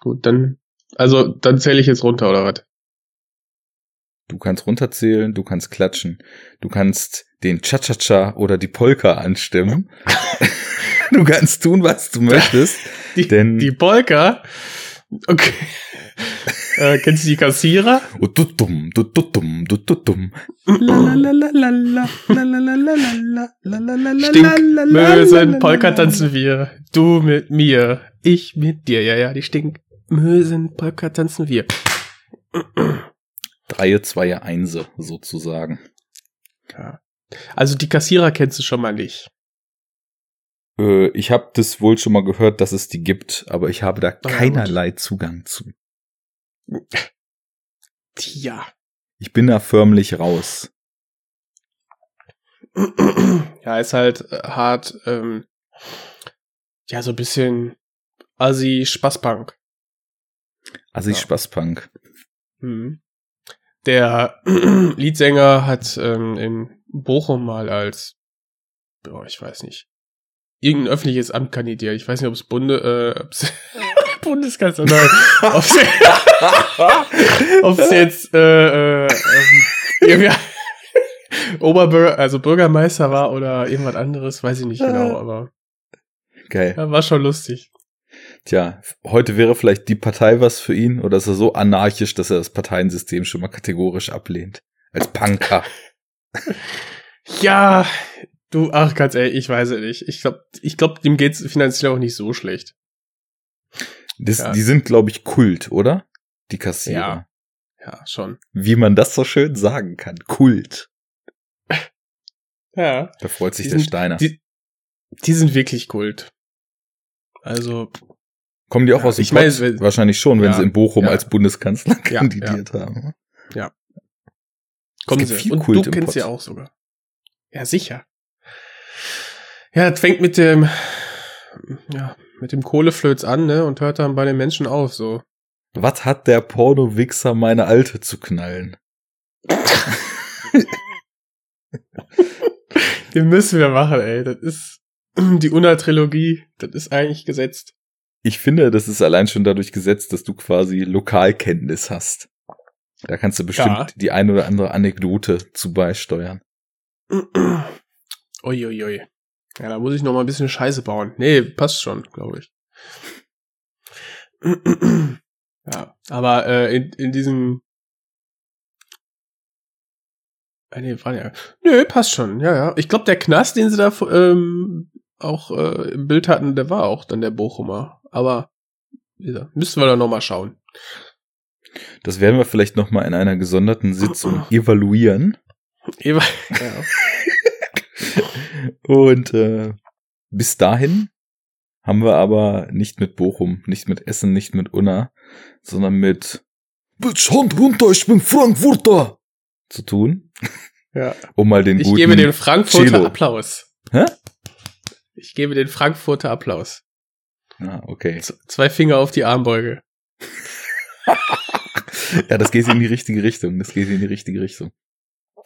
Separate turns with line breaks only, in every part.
Gut, dann, also, dann zähle ich jetzt runter, oder was?
Du kannst runterzählen, du kannst klatschen, du kannst den Cha-Cha-Cha oder die Polka anstimmen. du kannst tun, was du möchtest.
Die,
denn
die Polka? Okay. äh, kennst du die Kassierer?
Oh, du dumm, du du dumm, du du dumm.
Stinkmösen, Polka tanzen wir. Du mit mir, ich mit dir. Ja, ja, die Stinkmösen, Polka tanzen wir.
Dreie, Zweier, Einse, sozusagen.
Ja. Also die Kassierer kennst du schon mal nicht.
Äh, ich habe das wohl schon mal gehört, dass es die gibt, aber ich habe da
ja, gut.
keinerlei Zugang zu.
Tja.
Ich bin da förmlich raus.
ja, ist halt äh, hart, ähm, ja, so ein bisschen assi Spaßpunk.
Also ich
Ja.
Spaßpunk.
Mhm. Der Leadsänger hat ähm, in Bochum mal als, boah, ich weiß nicht, irgendein öffentliches Amt kandidiert. Ich weiß nicht, ob es Bunde, äh, ob's Bundeskanzler, nein, ob's, ob's jetzt äh, äh, ähm, Oberbürger, also Bürgermeister war oder irgendwas anderes, weiß ich nicht genau, aber
Geil.
ja, war schon lustig.
Tja, heute wäre vielleicht die Partei was für ihn oder ist er so anarchisch, dass er das Parteiensystem schon mal kategorisch ablehnt? Als Punker.
Ja, du, ach ganz ehrlich, ich weiß es nicht. Ich glaube, ich glaub, dem geht's finanziell auch nicht so schlecht.
Das,
Ja.
Die sind, glaube ich, Kult, oder? Die Kassierer.
Ja, schon.
Wie man das so schön sagen kann. Kult.
Ja.
Da freut sich
Die
der
sind-
Steiner.
Die, die sind wirklich Kult. Also,
Kommen die auch
Ja,
aus dem
ich meine,
Pott? Wahrscheinlich schon, wenn
Ja,
sie in Bochum
ja.
als Bundeskanzler
Ja,
kandidiert haben.
kommen
gibt
sie.
viel
Und
Kult
du kennst sie auch sogar. Ja, sicher. Ja, das fängt mit dem, ja, mit dem Kohleflöz an, ne, und hört dann bei den Menschen auf, so.
Was hat der Porno-Wichser meine Alte zu knallen?
Den müssen wir machen, ey. Das ist die Una-Trilogie, das ist eigentlich gesetzt.
Ich finde, das ist allein schon dadurch gesetzt, dass du quasi Lokalkenntnis hast. Da kannst du bestimmt
Ja.
die eine oder andere Anekdote zu beisteuern.
Uiuiui. Ja, da muss ich noch mal ein bisschen Scheiße bauen. Nee, passt schon, glaube ich. ja, aber äh, in, in diesem Ah, nee, war ja. Nö, passt schon. Ja, ja. Ich glaube, der Knast, den sie da ähm, auch äh, im Bild hatten, der war auch dann der Bochumer. Aber gesagt, müssten wir dann noch mal schauen.
Das werden wir vielleicht noch mal in einer gesonderten Sitzung evaluieren.
Eva, ja.
Und äh, bis dahin haben wir aber nicht mit Bochum, nicht mit Essen, nicht mit Unna, sondern mit Bitch, Hand runter, ich bin Frankfurter zu tun,
ja.
um mal den
Ich
guten
gebe den Frankfurter
Cello.
Applaus.
Hä?
Ich gebe den Frankfurter Applaus.
Ah, okay.
Z zwei Finger auf die Armbeuge.
Ja, das geht in die richtige Richtung. Das geht in die richtige Richtung.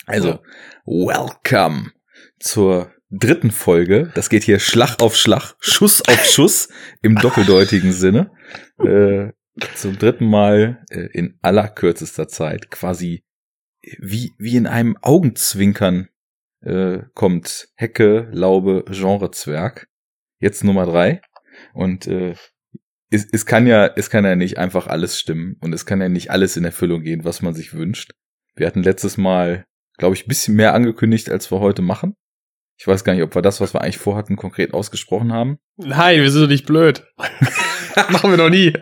Also, welcome zur dritten Folge. Das geht hier Schlag auf Schlag, Schuss auf Schuss im doppeldeutigen Sinne. Äh, zum dritten Mal äh, in allerkürzester Zeit, quasi wie, wie in einem Augenzwinkern äh, kommt Hecke, Laube, Genrezwerg. Jetzt Nummer drei. Und äh, es, es kann ja, es kann ja nicht einfach alles stimmen und es kann ja nicht alles in Erfüllung gehen, was man sich wünscht. Wir hatten letztes Mal, glaube ich, ein bisschen mehr angekündigt, als wir heute machen. Ich weiß gar nicht, ob wir das, was wir eigentlich vorhatten, konkret ausgesprochen haben.
Nein, wir sind doch nicht blöd. Machen wir noch nie.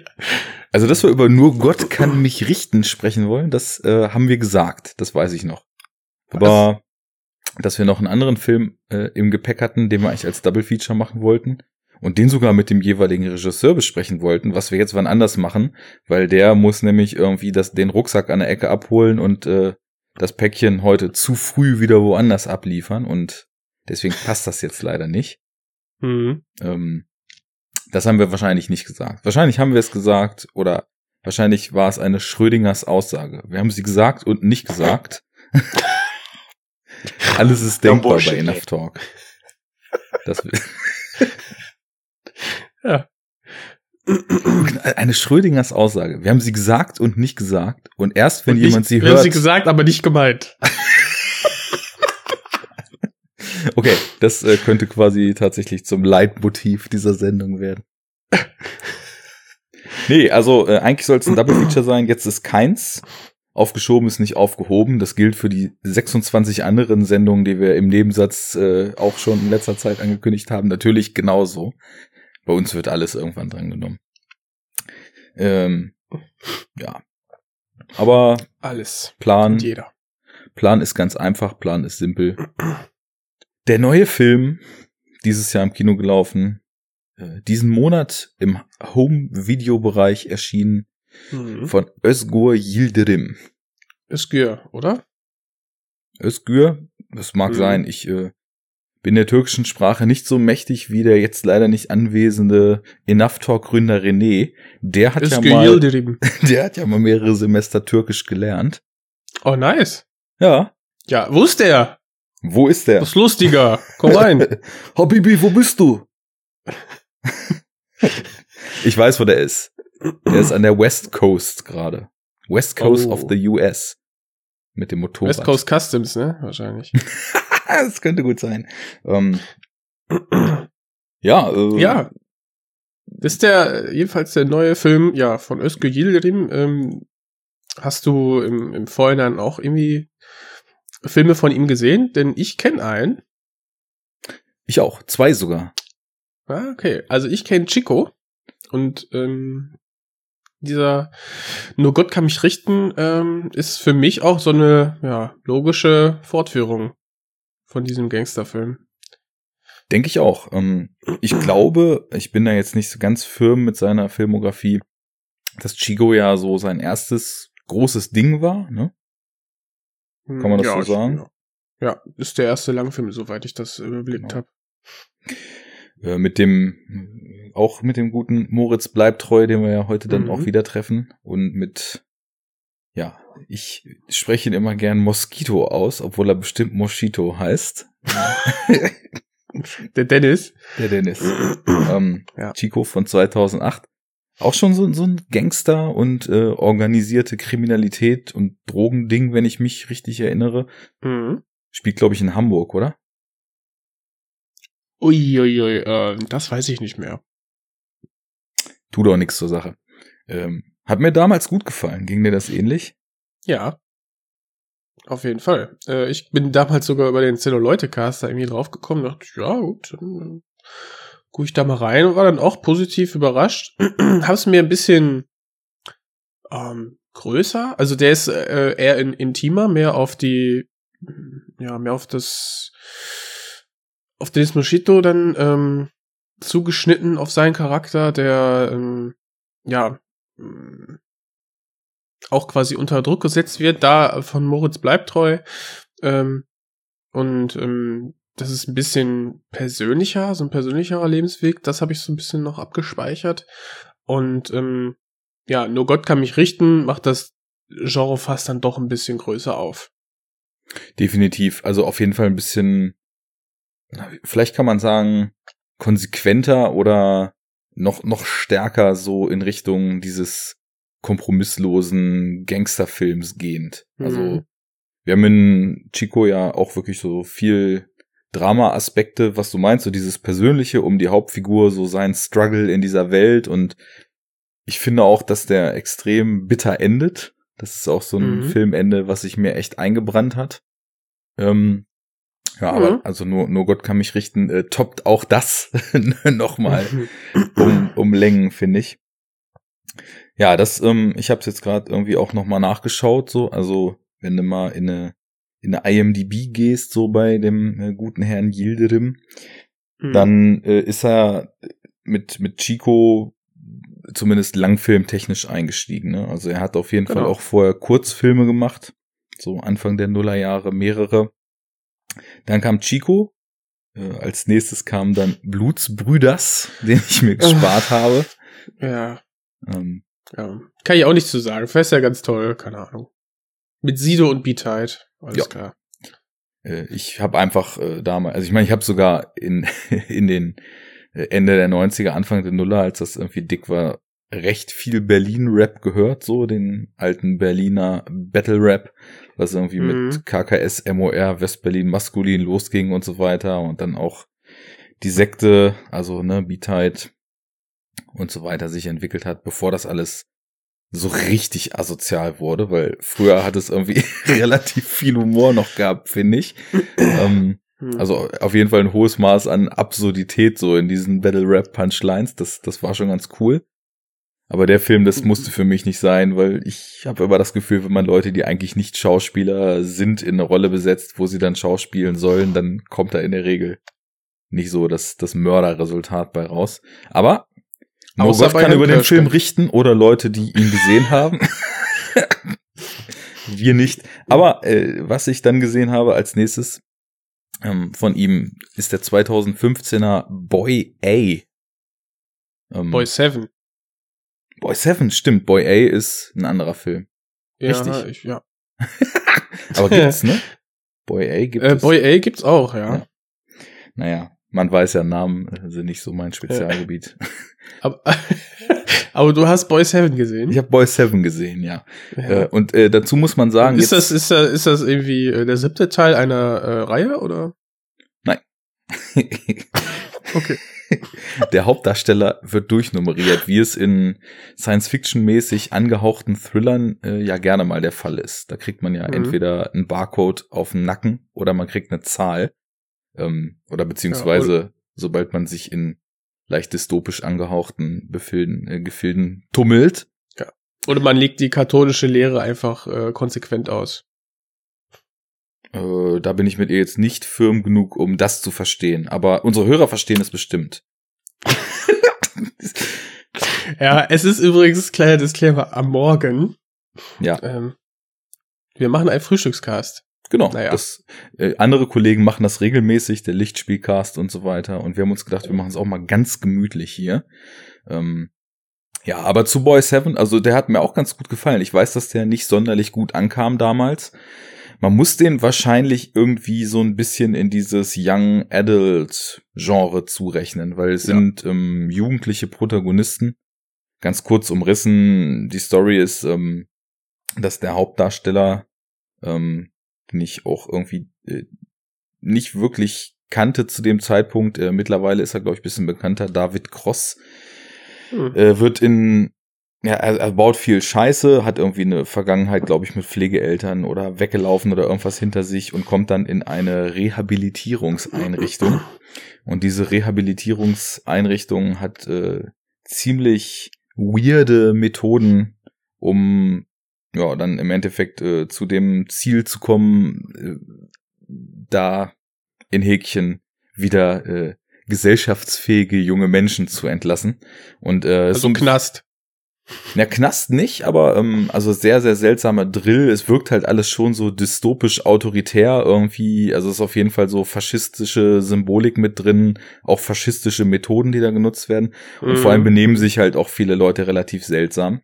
Also, dass wir über nur Gott kann mich richten sprechen wollen, das äh, haben wir gesagt. Das weiß ich noch. Aber dass wir noch einen anderen Film äh, im Gepäck hatten, den wir eigentlich als Double Feature machen wollten und den sogar mit dem jeweiligen Regisseur besprechen wollten, was wir jetzt wann anders machen, weil der muss nämlich irgendwie das, den Rucksack an der Ecke abholen und äh, das Päckchen heute zu früh wieder woanders abliefern und deswegen passt das jetzt leider nicht.
Hm.
Ähm, das haben wir wahrscheinlich nicht gesagt. Wahrscheinlich haben wir es gesagt oder wahrscheinlich war es eine Schrödingers Aussage. Wir haben sie gesagt und nicht gesagt. Alles ist denkbar bei. Enough Talk. Das,
Ja.
Eine Schrödingers Aussage. Wir haben sie gesagt und nicht gesagt. Und erst wenn
Und
jemand
nicht,
sie
Wir
hört.
haben sie gesagt, aber nicht gemeint.
okay, das äh, könnte quasi tatsächlich zum Leitmotiv dieser Sendung werden. nee, also äh, eigentlich soll es ein Double Feature sein. Jetzt ist keins. Aufgeschoben ist nicht aufgehoben. Das gilt für die 26 anderen Sendungen, die wir im Nebensatz äh, auch schon in letzter Zeit angekündigt haben. Natürlich genauso. Bei uns wird alles irgendwann dran genommen. Ähm, ja. Aber
Alles.
Plan,
Und jeder.
Plan ist ganz einfach, Plan ist simpel. Der neue Film, dieses Jahr im Kino gelaufen, äh, diesen Monat im Home-Video-Bereich erschienen,
Mhm.
von Özgur Yildirim.
Ist Gür, oder?
Özgür, das mag
Mhm.
sein, ich äh, bin der türkischen Sprache nicht so mächtig wie der jetzt leider nicht anwesende Enough Talk Gründer René. Der hat
Ist
ja mal, der hat ja mal mehrere Semester Türkisch gelernt.
Oh, nice.
Ja.
Ja, wo ist der?
Wo ist der?
Das ist lustiger. Komm rein.
Habibi, wo bist du? ich weiß, wo der ist. Der ist an der West Coast gerade. West Coast
Oh.
of the US. Mit dem Motorrad.
West Coast Customs, ne? Wahrscheinlich.
Das könnte gut sein. Ähm, ja, äh,
Ja. Das ist der, jedenfalls der neue Film, ja, von Özgür Yildirim. Ähm, hast du im, im Vorhinein auch irgendwie Filme von ihm gesehen? Denn ich kenne einen.
Ich auch. Zwei sogar.
Ah, okay. Also ich kenne Chico. Und ähm, dieser Nur Gott kann mich richten ähm, ist für mich auch so eine ja, logische Fortführung von diesem Gangsterfilm.
Denke ich auch. Ähm, ich glaube, ich bin da jetzt nicht so ganz firm mit seiner Filmografie, dass Chico ja so sein erstes großes Ding war. Ne? Kann man das so
ich-
sagen?
Ja, ist der erste Langfilm, soweit ich das überblickt
Genau.
habe.
Äh, mit dem, auch mit dem guten Moritz bleibt treu, den wir ja heute dann
Mhm.
auch wieder treffen. Und mit, ja, ich spreche ihn immer gern Mosquito aus, obwohl er bestimmt Moschito heißt.
Der Dennis.
Der Dennis. ähm,
Ja.
Chico von 2008. Auch schon so, so ein Gangster und äh, organisierte Kriminalität und Drogending, wenn ich mich richtig erinnere.
Mhm.
Spielt, glaube ich, in Hamburg, oder?
Uiuiui, äh, das weiß ich nicht mehr.
Tut auch nichts zur Sache. Ähm, hat mir damals gut gefallen. Ging dir das ähnlich?
Ja. Auf jeden Fall. Äh, ich bin damals sogar über den Zello-Leute-Cast da irgendwie draufgekommen, dachte, ja, gut, dann äh, gucke ich da mal rein und war dann auch positiv überrascht. Hab's mir ein bisschen ähm, größer, also der ist äh, eher in, intimer, mehr auf die, ja, mehr auf das, auf Dennis Moschito dann ähm, zugeschnitten auf seinen Charakter, der, ähm, ja, auch quasi unter Druck gesetzt wird, da von Moritz bleibt treu. Ähm, und ähm, das ist ein bisschen persönlicher, so ein persönlicherer Lebensweg. Das habe ich so ein bisschen noch abgespeichert. Und ähm, ja, nur Gott kann mich richten, macht das Genre fast dann doch ein bisschen größer auf.
Definitiv. Also auf jeden Fall ein bisschen, vielleicht kann man sagen, konsequenter oder noch, noch stärker so in Richtung dieses kompromisslosen Gangsterfilms gehend. Also
Mhm.
wir haben in Chico ja auch wirklich so viel Drama-Aspekte, was du meinst, so dieses Persönliche um die Hauptfigur, so sein Struggle in dieser Welt und ich finde auch, dass der extrem bitter endet. Das ist auch so ein
Mhm.
Filmende, was sich mir echt eingebrannt hat. Ähm, ja,
Mhm.
aber also nur, nur Gott kann mich richten, äh, toppt auch das nochmal um, um Längen, finde ich. Ja, das, ähm, ich habe es jetzt gerade irgendwie auch nochmal nachgeschaut, so, also wenn du mal in eine, in eine IMDb gehst, so bei dem äh, guten Herrn Yildirim,
Mhm.
dann äh, ist er mit, mit Chico zumindest langfilmtechnisch eingestiegen. Ne? Also er hat auf jeden
Genau.
Fall auch vorher Kurzfilme gemacht, so Anfang der Nullerjahre mehrere. Dann kam Chico, äh, als nächstes kam dann Blutsbrüders, den ich mir gespart habe.
Ja,
Ähm,
ja. Kann ich auch nicht zu sagen. Fest ja ganz toll, keine Ahnung. Mit Sido und Beatheit. Alles
Ja.
klar.
äh, ich habe einfach äh, damals, also ich meine, ich habe sogar in, in den äh, Ende der 90er, Anfang der Nuller, als das irgendwie dick war, recht viel Berlin-Rap gehört, so den alten Berliner Battle-Rap, was irgendwie
Mhm.
mit KKS, MOR, Westberlin, Maskulin losging und so weiter und dann auch die Sekte, also ne, B-Tide und so weiter sich entwickelt hat, bevor das alles so richtig asozial wurde, weil früher hat es irgendwie relativ viel Humor noch gehabt, finde ich. ähm,
Hm.
also auf jeden Fall ein hohes Maß an Absurdität so in diesen Battle Rap Punchlines. Das, das war schon ganz cool. Aber der Film, das musste für mich nicht sein, weil ich habe immer das Gefühl, wenn man Leute, die eigentlich nicht Schauspieler sind, in eine Rolle besetzt, wo sie dann schauspielen sollen, dann kommt da in der Regel nicht so das, das Mörderresultat bei raus. Aber
bei
kann
Herrn
über den. Film richten oder Leute, die ihn gesehen haben. Wir nicht. Aber äh, was ich dann gesehen habe als nächstes ähm, von ihm ist der 2015er Boy A. Ähm,
Boy Seven.
Boy 7, stimmt. Boy A ist ein anderer Film.
Ja,
Richtig.
Ich, ja.
Aber gibt's, ne? Boy A gibt
Äh,
es.
Boy A gibt's auch, ja.
Ja. Naja, man weiß ja, Namen sind nicht so mein Spezialgebiet.
Aber, aber du hast Boy Seven gesehen.
Ich habe Boy 7 gesehen, ja.
Ja.
Äh, und äh, dazu muss man sagen,
ist, das, ist, das, ist das irgendwie äh, der siebte Teil einer äh, Reihe oder? Okay.
der Hauptdarsteller wird durchnummeriert, wie es in Science-Fiction-mäßig angehauchten Thrillern äh, ja gerne mal der Fall ist. Da kriegt man ja
Mhm.
entweder einen Barcode auf den Nacken oder man kriegt eine Zahl. Ähm, oder beziehungsweise, sobald man sich in leicht dystopisch angehauchten Befilden, äh, Gefilden tummelt,
Oder man legt die katholische Lehre einfach äh, konsequent aus.
Äh, da bin ich mit ihr jetzt nicht firm genug, um das zu verstehen. Aber unsere Hörer verstehen es bestimmt.
Ja, es ist übrigens, kleiner Disclaimer, am Morgen.
Ja.
Ähm, wir machen einen Frühstückscast.
Genau.
Naja.
Das, äh, andere Kollegen machen das regelmäßig, der Lichtspielcast und so weiter. Und wir haben uns gedacht, wir machen es auch mal ganz gemütlich hier. Ähm, ja, aber zu Boy Seven, also der hat mir auch ganz gut gefallen. Ich weiß, dass der nicht sonderlich gut ankam damals. Man muss den wahrscheinlich irgendwie so ein bisschen in dieses Young Adult Genre zurechnen, weil es
Ja.
sind ähm, jugendliche Protagonisten. Ganz kurz umrissen, die Story ist, ähm, dass der Hauptdarsteller, ähm, den ich auch irgendwie äh, nicht wirklich kannte zu dem Zeitpunkt, äh, mittlerweile ist er, glaube ich, bisschen bekannter, David Cross,
Hm.
äh, wird in, ja, er, er baut viel Scheiße, hat irgendwie eine Vergangenheit, glaube ich, mit Pflegeeltern oder weggelaufen oder irgendwas hinter sich und kommt dann in eine Rehabilitierungseinrichtung. Und diese Rehabilitierungseinrichtung hat äh, ziemlich weirde Methoden, um ja dann im Endeffekt äh, zu dem Ziel zu kommen, äh, da in Häkchen wieder äh, gesellschaftsfähige junge Menschen zu entlassen. Und äh,
Also
so ein
Knast.
Ja, Knast nicht, aber ähm, also sehr, sehr seltsamer Drill. Es wirkt halt alles schon so dystopisch autoritär irgendwie. Also es ist auf jeden Fall so faschistische Symbolik mit drin, auch faschistische Methoden, die da genutzt werden. Und vor allem
Mhm.
benehmen sich halt auch viele Leute relativ seltsam.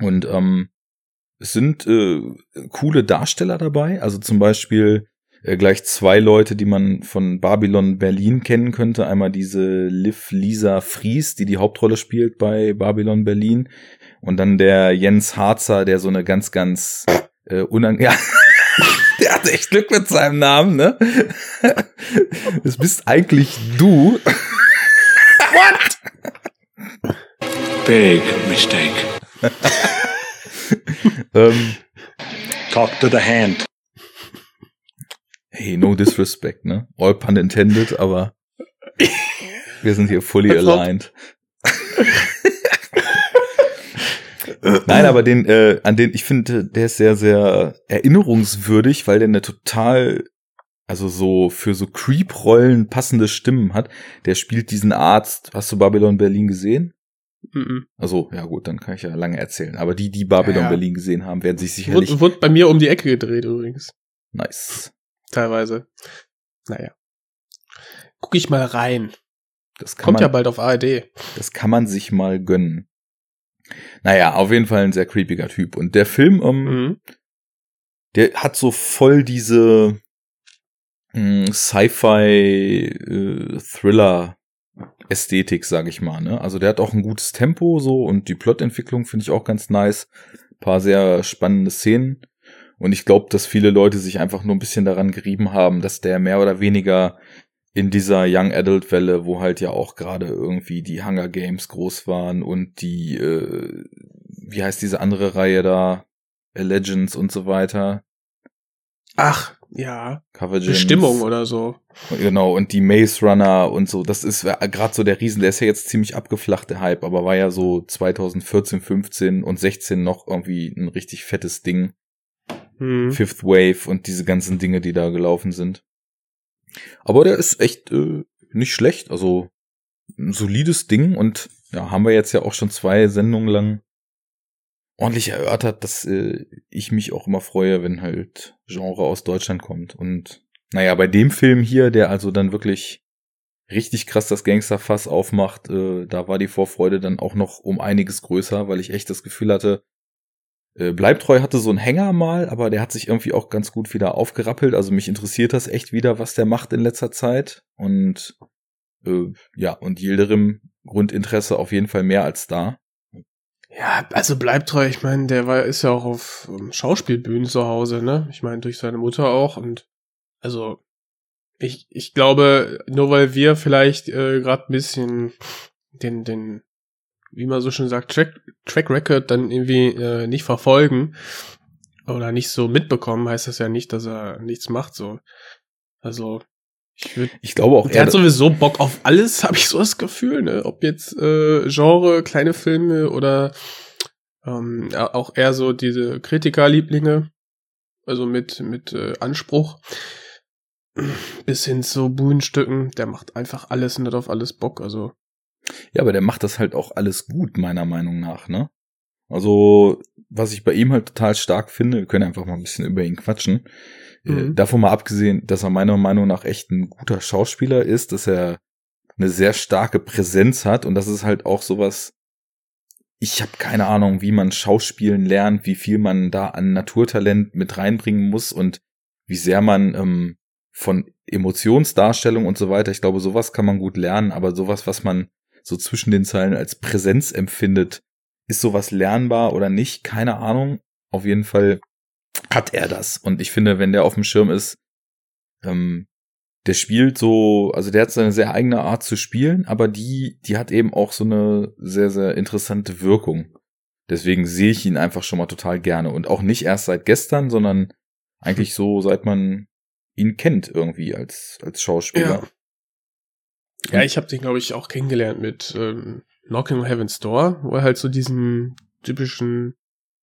Und ähm, es sind äh, coole Darsteller dabei. Also zum Beispiel äh, gleich zwei Leute, die man von Babylon Berlin kennen könnte. Einmal diese Liv Lisa Fries, die die Hauptrolle spielt bei Babylon Berlin. Und dann der Jens Harzer, der so eine ganz, ganz äh, unang... Ja. Der hat echt Glück mit seinem Namen, ne? Das bist eigentlich du.
Big mistake.
Ähm,
Talk to the hand.
Hey, no disrespect, ne? All pun intended, aber wir sind hier fully aligned. Nein, aber den, äh, an den, ich finde, der ist sehr, sehr erinnerungswürdig, weil der eine total, also so für so Creep-Rollen passende Stimmen hat. Der spielt diesen Arzt. Hast du Babylon Berlin gesehen?
Mhm.
Also, ja gut, dann kann ich ja lange erzählen. Aber die, die Babylon
Ja, ja.
Berlin gesehen haben, werden sich sicherlich
Wurde, wurde bei mir um die Ecke gedreht übrigens.
nice.
Teilweise. Naja. Guck ich mal rein.
Das kann
Kommt
man,
ja bald auf ARD.
Das kann man sich mal gönnen. Naja, auf jeden Fall ein sehr creepiger Typ. Und der Film, ähm,
Mhm.
der hat so voll diese mh, Sci-Fi äh, Thriller Ästhetik, sag ich mal. Ne? Also der hat auch ein gutes Tempo so und die Plotentwicklung finde ich auch ganz nice. paar sehr spannende Szenen. Und ich glaube, dass viele Leute sich einfach nur ein bisschen daran gerieben haben, dass der mehr oder weniger in dieser Young Adult Welle, wo halt ja auch gerade irgendwie die Hunger Games groß waren und die, äh, wie heißt diese andere Reihe da, Legends und so weiter.
Ach, ja.
Coverage.
Bestimmung oder so.
Genau, und die Maze Runner und so, das ist gerade so der Riesen, der ist ja jetzt ziemlich abgeflacht, der Hype, aber war ja so 2014, 15 und 16 noch irgendwie ein richtig fettes Ding.
Hm.
Fifth Wave und diese ganzen Dinge, die da gelaufen sind. Aber der ist echt äh, nicht schlecht, also ein solides Ding und ja, haben wir jetzt ja auch schon zwei Sendungen lang ordentlich erörtert, dass äh, ich mich auch immer freue, wenn halt Genre aus Deutschland kommt. Und naja, bei dem Film hier, der also dann wirklich richtig krass das Gangsterfass aufmacht, äh, da war die Vorfreude dann auch noch um einiges größer, weil ich echt das Gefühl hatte, äh, Bleibtreu hatte so einen Hänger mal, aber der hat sich irgendwie auch ganz gut wieder aufgerappelt. Also mich interessiert das echt wieder, was der macht in letzter Zeit. Und äh, ja, und Yildirim Grundinteresse auf jeden Fall mehr als da.
Ja, also bleibt treu. Ich meine, der war ist ja auch auf um, Schauspielbühnen zu Hause, ne? Ich meine, durch seine Mutter auch und also ich, ich glaube, nur weil wir vielleicht äh, gerade ein bisschen den, den, wie man so schön sagt, Track, Track Record dann irgendwie äh, nicht verfolgen oder nicht so mitbekommen, heißt das ja nicht, dass er nichts macht. So, also ich, würd,
ich glaube auch.
Der hat sowieso Bock auf alles, habe ich so das Gefühl, ne? Ob jetzt äh, Genre, kleine Filme oder ähm, auch eher so diese Kritikerlieblinge, also mit mit äh, Anspruch bis hin zu Bühnenstücken. Der macht einfach alles und hat auf alles Bock. Also
ja, aber der macht das halt auch alles gut meiner Meinung nach, ne? Also was ich bei ihm halt total stark finde, wir können einfach mal ein bisschen über ihn quatschen äh, mhm. Davon mal abgesehen, dass er meiner Meinung nach echt ein guter Schauspieler ist, dass er eine sehr starke Präsenz hat und das ist halt auch sowas, ich habe keine Ahnung, wie man Schauspielen lernt, wie viel man da an Naturtalent mit reinbringen muss und wie sehr man ähm, von Emotionsdarstellung und so weiter, ich glaube, sowas kann man gut lernen, aber sowas, was man so zwischen den Zeilen als Präsenz empfindet, ist sowas lernbar oder nicht? Keine Ahnung. Auf jeden Fall hat er das. Und ich finde, wenn der auf dem Schirm ist, ähm, der spielt so, also der hat seine sehr eigene Art zu spielen, aber die, die hat eben auch so eine sehr, sehr interessante Wirkung. Deswegen sehe ich ihn einfach schon mal total gerne. Und auch nicht erst seit gestern, sondern eigentlich so, seit man ihn kennt irgendwie als, als Schauspieler.
Ja, ja ich habe den, glaube ich, auch kennengelernt mit ähm, Knocking on Heaven's Door, wo er halt so diesen typischen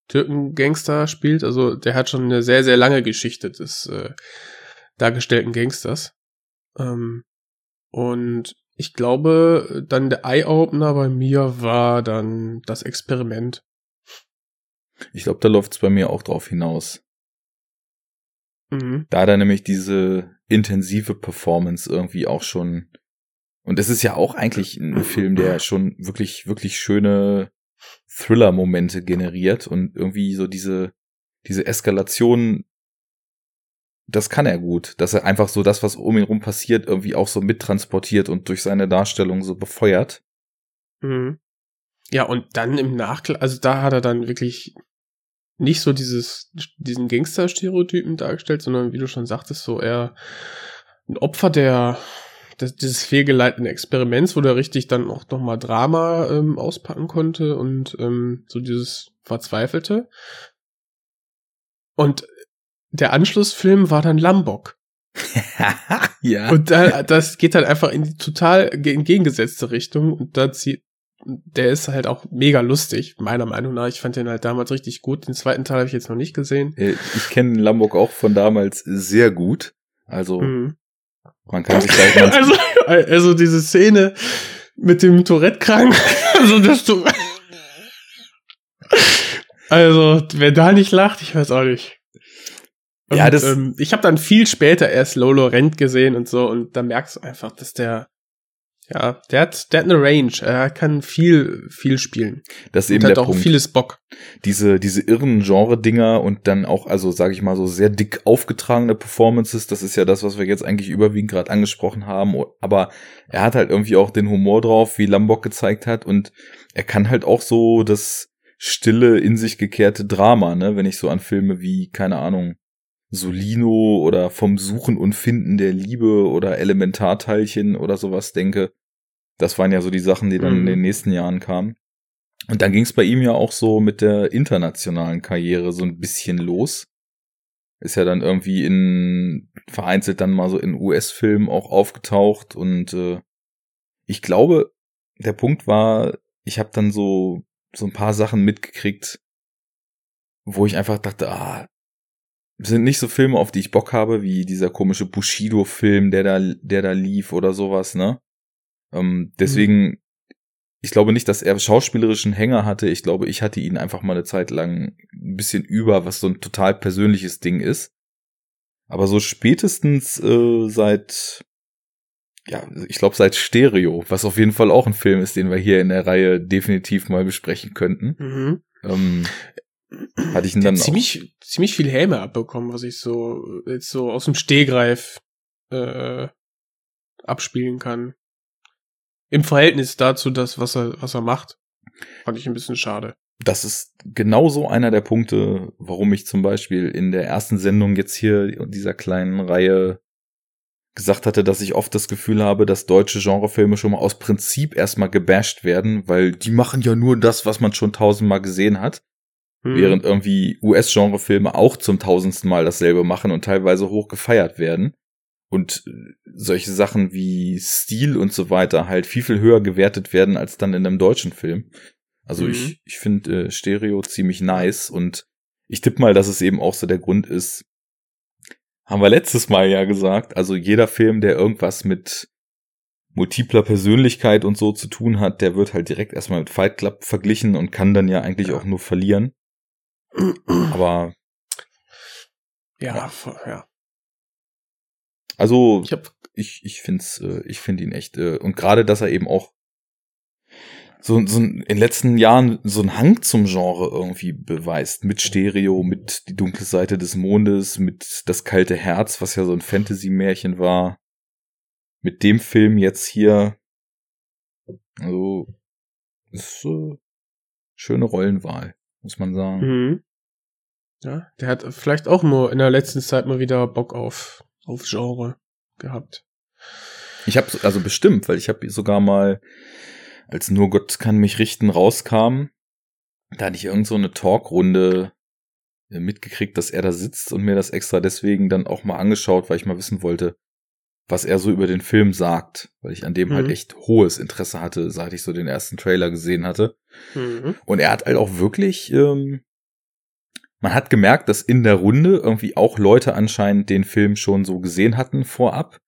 Türken-Gangster spielt. Also der hat schon eine sehr, sehr lange Geschichte des äh, dargestellten Gangsters. Ähm, und ich glaube, dann der Eye-Opener bei mir war dann das Experiment.
Ich glaube, da läuft es bei mir auch drauf hinaus.
Mhm.
Da hat er nämlich diese intensive Performance irgendwie auch schon. Und es ist ja auch eigentlich ein Film, der schon wirklich, wirklich schöne Thriller-Momente generiert und irgendwie so diese, diese Eskalation, das kann er gut, dass er einfach so das, was um ihn rum passiert, irgendwie auch so mittransportiert und durch seine Darstellung so befeuert.
Mhm. Ja, und dann im Nachklang, also da hat er dann wirklich nicht so dieses, diesen Gangster-Stereotypen dargestellt, sondern wie du schon sagtest, so eher ein Opfer der, das, dieses fehlgeleiteten Experiments, wo der richtig dann auch nochmal Drama ähm, auspacken konnte und ähm, so dieses Verzweifelte. Und der Anschlussfilm war dann Lambok.
ja.
Und da, das geht dann einfach in die total entgegengesetzte Richtung und da zieht der ist halt auch mega lustig, meiner Meinung nach. Ich fand den halt damals richtig gut. Den zweiten Teil habe ich jetzt noch nicht gesehen.
Äh, ich kenne Lambok auch von damals sehr gut. Also mhm. Man kann sich gleich mal
also, also diese Szene mit dem Tourette-Krank, also dass du also wer da nicht lacht, ich weiß auch nicht. Und, ja, das ähm, ich habe dann viel später erst Lolo Rent gesehen und so und da merkst du einfach, dass der Ja, der hat, der hat eine Range. Er kann viel, viel spielen.
Das ist
Und
eben
hat
der
auch
Punkt.
vieles Bock.
diese, diese irren Genre-Dinger und dann auch, also sage ich mal so sehr dick aufgetragene Performances, das ist ja das, was wir jetzt eigentlich überwiegend gerade angesprochen haben, aber er hat halt irgendwie auch den Humor drauf, wie Lambok gezeigt hat und er kann halt auch so das stille, in sich gekehrte Drama, ne, wenn ich so an Filme wie, keine Ahnung, Solino oder vom Suchen und Finden der Liebe oder Elementarteilchen oder sowas denke. Das waren ja so die Sachen, die dann in
Mhm.
den nächsten Jahren kamen. Und dann ging es bei ihm ja auch so mit der internationalen Karriere so ein bisschen los. Ist ja dann irgendwie in vereinzelt dann mal so in US-Filmen auch aufgetaucht und äh, ich glaube, der Punkt war, ich habe dann so so ein paar Sachen mitgekriegt, wo ich einfach dachte, ah, sind nicht so Filme, auf die ich Bock habe, wie dieser komische Bushido-Film, der da, der da lief oder sowas, ne? Ähm, deswegen, ich glaube nicht, dass er schauspielerischen Hänger hatte. Ich glaube, ich hatte ihn einfach mal eine Zeit lang ein bisschen über, was so ein total persönliches Ding ist. Aber so spätestens äh, seit, ja, ich glaube seit Stereo, was auf jeden Fall auch ein Film ist, den wir hier in der Reihe definitiv mal besprechen könnten.
Mhm.
Ähm, hatte ich ihn dann
hat
auch.
ziemlich, ziemlich viel Häme abbekommen, was ich so jetzt so aus dem Stehgreif äh, abspielen kann. Im Verhältnis dazu, das, was er, was er macht, fand ich ein bisschen schade.
das ist genauso einer der Punkte, warum ich zum Beispiel in der ersten Sendung jetzt hier dieser kleinen Reihe gesagt hatte, dass ich oft das Gefühl habe, dass deutsche Genrefilme schon mal aus Prinzip erstmal gebasht werden, weil die machen ja nur das, was man schon tausendmal gesehen hat,
Hm.
während irgendwie US-Genrefilme auch zum tausendsten Mal dasselbe machen und teilweise hoch gefeiert werden. Und solche Sachen wie Stil und so weiter halt viel, viel höher gewertet werden als dann in einem deutschen Film. Also
Mhm.
ich, ich finde äh, Stereo ziemlich nice und ich tippe mal, dass es eben auch so der Grund ist, haben wir letztes Mal ja gesagt, also jeder Film, der irgendwas mit multipler Persönlichkeit und so zu tun hat, der wird halt direkt erstmal mit Fight Club verglichen und kann dann ja eigentlich
Ja.
auch nur verlieren. Aber
ja,
ja.
ja.
also
Ich hab,
ich, ich find's, äh, ich finde ihn echt, äh, und gerade, dass er eben auch so, so in den letzten Jahren so einen Hang zum Genre irgendwie beweist. Mit Stereo, mit Die dunkle Seite des Mondes, mit Das kalte Herz, was ja so ein Fantasy-Märchen war. Mit dem Film jetzt hier. Also, ist äh, schöne Rollenwahl, muss man sagen.
mhm. Ja, der hat vielleicht auch nur in der letzten Zeit mal wieder Bock auf, auf Genre gehabt.
Ich habe also bestimmt, weil ich habe sogar mal, als nur Gott kann mich richten rauskam, da hatte ich irgend so eine Talkrunde äh, mitgekriegt, dass er da sitzt und mir das extra deswegen dann auch mal angeschaut, weil ich mal wissen wollte, was er so über den Film sagt, weil ich an dem halt
Mhm.
echt hohes Interesse hatte, seit ich so den ersten Trailer gesehen hatte.
Mhm.
Und er hat halt auch wirklich, ähm, man hat gemerkt, dass in der Runde irgendwie auch Leute anscheinend den Film schon so gesehen hatten vorab.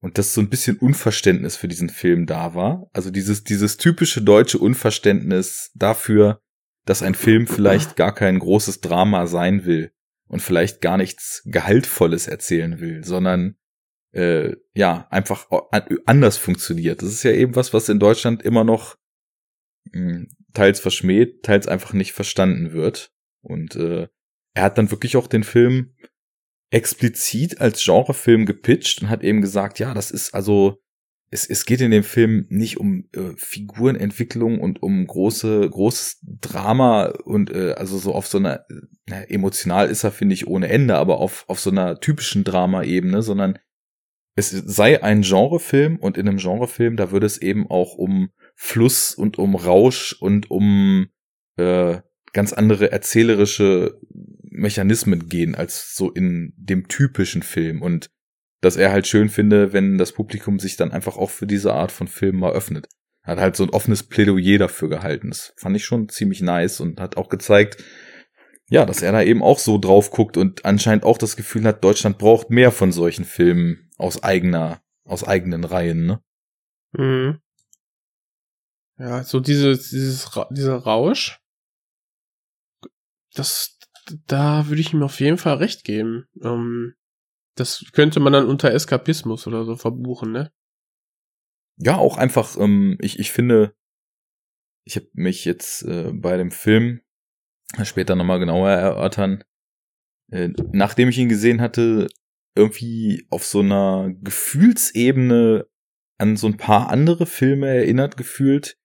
Und dass so ein bisschen Unverständnis für diesen Film da war. Also dieses, dieses typische deutsche Unverständnis dafür, dass ein Film vielleicht gar kein großes Drama sein will und vielleicht gar nichts Gehaltvolles erzählen will, sondern äh, ja, einfach an- anders funktioniert. Das ist ja eben was, was in Deutschland immer noch mh, teils verschmäht, teils einfach nicht verstanden wird. Und äh, er hat dann wirklich auch den Film explizit als Genrefilm gepitcht und hat eben gesagt, ja, das ist also, es, es geht in dem Film nicht um äh, Figurenentwicklung und um große, großes Drama und äh, also so auf so einer, na, emotional ist er, finde ich, ohne Ende, aber auf, auf so einer typischen Drama-Ebene, sondern es sei ein Genrefilm und in einem Genrefilm, da würde es eben auch um Fluss und um Rausch und um äh, ganz andere erzählerische Mechanismen gehen als so in dem typischen Film und dass er halt schön finde, wenn das Publikum sich dann einfach auch für diese Art von Film mal öffnet. Hat halt so ein offenes Plädoyer dafür gehalten. Das fand ich schon ziemlich nice und hat auch gezeigt, ja, dass er da eben auch so drauf guckt und anscheinend auch das Gefühl hat, Deutschland braucht mehr von solchen Filmen aus eigener, aus eigenen Reihen, ne?
Mhm. Ja, so dieses, dieses, dieser Rausch, das, da würde ich ihm auf jeden Fall recht geben. Ähm, das könnte man dann unter Eskapismus oder so verbuchen, ne?
ja, auch einfach, ähm, ich, ich finde, ich habe mich jetzt äh, bei dem Film später nochmal genauer erörtern, äh, nachdem ich ihn gesehen hatte, irgendwie auf so einer Gefühlsebene an so ein paar andere Filme erinnert gefühlt,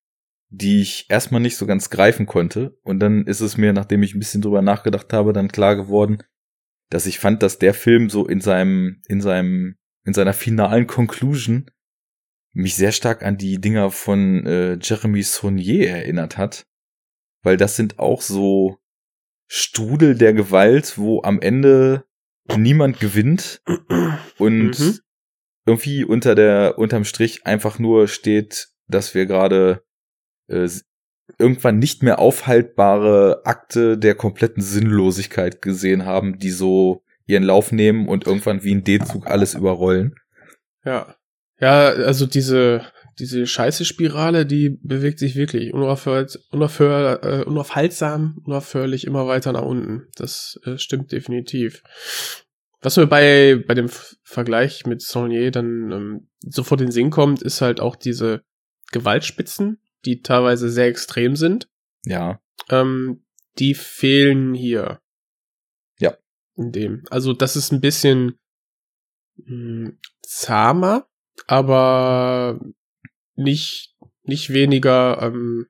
die ich erstmal nicht so ganz greifen konnte. Und dann ist es mir, nachdem ich ein bisschen drüber nachgedacht habe, dann klar geworden, dass ich fand, dass der Film so in seinem, in seinem, in seiner finalen Conclusion mich sehr stark an die Dinger von äh, Jeremy Saunier erinnert hat. Weil das sind auch so Strudel der Gewalt, wo am Ende niemand gewinnt und mhm. irgendwie unter der, unterm Strich einfach nur steht, dass wir gerade äh, irgendwann nicht mehr aufhaltbare Akte der kompletten Sinnlosigkeit gesehen haben, die so ihren Lauf nehmen und irgendwann wie ein D-Zug alles überrollen.
Ja. Ja, also diese, diese scheiße Spirale, die bewegt sich wirklich unaufhört, unaufhör, äh, unaufhaltsam, unaufhörlich immer weiter nach unten. Das äh, stimmt definitiv. Was mir bei, bei dem Vergleich mit Saunier dann ähm, sofort in den Sinn kommt, ist halt auch diese Gewaltspitzen, die teilweise sehr extrem sind.
Ja.
Ähm, die fehlen hier.
Ja.
In dem. Also das ist ein bisschen mh, hm, zahmer, aber nicht, nicht weniger ähm,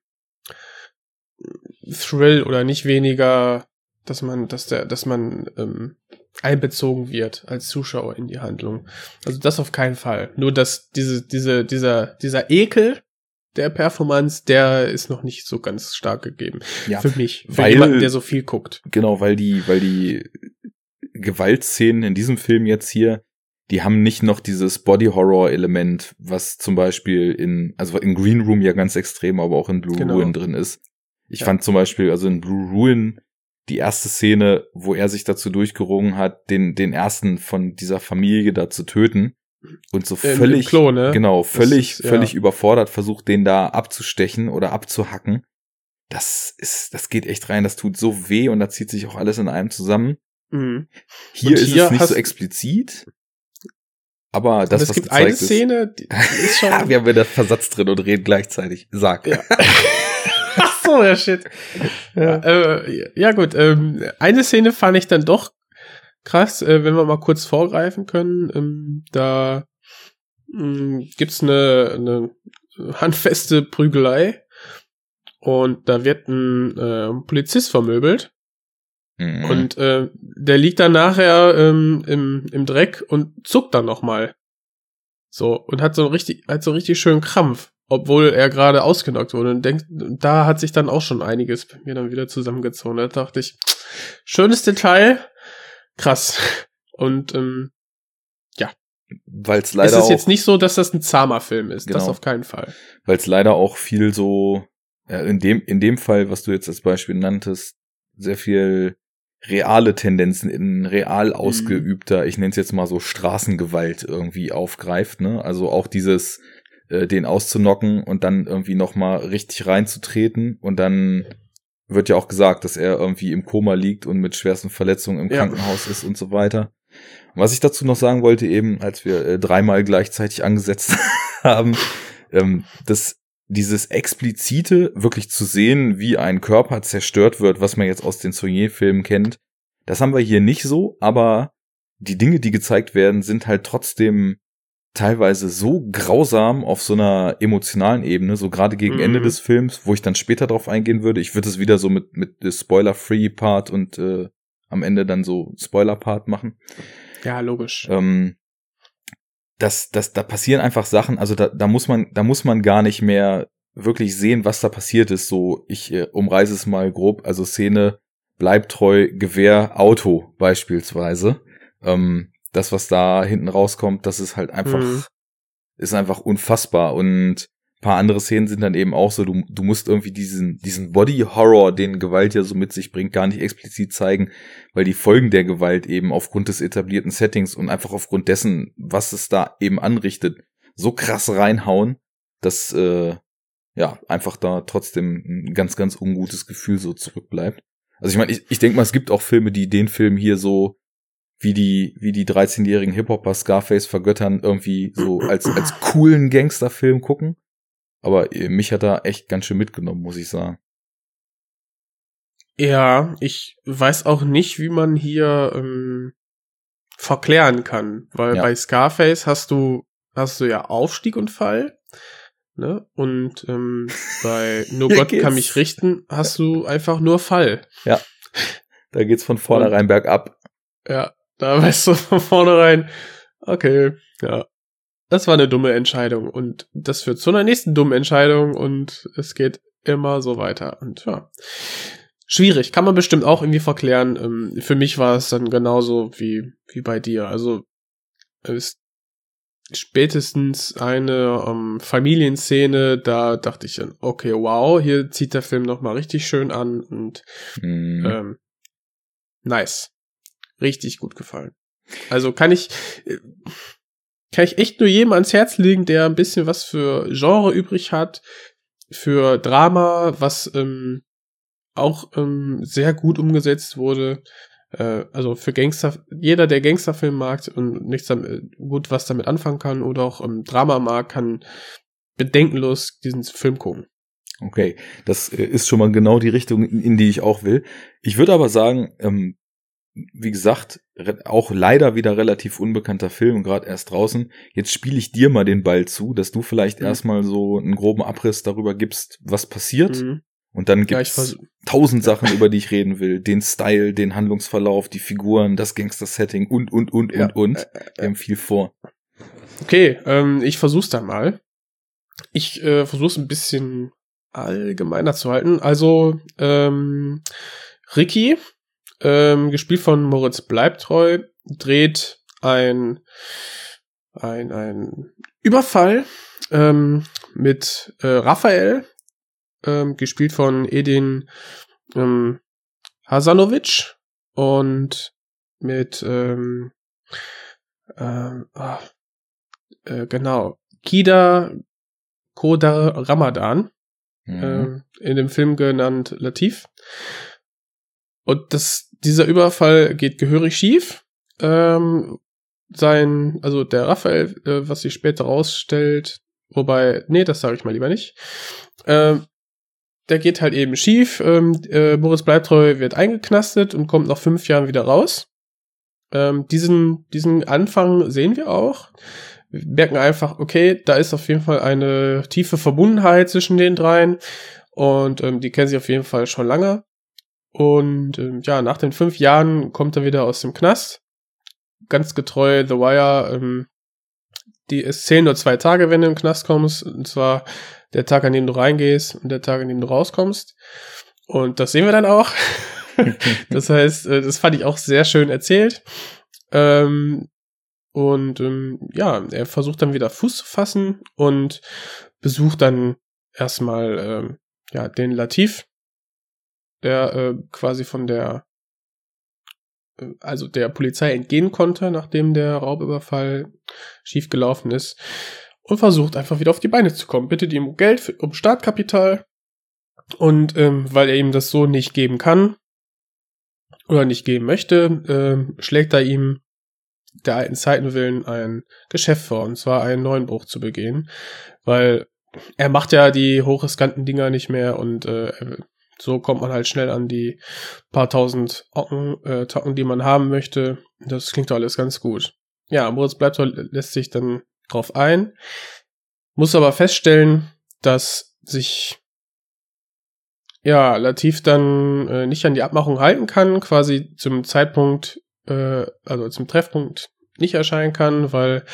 Thrill oder nicht weniger, dass man, dass der, dass man ähm, einbezogen wird als Zuschauer in die Handlung. Also das auf keinen Fall. Nur dass diese, diese, dieser, dieser Ekel der Performance, der ist noch nicht so ganz stark gegeben. Ja, für mich. Für weil, jemanden, der so viel guckt.
Genau, weil die, weil die Gewaltszenen in diesem Film jetzt hier, die haben nicht noch dieses Body-Horror-Element, was zum Beispiel in, also in Green Room ja ganz extrem, aber auch in Blue genau. Ruin drin ist. Ich ja. fand zum Beispiel, also in Blue Ruin, die erste Szene, wo er sich dazu durchgerungen hat, den, den ersten von dieser Familie da zu töten, und so völlig, Klo, ne? genau, völlig, ist, völlig ja. überfordert versucht, den da abzustechen oder abzuhacken. Das ist, das geht echt rein, das tut so weh und da zieht sich auch alles in einem zusammen. Mhm. Hier, ist hier es nicht so explizit. Aber das,
es was gibt eine Szene, die ist schon.
wir haben wieder Versatz drin und reden gleichzeitig. Sag.
Ja. Ach so, ja, shit. Ja, äh, ja gut. Ähm, eine Szene fand ich dann doch krass, äh, wenn wir mal kurz vorgreifen können, ähm, da ähm, gibt's eine, eine handfeste Prügelei und da wird ein äh, Polizist vermöbelt. Mhm. Und äh, der liegt dann nachher ähm, im, im Dreck und zuckt dann nochmal. So, und hat so richtig, hat so richtig schön Krampf, obwohl er gerade ausgenockt wurde. Und denkt, da hat sich dann auch schon einiges bei mir dann wieder zusammengezogen. Da dachte ich, schönes Detail, krass. Und ähm, ja.
Weil es leider.
Es ist jetzt nicht so, dass das ein zahmer Film ist. Genau. Das auf keinen Fall.
Weil es leider auch viel so, ja, in dem, in dem Fall, was du jetzt als Beispiel nanntest, sehr viel reale Tendenzen in real mhm. ausgeübter, mhm. ich nenne es jetzt mal so Straßengewalt irgendwie aufgreift, ne? Also auch dieses äh, den auszunocken und dann irgendwie noch mal richtig reinzutreten und dann wird ja auch gesagt, dass er irgendwie im Koma liegt und mit schwersten Verletzungen im ja. Krankenhaus ist und so weiter. was ich dazu noch sagen wollte, eben, als wir äh, dreimal gleichzeitig angesetzt haben, ähm, dass dieses explizite wirklich zu sehen, wie ein Körper zerstört wird, was man jetzt aus den Saunier-Filmen kennt, das haben wir hier nicht so, aber die Dinge, die gezeigt werden, sind halt trotzdem teilweise so grausam auf so einer emotionalen Ebene, so gerade gegen mhm. Ende des Films, wo ich dann später drauf eingehen würde. Ich würde es wieder so mit, mit Spoiler-Free-Part und äh, am Ende dann so Spoiler-Part machen.
Ja, logisch.
Ähm, das, das, da passieren einfach Sachen, also da, da muss man, da muss man gar nicht mehr wirklich sehen, was da passiert ist. So, ich äh, umreiße es mal grob, also Szene, Bleibtreu, Gewehr, Auto beispielsweise. Ähm, das, was da hinten rauskommt, das ist halt einfach, mhm. ist einfach unfassbar. Und paar andere Szenen sind dann eben auch so, du, du musst irgendwie diesen, diesen Body-Horror, den Gewalt ja so mit sich bringt, gar nicht explizit zeigen, weil die Folgen der Gewalt eben aufgrund des etablierten Settings und einfach aufgrund dessen, was es da eben anrichtet, so krass reinhauen, dass äh, ja einfach da trotzdem ein ganz, ganz ungutes Gefühl so zurückbleibt. Also ich meine, ich, ich denke mal, es gibt auch Filme, die den Film hier so wie die, wie die 13-jährigen Hip-Hopper Scarface vergöttern, irgendwie so als, als coolen Gangsterfilm gucken. Aber äh, mich hat er echt ganz schön mitgenommen, muss ich sagen.
Ja, ich weiß auch nicht, wie man hier ähm, verklären kann, weil
Ja.
bei Scarface hast du hast du ja Aufstieg und Fall, ne? Und ähm, bei Nur
Hier
Gott kann
geht's.
mich richten hast du einfach nur Fall.
Da geht's von vornherein bergab.
Ja, da weißt du von vornherein, okay, ja. Das war eine dumme Entscheidung und das führt zu einer nächsten dummen Entscheidung und es geht immer so weiter und ja. Schwierig, kann man bestimmt auch irgendwie verklären. Ähm, Für mich war es dann genauso wie, wie bei dir. Also es spätestens eine ähm, Familienszene, da dachte ich dann, okay, wow, hier zieht der Film nochmal richtig schön an und
Mhm.
ähm, nice. Richtig gut gefallen. Also kann ich, äh, kann ich echt nur jedem ans Herz legen, der ein bisschen was für Genre übrig hat, für Drama, was ähm, auch ähm, sehr gut umgesetzt wurde. Äh, also für Gangster, jeder, der Gangsterfilm mag und nichts damit, gut was damit anfangen kann oder auch ähm, Drama mag, kann bedenkenlos diesen Film gucken.
Okay, das äh, ist schon mal genau die Richtung, in, in die ich auch will. Ich würde aber sagen, ähm, wie gesagt, auch leider wieder relativ unbekannter Film, gerade erst draußen. Jetzt spiele ich dir mal den Ball zu, dass du vielleicht
Mhm.
erstmal so einen groben Abriss darüber gibst, was passiert.
Mhm.
Und dann gibt's
vers-
tausend Sachen, über die ich reden will. Den Style, den Handlungsverlauf, die Figuren, das Gangster-Setting und, und, und,
Ja,
und, und.
äh,
Wir haben viel vor.
Okay, ähm, ich versuch's dann mal. Ich äh, versuch's ein bisschen allgemeiner zu halten. Also, ähm, Ricky, ähm, gespielt von Moritz Bleibtreu, dreht ein, ein, ein Überfall ähm, mit äh, Raphael, ähm, gespielt von Edin ähm, Hasanovic und mit ähm, ähm, ah, äh, genau Kida Koda Ramadan
Mhm.
ähm, in dem Film genannt Latif. Und das, dieser Überfall geht gehörig schief. Ähm, sein, also der Raphael, äh, was sich später rausstellt, wobei, nee, das sage ich mal lieber nicht. Ähm, der geht halt eben schief. Ähm, äh, Boris Bleibtreu wird eingeknastet und kommt nach fünf Jahren wieder raus. Ähm, diesen, diesen Anfang sehen wir auch. Wir merken einfach, okay, da ist auf jeden Fall eine tiefe Verbundenheit zwischen den dreien und ähm, die kennen sich auf jeden Fall schon lange. Und ähm, ja, nach den fünf Jahren kommt er wieder aus dem Knast. Ganz getreu The Wire. Ähm, die es zählen nur zwei Tage, wenn du im Knast kommst. Und zwar der Tag, an dem du reingehst und der Tag, an dem du rauskommst. Und das sehen wir dann auch. das heißt, äh, das fand ich auch sehr schön erzählt. Ähm, und ähm, ja, er versucht dann wieder Fuß zu fassen und besucht dann erstmal ähm, ja den Latif, der äh, quasi von der äh, also der Polizei entgehen konnte, nachdem der Raubüberfall schiefgelaufen ist und versucht einfach wieder auf die Beine zu kommen. Bittet ihm um Geld, für, um Startkapital und ähm, weil er ihm das so nicht geben kann oder nicht geben möchte, ähm, schlägt er ihm der alten Zeiten willen ein Geschäft vor, und zwar einen neuen Bruch zu begehen, weil er macht ja die hochriskanten Dinger nicht mehr und äh, so kommt man halt schnell an die paar tausend Ocken, äh, Tocken, die man haben möchte. Das klingt doch alles ganz gut. Ja, Moritz bleibt lässt sich dann drauf ein, muss aber feststellen, dass sich ja Latif dann äh, nicht an die Abmachung halten kann, quasi zum Zeitpunkt äh, also zum Treffpunkt nicht erscheinen kann, weil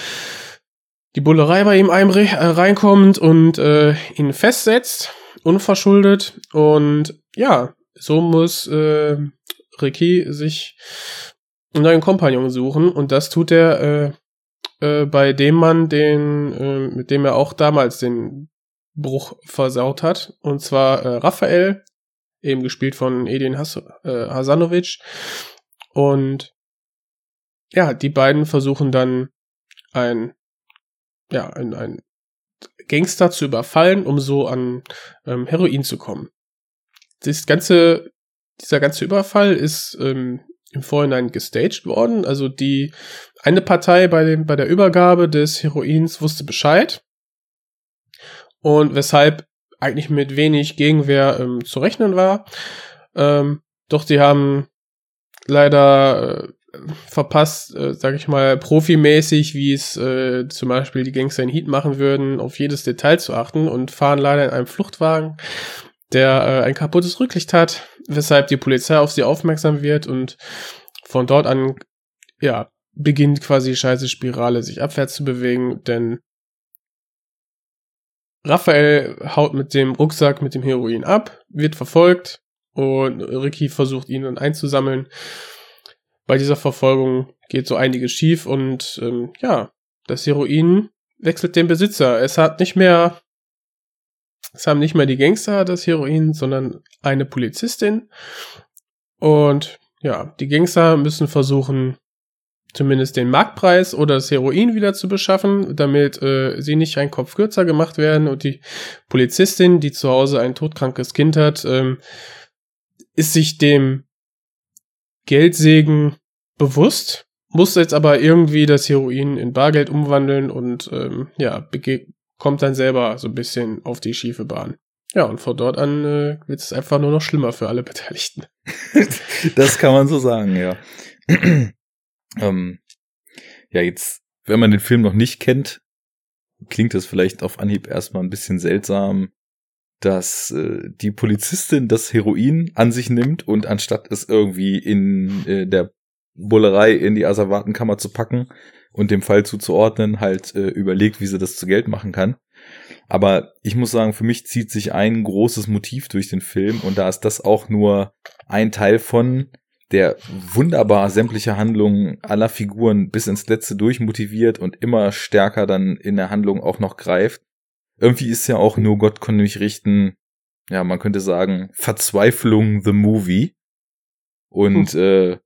die Bullerei bei ihm einre- äh, reinkommt und äh, ihn festsetzt, unverschuldet. Und ja, so muss äh, Ricky sich einen neuen Kompagnon suchen und das tut er äh, äh, bei dem Mann, den, äh, mit dem er auch damals den Bruch versaut hat. Und zwar äh, Raphael, eben gespielt von Edin Has äh, Hasanovic. Und ja, die beiden versuchen dann ein, ja, ein, ein Gangster zu überfallen, um so an ähm, Heroin zu kommen. Das ganze, dieser ganze Überfall ist ähm, im Vorhinein gestaged worden. Also die eine Partei bei dem bei der Übergabe des Heroins wusste Bescheid und weshalb eigentlich mit wenig Gegenwehr ähm, zu rechnen war. Ähm, doch die haben leider äh, verpasst, äh, sag ich mal, profimäßig, wie es äh, zum Beispiel die Gangster in Heat machen würden, auf jedes Detail zu achten und fahren leider in einem Fluchtwagen, der äh, ein kaputtes Rücklicht hat, weshalb die Polizei auf sie aufmerksam wird und von dort an, ja, beginnt quasi die scheiße Spirale sich abwärts zu bewegen, denn Raphael haut mit dem Rucksack mit dem Heroin ab, wird verfolgt und Ricky versucht ihn dann einzusammeln bei dieser Verfolgung geht so einiges schief und ähm, ja, das Heroin wechselt den Besitzer. Es hat nicht mehr, es haben nicht mehr die Gangster das Heroin, sondern eine Polizistin. Und ja, die Gangster müssen versuchen, zumindest den Marktpreis oder das Heroin wieder zu beschaffen, damit äh, sie nicht ein Kopf kürzer gemacht werden. Und die Polizistin, die zu Hause ein todkrankes Kind hat, ähm, ist sich dem Geldsegen bewusst, muss jetzt aber irgendwie das Heroin in Bargeld umwandeln und ähm, ja, kommt dann selber so ein bisschen auf die schiefe Bahn. Ja, und von dort an äh, wird es einfach nur noch schlimmer für alle Beteiligten.
das kann man so sagen, ja. ähm, ja, jetzt, wenn man den Film noch nicht kennt, klingt das vielleicht auf Anhieb erstmal ein bisschen seltsam, dass äh, die Polizistin das Heroin an sich nimmt und anstatt es irgendwie in äh, der Bullerei in die Asservatenkammer zu packen und dem Fall zuzuordnen, halt äh, überlegt, wie sie das zu Geld machen kann. Aber ich muss sagen, für mich zieht sich ein großes Motiv durch den Film und da ist das auch nur ein Teil von, der wunderbar sämtliche Handlungen aller Figuren bis ins Letzte durchmotiviert und immer stärker dann in der Handlung auch noch greift irgendwie ist ja auch nur Gott konnte mich richten, ja, man könnte sagen, Verzweiflung the Movie. Und hm. äh,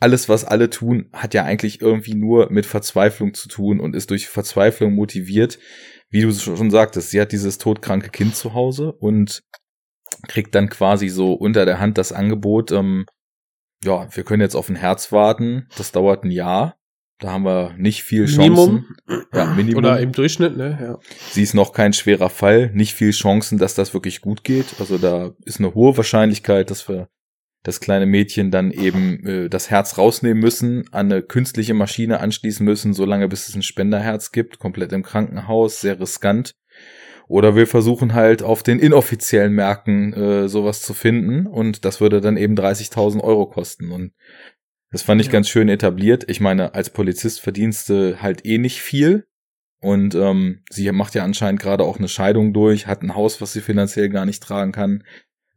alles, was alle tun, hat ja eigentlich irgendwie nur mit Verzweiflung zu tun und ist durch Verzweiflung motiviert. Wie du schon sagtest, sie hat dieses todkranke Kind zu Hause und kriegt dann quasi so unter der Hand das Angebot, ähm, ja, wir können jetzt auf ein Herz warten, das dauert ein Jahr. Da haben wir nicht viel Chancen.
Minimum. Ja, Minimum. Oder im Durchschnitt, ne? Ja.
Sie ist noch kein schwerer Fall. Nicht viel Chancen, dass das wirklich gut geht. Also da ist eine hohe Wahrscheinlichkeit, dass wir das kleine Mädchen dann eben äh, das Herz rausnehmen müssen, an eine künstliche Maschine anschließen müssen, solange bis es ein Spenderherz gibt, komplett im Krankenhaus, sehr riskant. Oder wir versuchen halt auf den inoffiziellen Märkten äh, sowas zu finden und das würde dann eben 30.000 Euro kosten. Und das fand ich ja. ganz schön etabliert. Ich meine, als Polizist verdienst du halt eh nicht viel. Und ähm, sie macht ja anscheinend gerade auch eine Scheidung durch, hat ein Haus, was sie finanziell gar nicht tragen kann,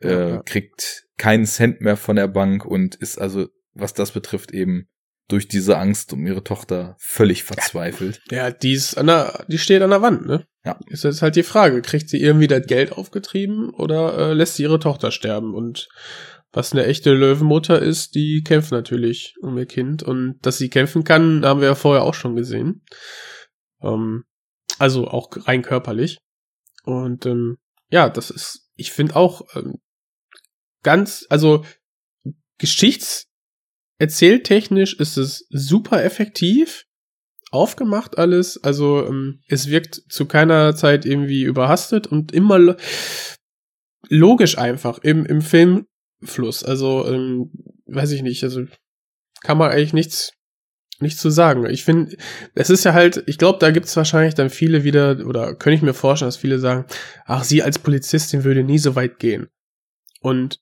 äh, ja. kriegt keinen Cent mehr von der Bank und ist also, was das betrifft, eben durch diese Angst um ihre Tochter völlig verzweifelt.
Ja, die ist an der, die steht an der Wand, ne? Ja. Ist jetzt halt die Frage, kriegt sie irgendwie das Geld aufgetrieben oder äh, lässt sie ihre Tochter sterben? Und was eine echte Löwenmutter ist, die kämpft natürlich um ihr Kind. Und dass sie kämpfen kann, haben wir ja vorher auch schon gesehen. Ähm, also auch rein körperlich. Und ähm, ja, das ist, ich finde auch ähm, ganz, also geschichtserzähltechnisch ist es super effektiv aufgemacht alles. Also ähm, es wirkt zu keiner Zeit irgendwie überhastet und immer logisch einfach. Im, im Film Fluss. Also, ähm, weiß ich nicht, also kann man eigentlich nichts, nichts zu sagen. Ich finde, es ist ja halt, ich glaube, da gibt es wahrscheinlich dann viele wieder, oder könnte ich mir vorstellen, dass viele sagen, ach, sie als Polizistin würde nie so weit gehen. Und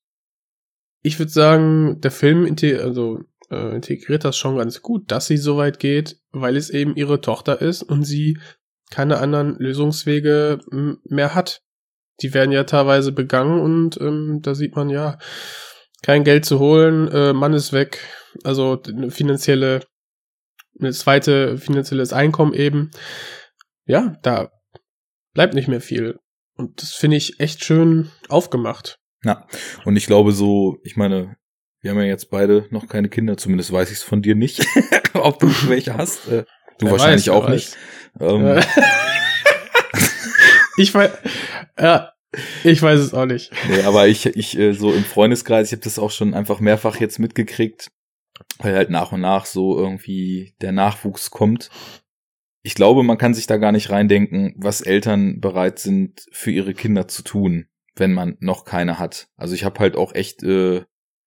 ich würde sagen, der Film also, äh, integriert das schon ganz gut, dass sie so weit geht, weil es eben ihre Tochter ist und sie keine anderen Lösungswege mehr hat die werden ja teilweise begangen und ähm, da sieht man ja, kein Geld zu holen, äh, Mann ist weg, also eine finanzielle, eine zweite finanzielles Einkommen eben. Ja, da bleibt nicht mehr viel. Und das finde ich echt schön aufgemacht.
Ja, und ich glaube so, ich meine, wir haben ja jetzt beide noch keine Kinder, zumindest weiß ich es von dir nicht, ob du welche hast. Äh, du wer wahrscheinlich weiß, auch nicht. Ähm,
ich weiß, ja, ich weiß es auch nicht.
Nee, aber ich, ich äh, so im Freundeskreis, ich habe das auch schon einfach mehrfach jetzt mitgekriegt. weil halt nach und nach so irgendwie der Nachwuchs kommt. Ich glaube, man kann sich da gar nicht reindenken, was Eltern bereit sind, für ihre Kinder zu tun, wenn man noch keine hat. Also ich habe halt auch echt äh,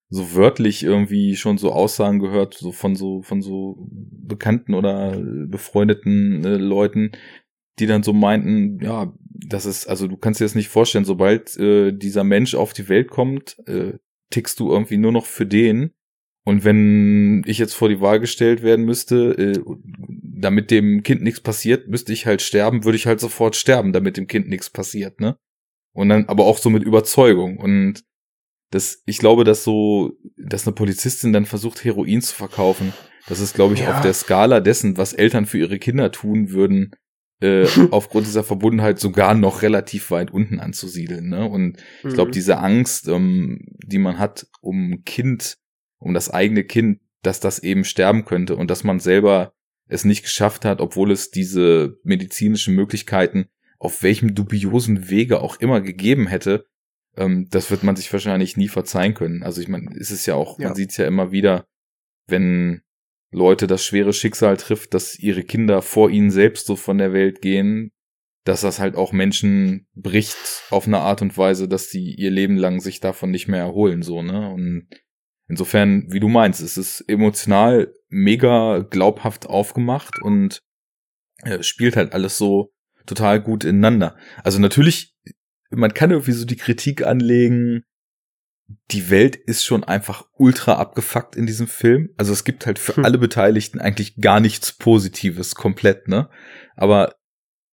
so wörtlich irgendwie schon so Aussagen gehört, so von so von so bekannten oder befreundeten äh, Leuten, die dann so meinten, ja, das ist, also du kannst dir das nicht vorstellen, sobald äh, dieser Mensch auf die Welt kommt, äh, tickst du irgendwie nur noch für den und wenn ich jetzt vor die Wahl gestellt werden müsste, äh, damit dem Kind nichts passiert, müsste ich halt sterben, würde ich halt sofort sterben, damit dem Kind nichts passiert, ne? Und dann aber auch so mit Überzeugung. Und das, ich glaube, dass so, dass eine Polizistin dann versucht, Heroin zu verkaufen, das ist, glaube ich, ja. auf der Skala dessen, was Eltern für ihre Kinder tun würden, äh, aufgrund dieser Verbundenheit sogar noch relativ weit unten anzusiedeln. Ne? Und ich glaube, mhm. diese Angst, ähm, die man hat um Kind, um das eigene Kind, dass das eben sterben könnte und dass man selber es nicht geschafft hat, obwohl es diese medizinischen Möglichkeiten auf welchem dubiosen Wege auch immer gegeben hätte, ähm, das wird man sich wahrscheinlich nie verzeihen können. Also ich meine, ist es ja auch, ja. man sieht es ja immer wieder, wenn Leute das schwere Schicksal trifft, dass ihre Kinder vor ihnen selbst so von der Welt gehen, dass das halt auch Menschen bricht auf eine Art und Weise, dass sie ihr Leben lang sich davon nicht mehr erholen, so, ne? Und insofern, wie du meinst, es ist emotional mega glaubhaft aufgemacht und äh, spielt halt alles so total gut ineinander. Also natürlich, man kann irgendwie so die Kritik anlegen, die Welt ist schon einfach ultra abgefuckt in diesem Film. Also es gibt halt für hm. alle Beteiligten eigentlich gar nichts Positives komplett, ne? Aber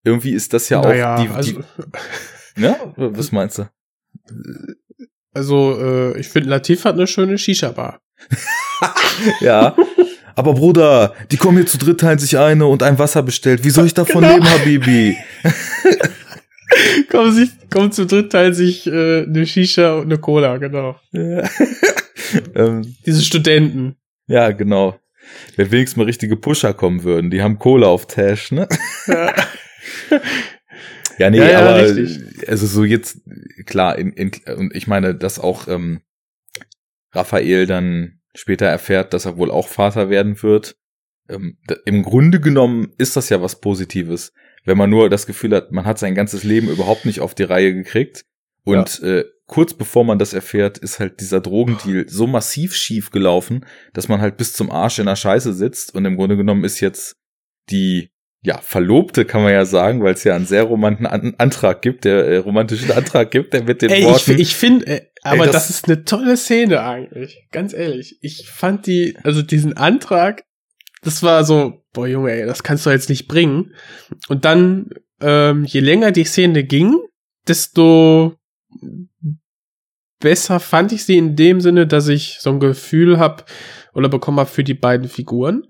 irgendwie ist das ja naja, auch die, die also, ne? Was meinst du?
Also, äh, ich finde, Latif hat eine schöne Shisha-Bar.
ja. Aber Bruder, die kommen hier zu dritt, teilen sich eine und ein Wasser bestellt. Wie soll ich davon genau. leben, Habibi?
kommen, sich, kommen zu dritt, teilen sich äh, eine Shisha und eine Cola, genau. Ja. ähm, Diese Studenten.
Ja, genau. Wenn wenigstens mal richtige Pusher kommen würden, die haben Cola auf Tash, ne? Ja. ja, nee, ja, ja, aber richtig. also so jetzt, klar, in, in, und ich meine, dass auch ähm, Raphael dann später erfährt, dass er wohl auch Vater werden wird. Ähm, Im Grunde genommen ist das ja was Positives wenn man nur das Gefühl hat, man hat sein ganzes Leben überhaupt nicht auf die Reihe gekriegt. Und ja. äh, kurz bevor man das erfährt, ist halt dieser Drogendeal so massiv schief gelaufen, dass man halt bis zum Arsch in der Scheiße sitzt. Und im Grunde genommen ist jetzt die ja, Verlobte kann man ja sagen, weil es ja einen sehr romantischen An Antrag gibt, der äh, romantischen Antrag gibt, der mit den
Ey,
Worten.
Ich, ich finde, äh, aber ey, das, das, ist eine tolle Szene eigentlich, ganz ehrlich. Ich fand die, also diesen Antrag das war so, boah Junge, ey, das kannst du jetzt nicht bringen. Und dann, ähm, je länger die Szene ging, desto besser fand ich sie in dem Sinne, dass ich so ein Gefühl habe oder bekommen habe für die beiden Figuren.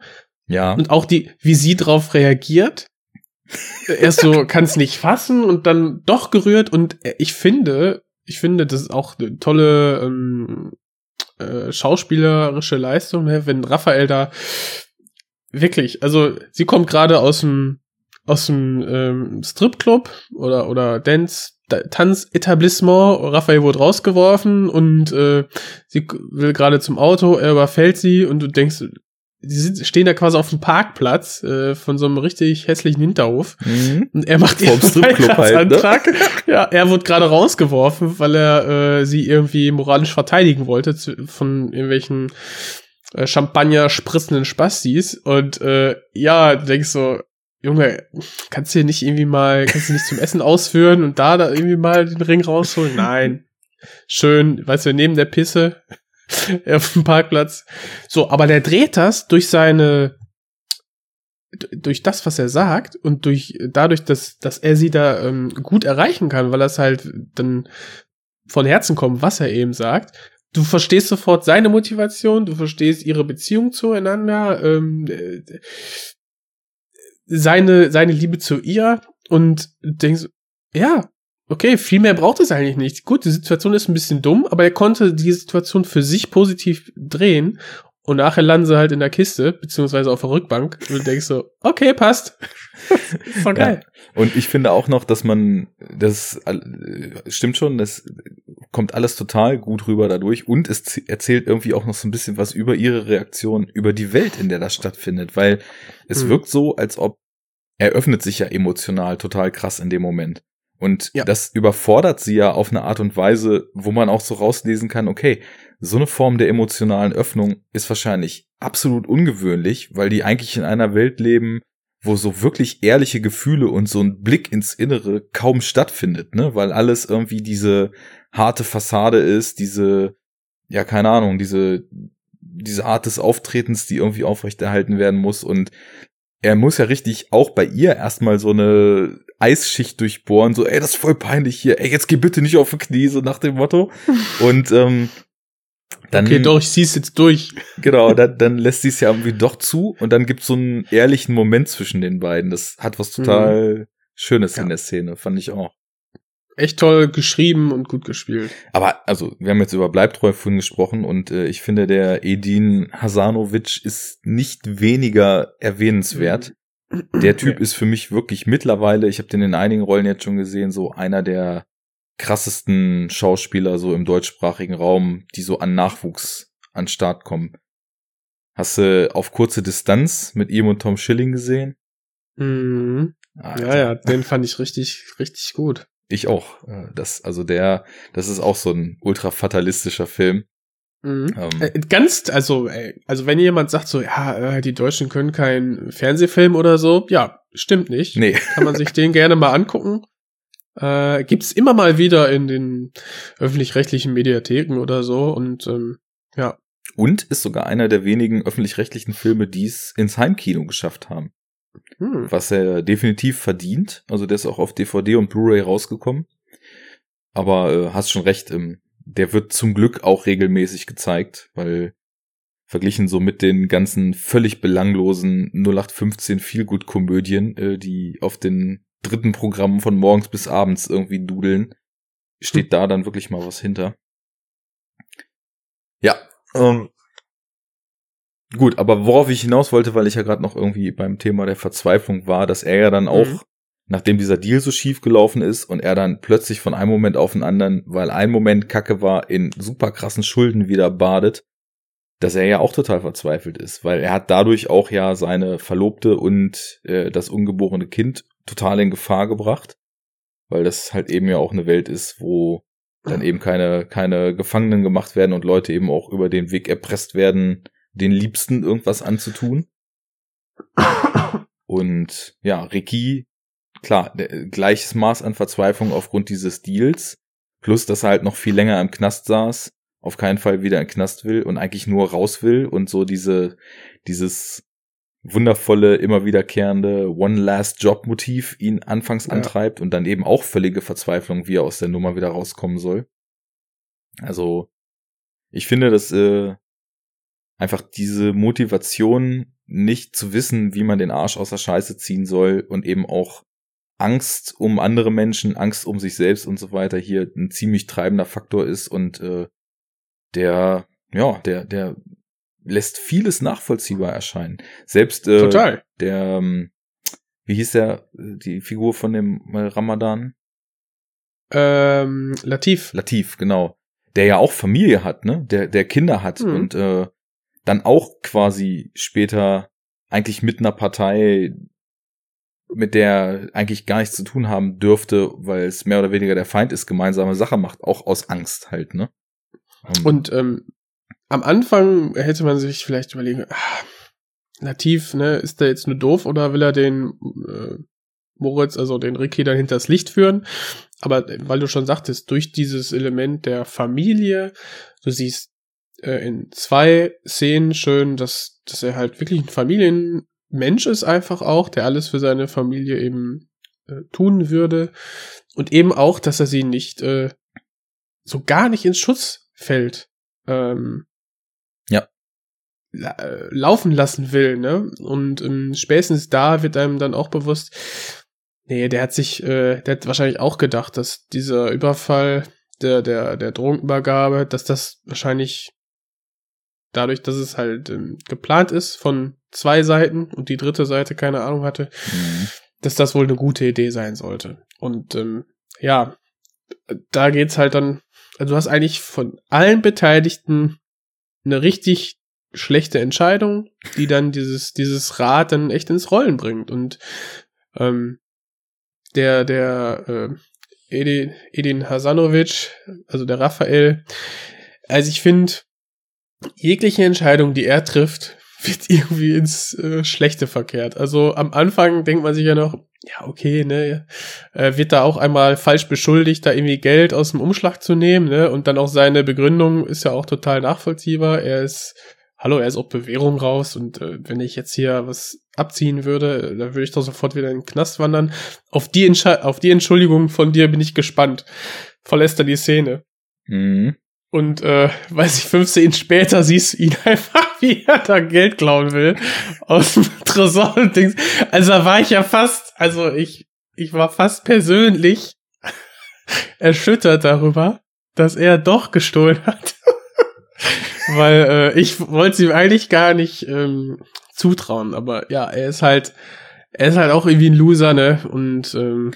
Ja.
Und auch die, wie sie drauf reagiert. Erst so kann es nicht fassen und dann doch gerührt und ich finde, ich finde, das ist auch eine tolle ähm, äh, schauspielerische Leistung, ne? wenn Raphael da wirklich, also sie kommt gerade aus dem aus dem ähm, Stripclub oder oder Dance Tanzetablissement. Raphael wurde rausgeworfen und äh, sie will gerade zum Auto, er überfällt sie und du denkst, sie stehen da quasi auf dem Parkplatz äh, von so einem richtig hässlichen Hinterhof mhm. und er macht ihren Heiratsantrag. Halt, ne? Ja, er wurde gerade rausgeworfen, weil er äh, sie irgendwie moralisch verteidigen wollte zu, von irgendwelchen äh, Champagner spritzenden Spastis und äh, ja, du denkst so, Junge, kannst du hier nicht irgendwie mal, kannst du nicht zum Essen ausführen und da, da irgendwie mal den Ring rausholen? Nein. Schön, weißt du, neben der Pisse auf dem Parkplatz. So, aber der dreht das durch seine, durch das, was er sagt und durch, dadurch, dass, dass er sie da ähm, gut erreichen kann, weil das halt dann von Herzen kommt, was er eben sagt, du verstehst sofort seine Motivation, du verstehst ihre Beziehung zueinander, ähm, seine, seine Liebe zu ihr und denkst, ja, okay, viel mehr braucht es eigentlich nicht. Gut, die Situation ist ein bisschen dumm, aber er konnte die Situation für sich positiv drehen und nachher landen sie halt in der Kiste, beziehungsweise auf der Rückbank. Und du denkst so, okay, passt. Voll geil.
Ja. Und ich finde auch noch, dass man, das stimmt schon, das kommt alles total gut rüber dadurch und es erzählt irgendwie auch noch so ein bisschen was über ihre Reaktion, über die Welt, in der das stattfindet, weil es
Mhm.
wirkt so, als ob er öffnet sich ja emotional total krass in dem Moment. Und
Ja.
das überfordert sie ja auf eine Art und Weise, wo man auch so rauslesen kann, okay, so eine Form der emotionalen Öffnung ist wahrscheinlich absolut ungewöhnlich, weil die eigentlich in einer Welt leben, wo so wirklich ehrliche Gefühle und so ein Blick ins Innere kaum stattfindet, ne? Weil alles irgendwie diese harte Fassade ist, diese, ja, keine Ahnung, diese, diese Art des Auftretens, die irgendwie aufrechterhalten werden muss und er muss ja richtig auch bei ihr erstmal so eine Eisschicht durchbohren, so, ey, das ist voll peinlich hier, ey, jetzt geh bitte nicht auf die Knie, so nach dem Motto. Und ähm, dann,
okay, doch, ich zieh's jetzt durch.
genau, dann, dann lässt sie es ja irgendwie doch zu und dann gibt's so einen ehrlichen Moment zwischen den beiden. Das hat was total Schönes
Ja.
in der Szene, fand ich auch.
Echt toll geschrieben und gut gespielt.
Aber also, wir haben jetzt über Bleibtreu vorhin gesprochen und äh, ich finde, der Edin Hasanovic ist nicht weniger erwähnenswert. Der Typ ist für mich wirklich mittlerweile, ich habe den in einigen Rollen jetzt schon gesehen, so einer der krassesten Schauspieler so im deutschsprachigen Raum, die so an Nachwuchs an Start kommen. Hast du auf kurze Distanz mit ihm und Tom Schilling gesehen?
Mhm.
Alter,
Ja, ja, den fand ich richtig, richtig gut.
Ich auch. Äh, Das, also der, das ist auch so ein ultra fatalistischer Film.
Mhm.
Ähm,
Äh, Ganz, also, ey, also wenn jemand sagt so, ja, äh, die Deutschen können keinen Fernsehfilm oder so, ja, stimmt nicht.
nee,
Kann man sich den gerne mal angucken. Äh, gibt's immer mal wieder in den öffentlich-rechtlichen Mediatheken oder so und ähm, ja.
Und ist sogar einer der wenigen öffentlich-rechtlichen Filme, die es ins Heimkino geschafft haben.
Hm.
Was er definitiv verdient. Also der ist auch auf DVD und Blu-ray rausgekommen. Aber äh, hast schon recht, ähm, der wird zum Glück auch regelmäßig gezeigt, weil verglichen so mit den ganzen völlig belanglosen 0815 Feelgood-Komödien, äh, die auf den dritten Programmen von morgens bis abends irgendwie dudeln, steht da dann wirklich mal was hinter. Ja, ähm, gut, aber worauf ich hinaus wollte, weil ich ja gerade noch irgendwie beim Thema der Verzweiflung war, dass er ja dann auch,
Mhm.
nachdem dieser Deal so schief gelaufen ist und er dann plötzlich von einem Moment auf den anderen, weil ein Moment Kacke war, in super krassen Schulden wieder badet, dass er ja auch total verzweifelt ist, weil er hat dadurch auch ja seine Verlobte und äh, das ungeborene Kind total in Gefahr gebracht, weil das halt eben ja auch eine Welt ist, wo dann eben keine, keine Gefangenen gemacht werden und Leute eben auch über den Weg erpresst werden, den Liebsten irgendwas anzutun. Und ja, Ricky, klar, gleiches Maß an Verzweiflung aufgrund dieses Deals, plus dass er halt noch viel länger im Knast saß, auf keinen Fall wieder in den Knast will und eigentlich nur raus will und so diese, dieses wundervolle, immer wiederkehrende One Last Job Motiv ihn anfangs
Ja.
antreibt und dann eben auch völlige Verzweiflung, wie er aus der Nummer wieder rauskommen soll. Also, ich finde, dass äh, einfach diese Motivation, nicht zu wissen, wie man den Arsch aus der Scheiße ziehen soll und eben auch Angst um andere Menschen, Angst um sich selbst und so weiter hier ein ziemlich treibender Faktor ist und äh, der, ja, der, der lässt vieles nachvollziehbar erscheinen. Selbst äh,
Total.
der, ähm, wie hieß der, die Figur von dem Ramadan?
Ähm, Latif.
Latif, genau. Der ja auch Familie hat, ne? Der, der Kinder hat
Mhm.
und äh, dann auch quasi später eigentlich mit einer Partei, mit der eigentlich gar nichts zu tun haben dürfte, weil es mehr oder weniger der Feind ist, gemeinsame Sache macht, auch aus Angst halt, ne? Ähm,
Und ähm, am Anfang hätte man sich vielleicht überlegen, ah, Latif, ne, ist der jetzt nur doof oder will er den äh, Moritz, also den Ricky, dann hinters Licht führen? Aber äh, weil du schon sagtest, durch dieses Element der Familie, du siehst äh, in zwei Szenen schön, dass, dass er halt wirklich ein Familienmensch ist einfach auch, der alles für seine Familie eben äh, tun würde. Und eben auch, dass er sie nicht äh, so gar nicht ins Schutz fällt. Ähm, äh, laufen lassen will, ne? Und ähm, spätestens da wird einem dann auch bewusst, nee, der hat sich, äh, der hat wahrscheinlich auch gedacht, dass dieser Überfall der, der, der Drogenübergabe, dass das wahrscheinlich dadurch, dass es halt ähm, geplant ist von zwei Seiten und die dritte Seite keine Ahnung hatte,
mhm.
dass das wohl eine gute Idee sein sollte. Und ähm, ja, da geht's halt dann also du hast eigentlich von allen Beteiligten eine richtig schlechte Entscheidung, die dann dieses, dieses Rad dann echt ins Rollen bringt. Und ähm, der, der äh, Edin, Edin Hasanovic, also der Raphael, also ich finde, jegliche Entscheidung, die er trifft, wird irgendwie ins äh, Schlechte verkehrt. Also am Anfang denkt man sich ja noch, ja, okay, ne, äh, wird da auch einmal falsch beschuldigt, da irgendwie Geld aus dem Umschlag zu nehmen, ne, und dann auch seine Begründung ist ja auch total nachvollziehbar. Er ist, hallo, er ist auf Bewährung raus und äh, wenn ich jetzt hier was abziehen würde, dann würde ich doch sofort wieder in den Knast wandern. Auf die, Entsche auf die Entschuldigung von dir bin ich gespannt. Verlässt er die Szene.
Mhm.
Und, äh, weiß ich, 15 später siehst du ihn einfach, wie er da Geld klauen will. Aus dem Tresor und Dings. Also da war ich ja fast, also ich, ich war fast persönlich erschüttert darüber, dass er doch gestohlen hat. Weil äh, ich wollte es ihm eigentlich gar nicht ähm, zutrauen. Aber ja, er ist halt, er ist halt auch irgendwie ein Loser, ne? Und ähm,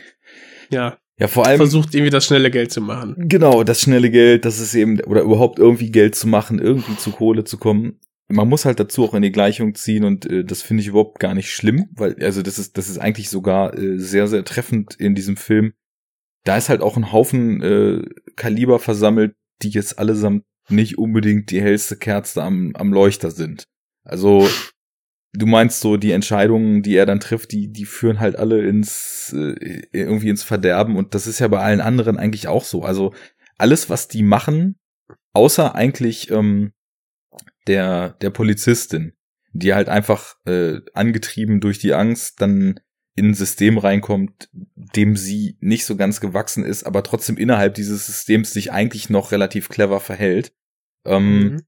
ja,
Ja, vor allem.
versucht irgendwie das schnelle Geld zu machen.
Genau, das schnelle Geld, das ist eben, oder überhaupt irgendwie Geld zu machen, irgendwie zu Kohle zu kommen. Man muss halt dazu auch in die Gleichung ziehen und äh, das finde ich überhaupt gar nicht schlimm, weil, also das ist, das ist eigentlich sogar äh, sehr, sehr treffend in diesem Film. Da ist halt auch ein Haufen äh, Kaliber versammelt, die jetzt allesamt nicht unbedingt die hellste Kerze am, am Leuchter sind. Also, du meinst so, die Entscheidungen, die er dann trifft, die, die führen halt alle ins, äh, irgendwie ins Verderben und das ist ja bei allen anderen eigentlich auch so. Also, alles, was die machen, außer eigentlich ähm, der, der Polizistin, die halt einfach äh, angetrieben durch die Angst dann in ein System reinkommt, dem sie nicht so ganz gewachsen ist, aber trotzdem innerhalb dieses Systems sich eigentlich noch relativ clever verhält. Ähm,
Mhm.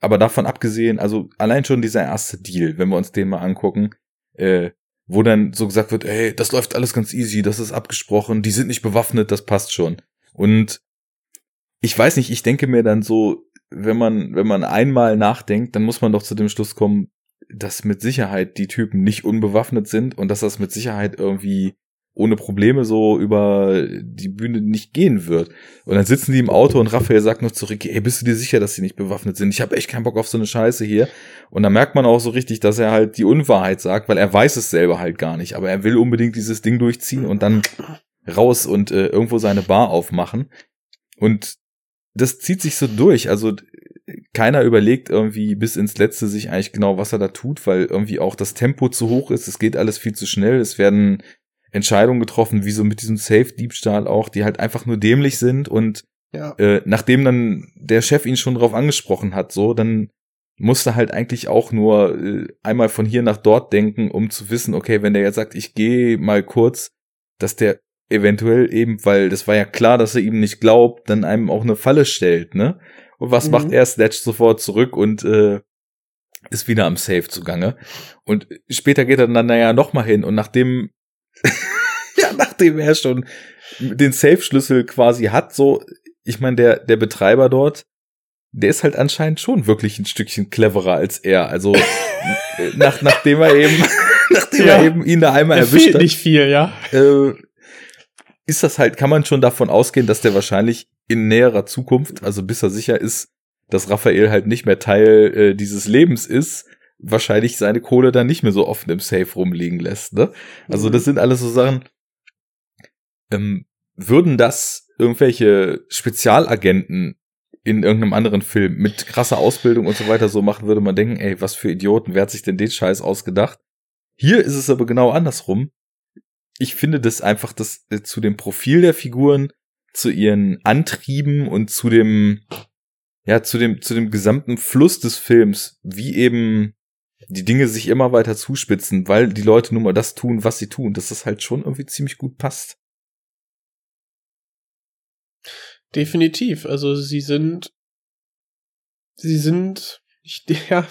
aber davon abgesehen, also allein schon dieser erste Deal, wenn wir uns den mal angucken, äh, wo dann so gesagt wird, ey, das läuft alles ganz easy, das ist abgesprochen, die sind nicht bewaffnet, das passt schon. Und ich weiß nicht, ich denke mir dann so, wenn man, wenn man einmal nachdenkt, dann muss man doch zu dem Schluss kommen, dass mit Sicherheit die Typen nicht unbewaffnet sind und dass das mit Sicherheit irgendwie ohne Probleme so über die Bühne nicht gehen wird. Und dann sitzen die im Auto und Raphael sagt noch zurück, ey, bist du dir sicher, dass sie nicht bewaffnet sind? Ich habe echt keinen Bock auf so eine Scheiße hier. Und dann merkt man auch so richtig, dass er halt die Unwahrheit sagt, weil er weiß es selber halt gar nicht. Aber er will unbedingt dieses Ding durchziehen und dann raus und äh, irgendwo seine Bar aufmachen. Und das zieht sich so durch. Also keiner überlegt irgendwie bis ins Letzte sich eigentlich genau, was er da tut, weil irgendwie auch das Tempo zu hoch ist. Es geht alles viel zu schnell. Es werden Entscheidungen getroffen, wie so mit diesem Safe-Diebstahl auch, die halt einfach nur dämlich sind und
Ja.
äh, nachdem dann der Chef ihn schon drauf angesprochen hat, so, dann musste halt eigentlich auch nur äh, einmal von hier nach dort denken, um zu wissen, okay, wenn der jetzt sagt, ich gehe mal kurz, dass der eventuell eben, weil das war ja klar, dass er ihm nicht glaubt, dann einem auch eine Falle stellt, ne? Und was
Mhm.
macht er? Snatcht sofort zurück und äh, ist wieder am Safe zugange. Und später geht er dann naja noch mal hin und nachdem ja, nachdem er schon den Safe-Schlüssel quasi hat, so, ich meine, der, der Betreiber dort, der ist halt anscheinend schon wirklich ein Stückchen cleverer als er. Also, nach, nachdem er eben, nachdem
Ja.
er eben ihn da einmal
Er
erwischt
fehlt
hat,
nicht viel, ja.
äh, ist das halt, kann man schon davon ausgehen, dass der wahrscheinlich in näherer Zukunft, also bis er sicher ist, dass Raphael halt nicht mehr Teil äh, dieses Lebens ist, wahrscheinlich seine Kohle dann nicht mehr so offen im Safe rumliegen lässt. Ne? Also
Mhm.
das sind alles so Sachen. Ähm, würden das irgendwelche Spezialagenten in irgendeinem anderen Film mit krasser Ausbildung und so weiter so machen, würde man denken, ey, was für Idioten, wer hat sich denn den Scheiß ausgedacht? Hier ist es aber genau andersrum. Ich finde das einfach, das äh, zu dem Profil der Figuren, zu ihren Antrieben und zu dem, ja, zu dem, zu dem gesamten Fluss des Films, wie eben die Dinge sich immer weiter zuspitzen, weil die Leute nun mal das tun, was sie tun, dass das halt schon irgendwie ziemlich gut passt.
Definitiv. Also sie sind, sie sind, ich, ja,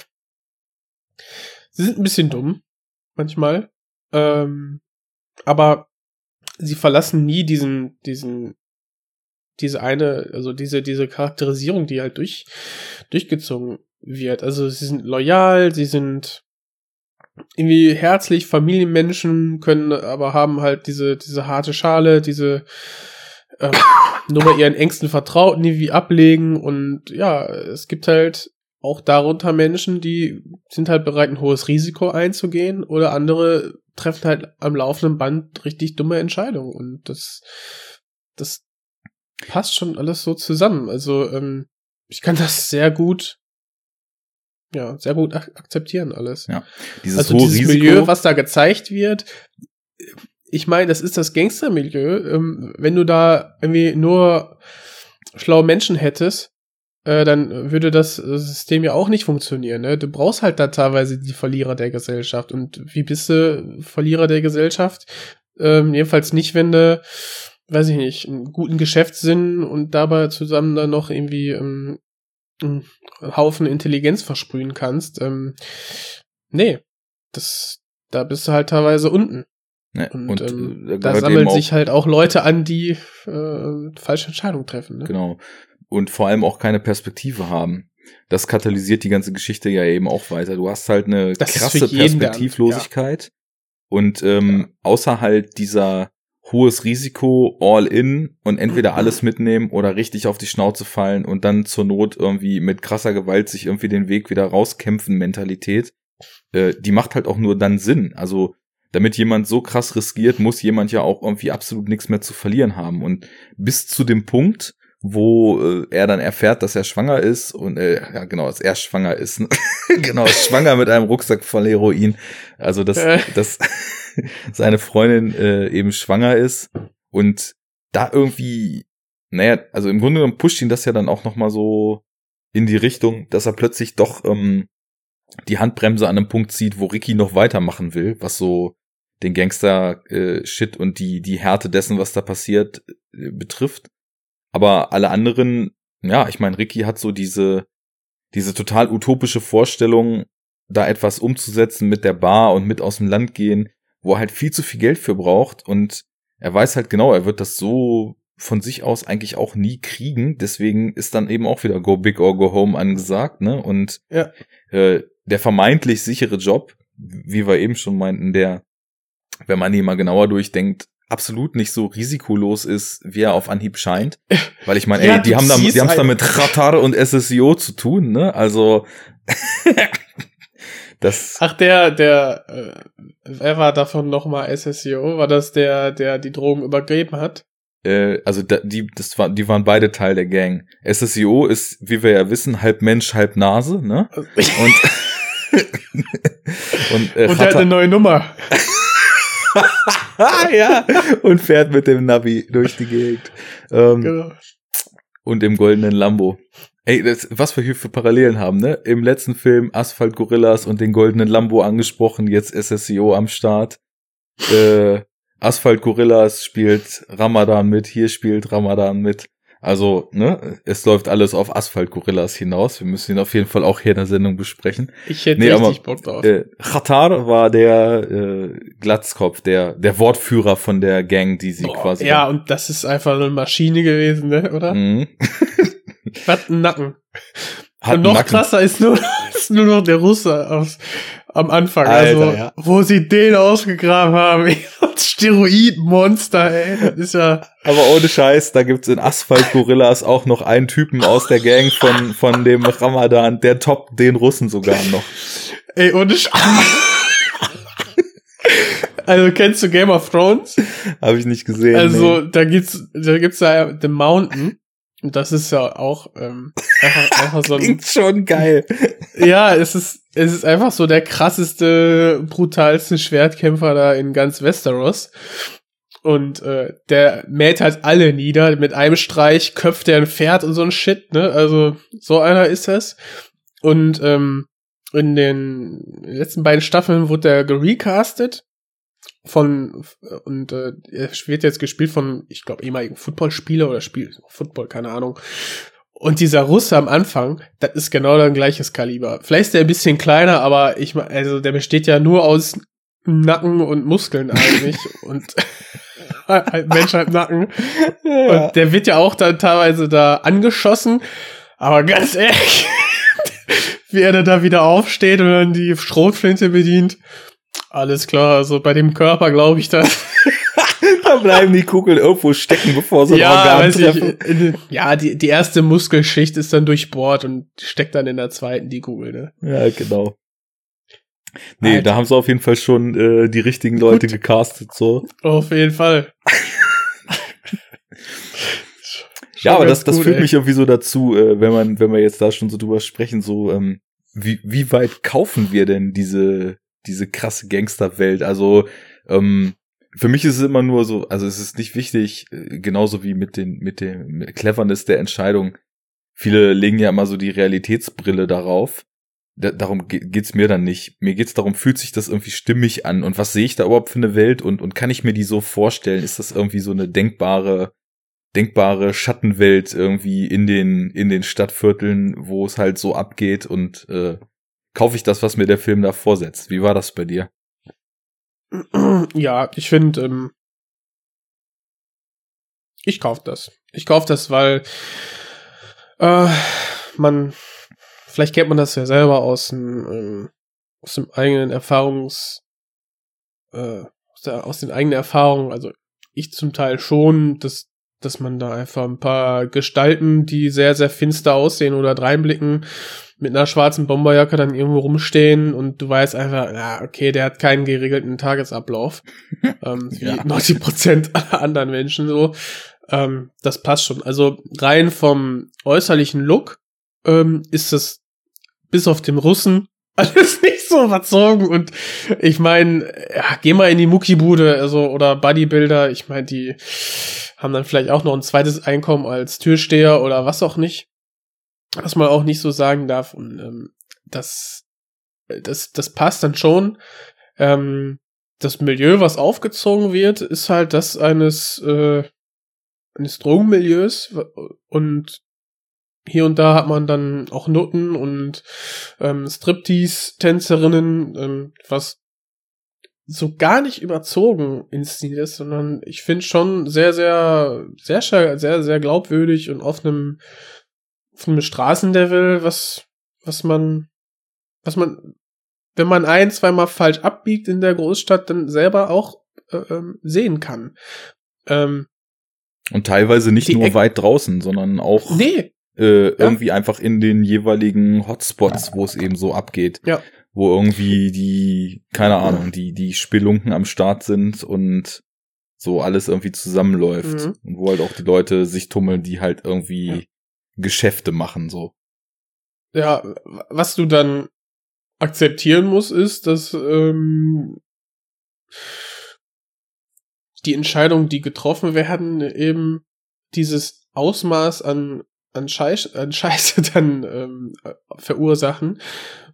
sie sind ein bisschen dumm manchmal, ähm, aber sie verlassen nie diesen, diesen, diese eine, also diese, diese Charakterisierung, die halt durch, durchgezogen wird. Also sie sind loyal, sie sind irgendwie herzlich, Familienmenschen können, aber haben halt diese, diese harte Schale, diese, ähm, nur mal ihren engsten Vertrauten irgendwie ablegen und ja, es gibt halt auch darunter Menschen, die sind halt bereit, ein hohes Risiko einzugehen oder andere treffen halt am laufenden Band richtig dumme Entscheidungen und das, das passt schon alles so zusammen. Also ähm, ich kann das sehr gut, ja, sehr gut ak akzeptieren alles.
Ja, dieses
also
hohe
dieses
Risiko.
Milieu, was da gezeigt wird, ich meine, das ist das Gangstermilieu. Ähm, wenn du da irgendwie nur schlaue Menschen hättest, äh, dann würde das System ja auch nicht funktionieren. Ne? Du brauchst halt da teilweise die Verlierer der Gesellschaft. Und wie bist du Verlierer der Gesellschaft? Ähm, jedenfalls nicht, wenn du, weiß ich nicht, einen guten Geschäftssinn und dabei zusammen dann noch irgendwie ähm, Haufen Intelligenz versprühen kannst. Ähm, nee, das, da bist du halt teilweise unten.
Ne,
Und,
und,
ähm,
äh,
da sammeln
auch-
sich halt auch Leute an, die äh, falsche Entscheidungen treffen. Ne?
Genau. Und vor allem auch keine Perspektive haben. Das katalysiert die ganze Geschichte ja eben auch weiter. Du hast halt eine
Das
krasse Perspektivlosigkeit. Und ähm, außer halt dieser hohes Risiko, all in und entweder alles mitnehmen oder richtig auf die Schnauze fallen und dann zur Not irgendwie mit krasser Gewalt sich irgendwie den Weg wieder rauskämpfen Mentalität, äh, die macht halt auch nur dann Sinn. Also damit jemand so krass riskiert, muss jemand ja auch irgendwie absolut nichts mehr zu verlieren haben. Und bis zu dem Punkt, wo äh, er dann erfährt, dass er schwanger ist und äh, ja genau, dass er schwanger ist. genau, schwanger mit einem Rucksack voll Heroin. Also dass,
Äh.
dass seine Freundin äh, eben schwanger ist und da irgendwie, naja, also im Grunde genommen pusht ihn das ja dann auch noch mal so in die Richtung, dass er plötzlich doch ähm, die Handbremse an einem Punkt zieht, wo Ricky noch weitermachen will, was so den Gangster-Shit und die, die Härte dessen, was da passiert, äh, betrifft. Aber alle anderen, ja, ich meine, Ricky hat so diese, diese total utopische Vorstellung, da etwas umzusetzen mit der Bar und mit aus dem Land gehen, wo er halt viel zu viel Geld für braucht und er weiß halt genau, er wird das so von sich aus eigentlich auch nie kriegen. Deswegen ist dann eben auch wieder Go Big or Go Home angesagt, ne? Und
Ja.
äh, der vermeintlich sichere Job, wie wir eben schon meinten, der, wenn man ihn mal genauer durchdenkt, absolut nicht so risikolos ist, wie er auf Anhieb scheint. Weil ich meine,
Ja,
ey, die
du
haben da, die haben es da
ein-
mit Ratar und SSIO zu tun, ne? Also das
Ach, der, der, äh, wer war davon nochmal SSIO? War das der, der die Drogen übergeben hat?
äh, also da, die, das war, die waren beide Teil der Gang. SSIO ist, wie wir ja wissen, halb Mensch, halb Nase, ne? Und und, äh,
Und der hat eine neue Nummer.
ja, und fährt mit dem Navi durch die Gegend. Ähm,
Genau.
Und im goldenen Lambo. Ey, das, was wir hier für Parallelen haben, ne? Im letzten Film Asphalt Gorillas und den goldenen Lambo angesprochen, jetzt SSIO am Start. Äh, Asphalt Gorillas spielt Ramadan mit, hier spielt Ramadan mit. Also, ne, es läuft alles auf Asphalt Gorillas hinaus. Wir müssen ihn auf jeden Fall auch hier in der Sendung besprechen.
Ich hätte
Nee,
richtig
aber,
Bock drauf.
Äh, Khatar war der äh, Glatzkopf, der der Wortführer von der Gang, die sie
Boah,
quasi.
ja, und das ist einfach eine Maschine gewesen, ne, oder?
Mhm.
Was ein Nacken. Und noch
Nacken.
krasser ist nur, ist nur noch der Russe aus, am Anfang.
Alter,
also,
ja.
wo sie den ausgegraben haben. Steroidmonster, ey. Das ist ja.
Aber ohne Scheiß, da gibt's in Asphalt Gorillas auch noch einen Typen aus der Gang von, von dem Ramadan, der toppt den Russen sogar noch.
Ey, ohne Sch Also, kennst du Game of Thrones?
Habe ich nicht gesehen.
Also,
nee.
da gibt's, da gibt's ja The Mountain. Und das ist ja auch, ähm, einfach, einfach so ein,
Klingt schon geil.
ja, es ist, es ist einfach so der krasseste, brutalste Schwertkämpfer da in ganz Westeros. Und äh, der mäht halt alle nieder. Mit einem Streich köpft er ein Pferd und so ein Shit, ne? Also, so einer ist es. Und ähm, in den letzten beiden Staffeln wurde er gerecastet von und äh, er wird jetzt gespielt von, ich glaube, ehemaligen Footballspieler oder Spiel Football, keine Ahnung. Und dieser Russe am Anfang, das ist genau dein gleiches Kaliber. Vielleicht ist der ein bisschen kleiner, aber ich also der besteht ja nur aus Nacken und Muskeln eigentlich und halt Mensch halt Nacken.
Ja.
Und der wird ja auch dann teilweise da angeschossen. Aber ganz ehrlich, wie er dann da wieder aufsteht und dann die Schrotflinte bedient. Alles klar, also bei dem Körper glaube ich das.
bleiben die Kugeln irgendwo stecken, bevor sie
ja,
Organ
weiß
treffen.
ich, ja, die, die erste Muskelschicht ist dann durchbohrt und steckt dann in der zweiten die Kugel, ne?
Ja, genau. Nee,
Alter.
da haben sie auf jeden Fall schon äh, die richtigen Leute
Gut.
gecastet, so.
Auf jeden Fall.
Ja, aber das, das
gut,
führt
ey.
mich irgendwie so dazu, äh, wenn man, wenn wir jetzt da schon so drüber sprechen, so, ähm, wie, wie weit kaufen wir denn diese, diese krasse Gangsterwelt? Also, ähm, für mich ist es immer nur so, also es ist nicht wichtig, äh, genauso wie mit den, mit dem Cleverness der Entscheidung. Viele legen ja immer so die Realitätsbrille darauf. Da, darum ge- geht's mir dann nicht. Mir geht's darum, fühlt sich das irgendwie stimmig an und was sehe ich da überhaupt für eine Welt und, und kann ich mir die so vorstellen? Ist das irgendwie so eine denkbare, denkbare Schattenwelt irgendwie in den, in den Stadtvierteln, wo es halt so abgeht und äh, kaufe ich das, was mir der Film da vorsetzt? Wie war das bei dir?
Ja, ich finde, ähm, ich kauf das. Ich kauf das, weil äh, man, vielleicht kennt man das ja selber aus dem, ähm, aus dem eigenen Erfahrungs, äh, aus, der, aus den eigenen Erfahrungen, also ich zum Teil schon, dass, dass man da einfach ein paar Gestalten, die sehr, sehr finster aussehen oder reinblicken, mit einer schwarzen Bomberjacke dann irgendwo rumstehen und du weißt einfach, ja, okay, der hat keinen geregelten Tagesablauf. ähm, wie
Ja.
90 Prozent aller anderen Menschen so. Ähm, das passt schon. Also rein vom äußerlichen Look ähm, ist das bis auf den Russen alles nicht so überzogen und ich meine, ja, geh mal in die Muckibude, also oder Bodybuilder, ich meine, die haben dann vielleicht auch noch ein zweites Einkommen als Türsteher oder was auch nicht was man auch nicht so sagen darf. Und ähm, das, das, das passt dann schon. Ähm, das Milieu, was aufgezogen wird, ist halt das eines, äh, eines Drogenmilieus und hier und da hat man dann auch Nutten und ähm, Striptease-Tänzerinnen, ähm, was so gar nicht überzogen inszeniert ist, sondern ich finde schon sehr, sehr, sehr, sehr, sehr, glaubwürdig und auf einem auf einem Straßenlevel, was, was man, was man, wenn man ein, zweimal falsch abbiegt in der Großstadt, dann selber auch äh, ähm, sehen kann. Ähm,
Und teilweise nicht nur
Eck-
weit draußen, sondern auch
nee,
äh, irgendwie einfach in den jeweiligen Hotspots, wo es eben so abgeht.
Ja.
Wo irgendwie die, keine Ahnung, die, die Spelunken am Start sind und so alles irgendwie zusammenläuft.
Mhm.
Und wo halt auch die Leute sich tummeln, die halt irgendwie Geschäfte machen, so.
ja, was du dann akzeptieren musst, ist, dass ähm, die Entscheidungen, die getroffen werden, eben dieses Ausmaß an an, Scheiß, an Scheiße dann ähm, äh, verursachen.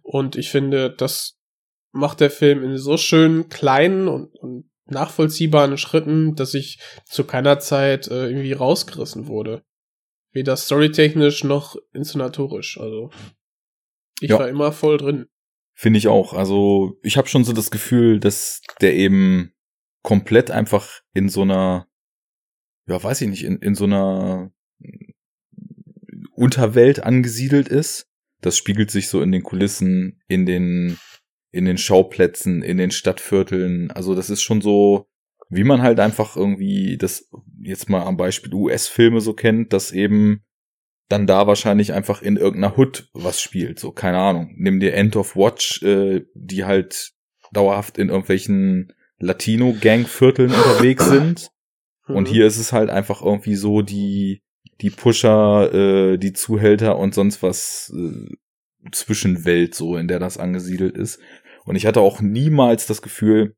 Und ich finde, das macht der Film in so schönen kleinen und, und nachvollziehbaren Schritten, dass ich zu keiner Zeit äh, irgendwie rausgerissen wurde. Weder storytechnisch noch inszenatorisch. Also ich
Ja.
war immer voll drin.
Finde ich auch. Also ich habe schon so das Gefühl, dass der eben komplett einfach in so einer, ja, weiß ich nicht, in, in so einer Unterwelt angesiedelt ist. Das spiegelt sich so in den Kulissen, in den, in den Schauplätzen, in den Stadtvierteln. Also das ist schon so, wie man halt einfach irgendwie das jetzt mal am Beispiel US-Filme so kennt, dass eben dann da wahrscheinlich einfach in irgendeiner Hood was spielt. So, keine Ahnung. Nimm dir End of Watch, äh, die halt dauerhaft in irgendwelchen Latino-Gang-Vierteln unterwegs sind. Und
Mhm.
hier ist es halt einfach irgendwie so die, die Pusher, äh, die Zuhälter und sonst was äh, Zwischenwelt, so in der das angesiedelt ist. Und ich hatte auch niemals das Gefühl,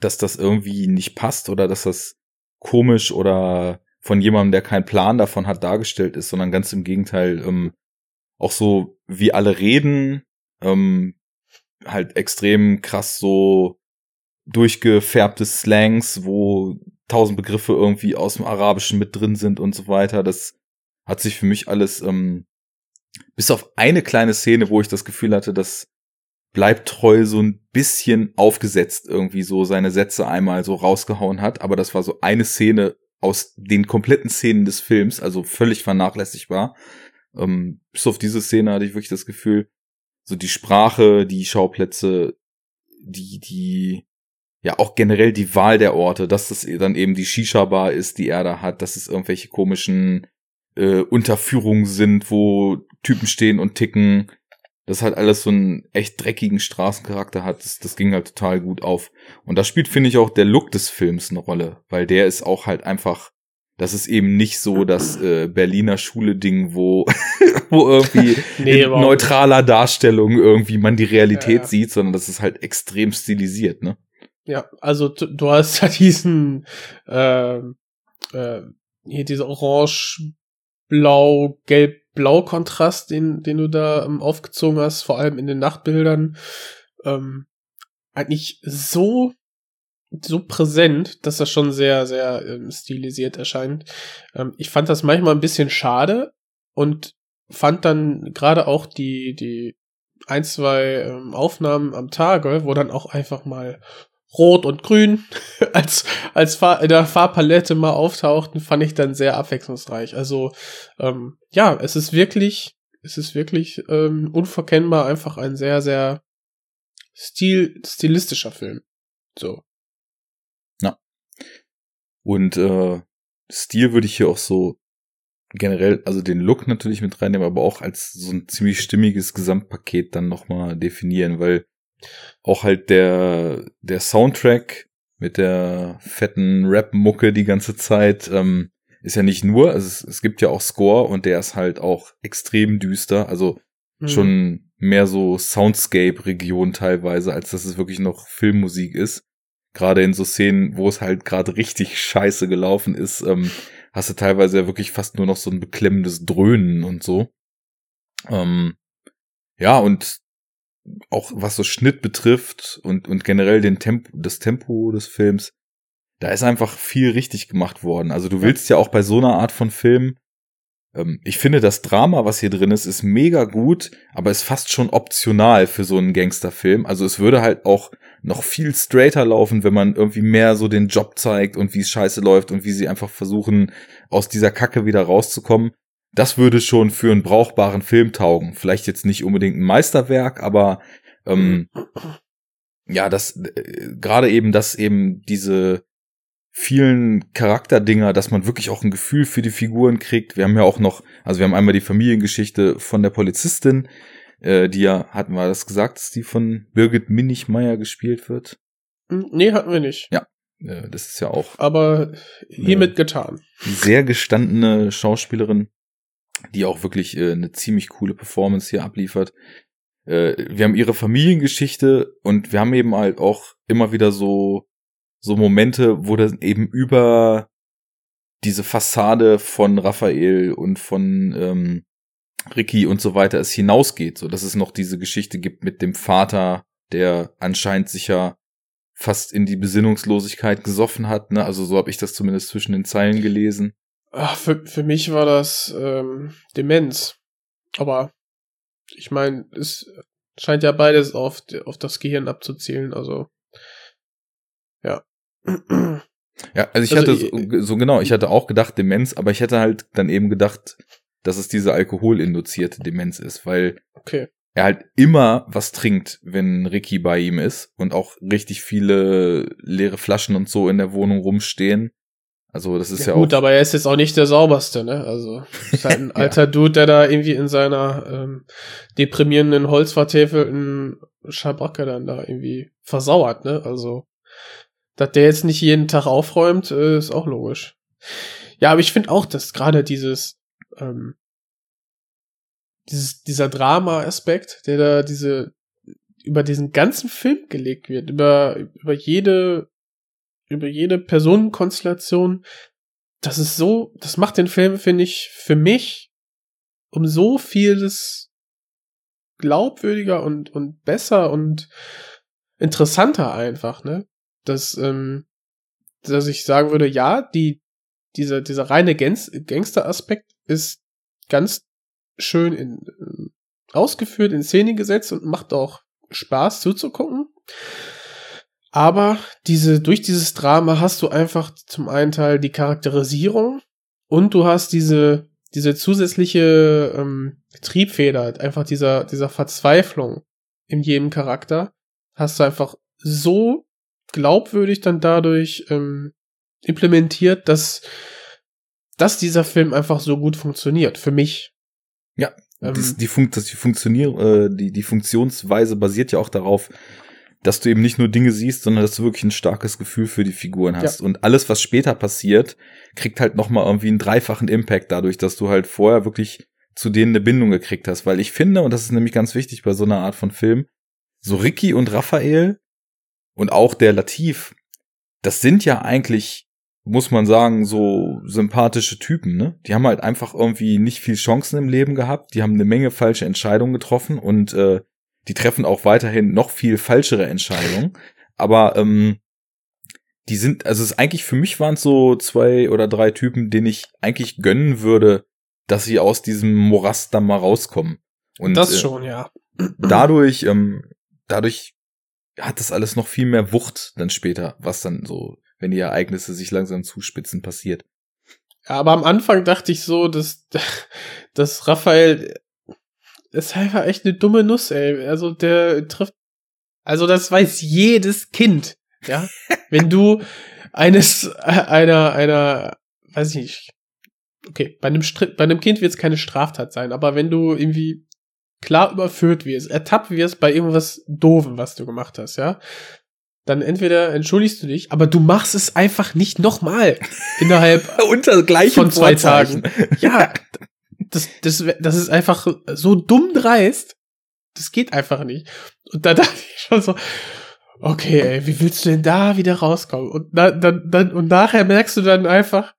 dass das irgendwie nicht passt oder dass das komisch oder von jemandem, der keinen Plan davon hat, dargestellt ist, sondern ganz im Gegenteil, ähm, auch so wie alle reden, ähm, halt extrem krass so durchgefärbte Slangs, wo tausend Begriffe irgendwie aus dem Arabischen mit drin sind und so weiter. Das hat sich für mich alles, ähm, bis auf eine kleine Szene, wo ich das Gefühl hatte, das bleibt treu so ein bisschen aufgesetzt irgendwie so seine Sätze einmal so rausgehauen hat. Aber das war so eine Szene aus den kompletten Szenen des Films, also völlig vernachlässigbar. Ähm, bis auf diese Szene hatte ich wirklich das Gefühl, so die Sprache, die Schauplätze, die, die ja auch generell die Wahl der Orte, dass das dann eben die Shisha-Bar ist, die er da hat, dass es irgendwelche komischen äh, Unterführungen sind, wo Typen stehen und ticken. Das halt alles so einen echt dreckigen Straßencharakter hat. Das, das ging halt total gut auf. Und da spielt, finde ich, auch der Look des Films eine Rolle, weil der ist auch halt einfach das ist eben nicht so das äh, Berliner Schule-Ding, wo, wo irgendwie
Nee,
in neutraler Darstellung irgendwie man die Realität
Ja, ja.
sieht, sondern das ist halt extrem stilisiert, ne?
Ja, also du, du hast ja diesen, ähm, äh, hier diese orange-blau, gelb-blau-Kontrast, den, den du da ähm, aufgezogen hast, vor allem in den Nachtbildern, ähm, eigentlich so, so präsent, dass das schon sehr, sehr ähm, stilisiert erscheint. Ähm, ich fand das manchmal ein bisschen schade und fand dann gerade auch die, die ein, zwei ähm, Aufnahmen am Tage, wo dann auch einfach mal Rot und Grün als, als Fahr in der Farbpalette mal auftauchten, fand ich dann sehr abwechslungsreich. Also, ähm, ja, es ist wirklich, es ist wirklich ähm, unverkennbar einfach ein sehr, sehr stil, stilistischer Film. So.
Und äh, Stil würde ich hier auch so generell, also den Look natürlich mit reinnehmen, aber auch als so ein ziemlich stimmiges Gesamtpaket dann nochmal definieren, weil auch halt der, der Soundtrack mit der fetten Rap-Mucke die ganze Zeit ähm, ist ja nicht nur, also es, es gibt ja auch Score und der ist halt auch extrem düster, also
Mhm.
schon mehr so Soundscape-Region teilweise, als dass es wirklich noch Filmmusik ist. Gerade in so Szenen, wo es halt gerade richtig scheiße gelaufen ist, ähm, hast du teilweise ja wirklich fast nur noch so ein beklemmendes Dröhnen und so. Ähm, ja, und auch was so Schnitt betrifft und, und generell den Tempo, das Tempo des Films, da ist einfach viel richtig gemacht worden. Also du willst ja auch bei so einer Art von Film, ähm, ich finde das Drama, was hier drin ist, ist mega gut, aber ist fast schon optional für so einen Gangsterfilm. Also es würde halt auch noch viel straighter laufen, wenn man irgendwie mehr so den Job zeigt und wie es scheiße läuft und wie sie einfach versuchen, aus dieser Kacke wieder rauszukommen. Das würde schon für einen brauchbaren Film taugen. Vielleicht jetzt nicht unbedingt ein Meisterwerk, aber ähm, ja, das äh, gerade eben, dass eben diese vielen Charakterdinger, dass man wirklich auch ein Gefühl für die Figuren kriegt. Wir haben ja auch noch, also wir haben einmal die Familiengeschichte von der Polizistin, äh, die ja, hatten wir das gesagt, dass die von Birgit Minichmeier gespielt wird.
Hm, Nee, hatten wir nicht.
Äh, das ist ja auch
Aber hiermit getan.
sehr gestandene Schauspielerin, die auch wirklich äh, eine ziemlich coole Performance hier abliefert. Äh, wir haben ihre Familiengeschichte und wir haben eben halt auch immer wieder so so Momente, wo dann eben über diese Fassade von Raphael und von ähm, Ricky und so weiter es hinausgeht, so dass es noch diese Geschichte gibt mit dem Vater, der anscheinend sich ja fast in die Besinnungslosigkeit gesoffen hat, ne? Also so habe ich das zumindest zwischen den Zeilen gelesen.
Ach, für, für mich war das ähm, Demenz. Aber ich meine, es scheint ja beides auf, auf das Gehirn abzuzielen, also ja.
Ja, also ich
Also,
hatte so, so genau, ich hatte auch gedacht Demenz, aber ich hätte halt dann eben gedacht, dass es diese alkoholinduzierte Demenz ist, weil
Okay.
er halt immer was trinkt, wenn Ricky bei ihm ist und auch richtig viele leere Flaschen und so in der Wohnung rumstehen. Also das ist ja,
Ja, gut,
auch
aber er ist jetzt auch nicht der sauberste, ne? Also ist halt ein
Ja.
alter Dude, der da irgendwie in seiner ähm, deprimierenden, holzvertäfelten Schabracke dann da irgendwie versauert, ne? Also, dass der jetzt nicht jeden Tag aufräumt, äh, ist auch logisch. Ja, aber ich finde auch, dass gerade dieses, ähm, dieses, dieser Drama-Aspekt, der da diese, über diesen ganzen Film gelegt wird, über, über jede, über jede Personenkonstellation, das ist so, das macht den Film, finde ich, für mich um so vieles glaubwürdiger und, und besser und interessanter einfach, ne? Dass, ähm, dass ich sagen würde, ja, die, dieser, dieser reine Gangster-Aspekt ist ganz schön in, ähm, ausgeführt, in Szene gesetzt und macht auch Spaß zuzugucken. Aber diese, durch dieses Drama hast du einfach zum einen Teil die Charakterisierung und du hast diese, diese zusätzliche ähm, Triebfeder, einfach dieser, dieser Verzweiflung in jedem Charakter, hast du einfach so glaubwürdig dann dadurch ähm, implementiert, dass, dass dieser Film einfach so gut funktioniert. Für mich.
Ja,
Ähm,
das, die, Fun das, die, Funktionier äh, die, die Funktionsweise basiert ja auch darauf, dass du eben nicht nur Dinge siehst, sondern dass du wirklich ein starkes Gefühl für die Figuren hast. Und alles, was später passiert, kriegt halt noch mal irgendwie einen dreifachen Impact dadurch, dass du halt vorher wirklich zu denen eine Bindung gekriegt hast. Weil ich finde, und das ist nämlich ganz wichtig bei so einer Art von Film, so Ricky und Raphael und auch der Latif, das sind ja eigentlich, muss man sagen, so sympathische Typen, ne? Die haben halt einfach irgendwie nicht viel Chancen im Leben gehabt, die haben eine Menge falsche Entscheidungen getroffen und äh, die treffen auch weiterhin noch viel falschere Entscheidungen. Aber ähm, die sind, also es ist eigentlich für mich waren es so zwei oder drei Typen, denen ich eigentlich gönnen würde, dass sie aus diesem Morast dann mal rauskommen. Und
das
äh,
schon, ja.
dadurch, ähm, dadurch hat das alles noch viel mehr Wucht dann später, was dann so, wenn die Ereignisse sich langsam zuspitzen, passiert.
Ja, aber am Anfang dachte ich so, dass, dass Raphael ist einfach echt eine dumme Nuss, ey. Also der trifft, also das weiß jedes Kind, ja. Wenn du eines, äh, einer, einer, weiß ich nicht, okay, bei einem, Str bei einem Kind wird es keine Straftat sein, aber wenn du irgendwie klar überführt wirst, ertappt wirst bei irgendwas Doofen, was du gemacht hast, ja, dann entweder entschuldigst du dich, aber du machst es einfach nicht nochmal innerhalb
Unter gleichen
von zwei. Tagen. Ja, das, das, das ist einfach so dumm dreist. Das geht einfach nicht. Und da dachte ich schon so, okay, ey, wie willst du denn da wieder rauskommen? Und dann, dann, dann, und nachher merkst du dann einfach,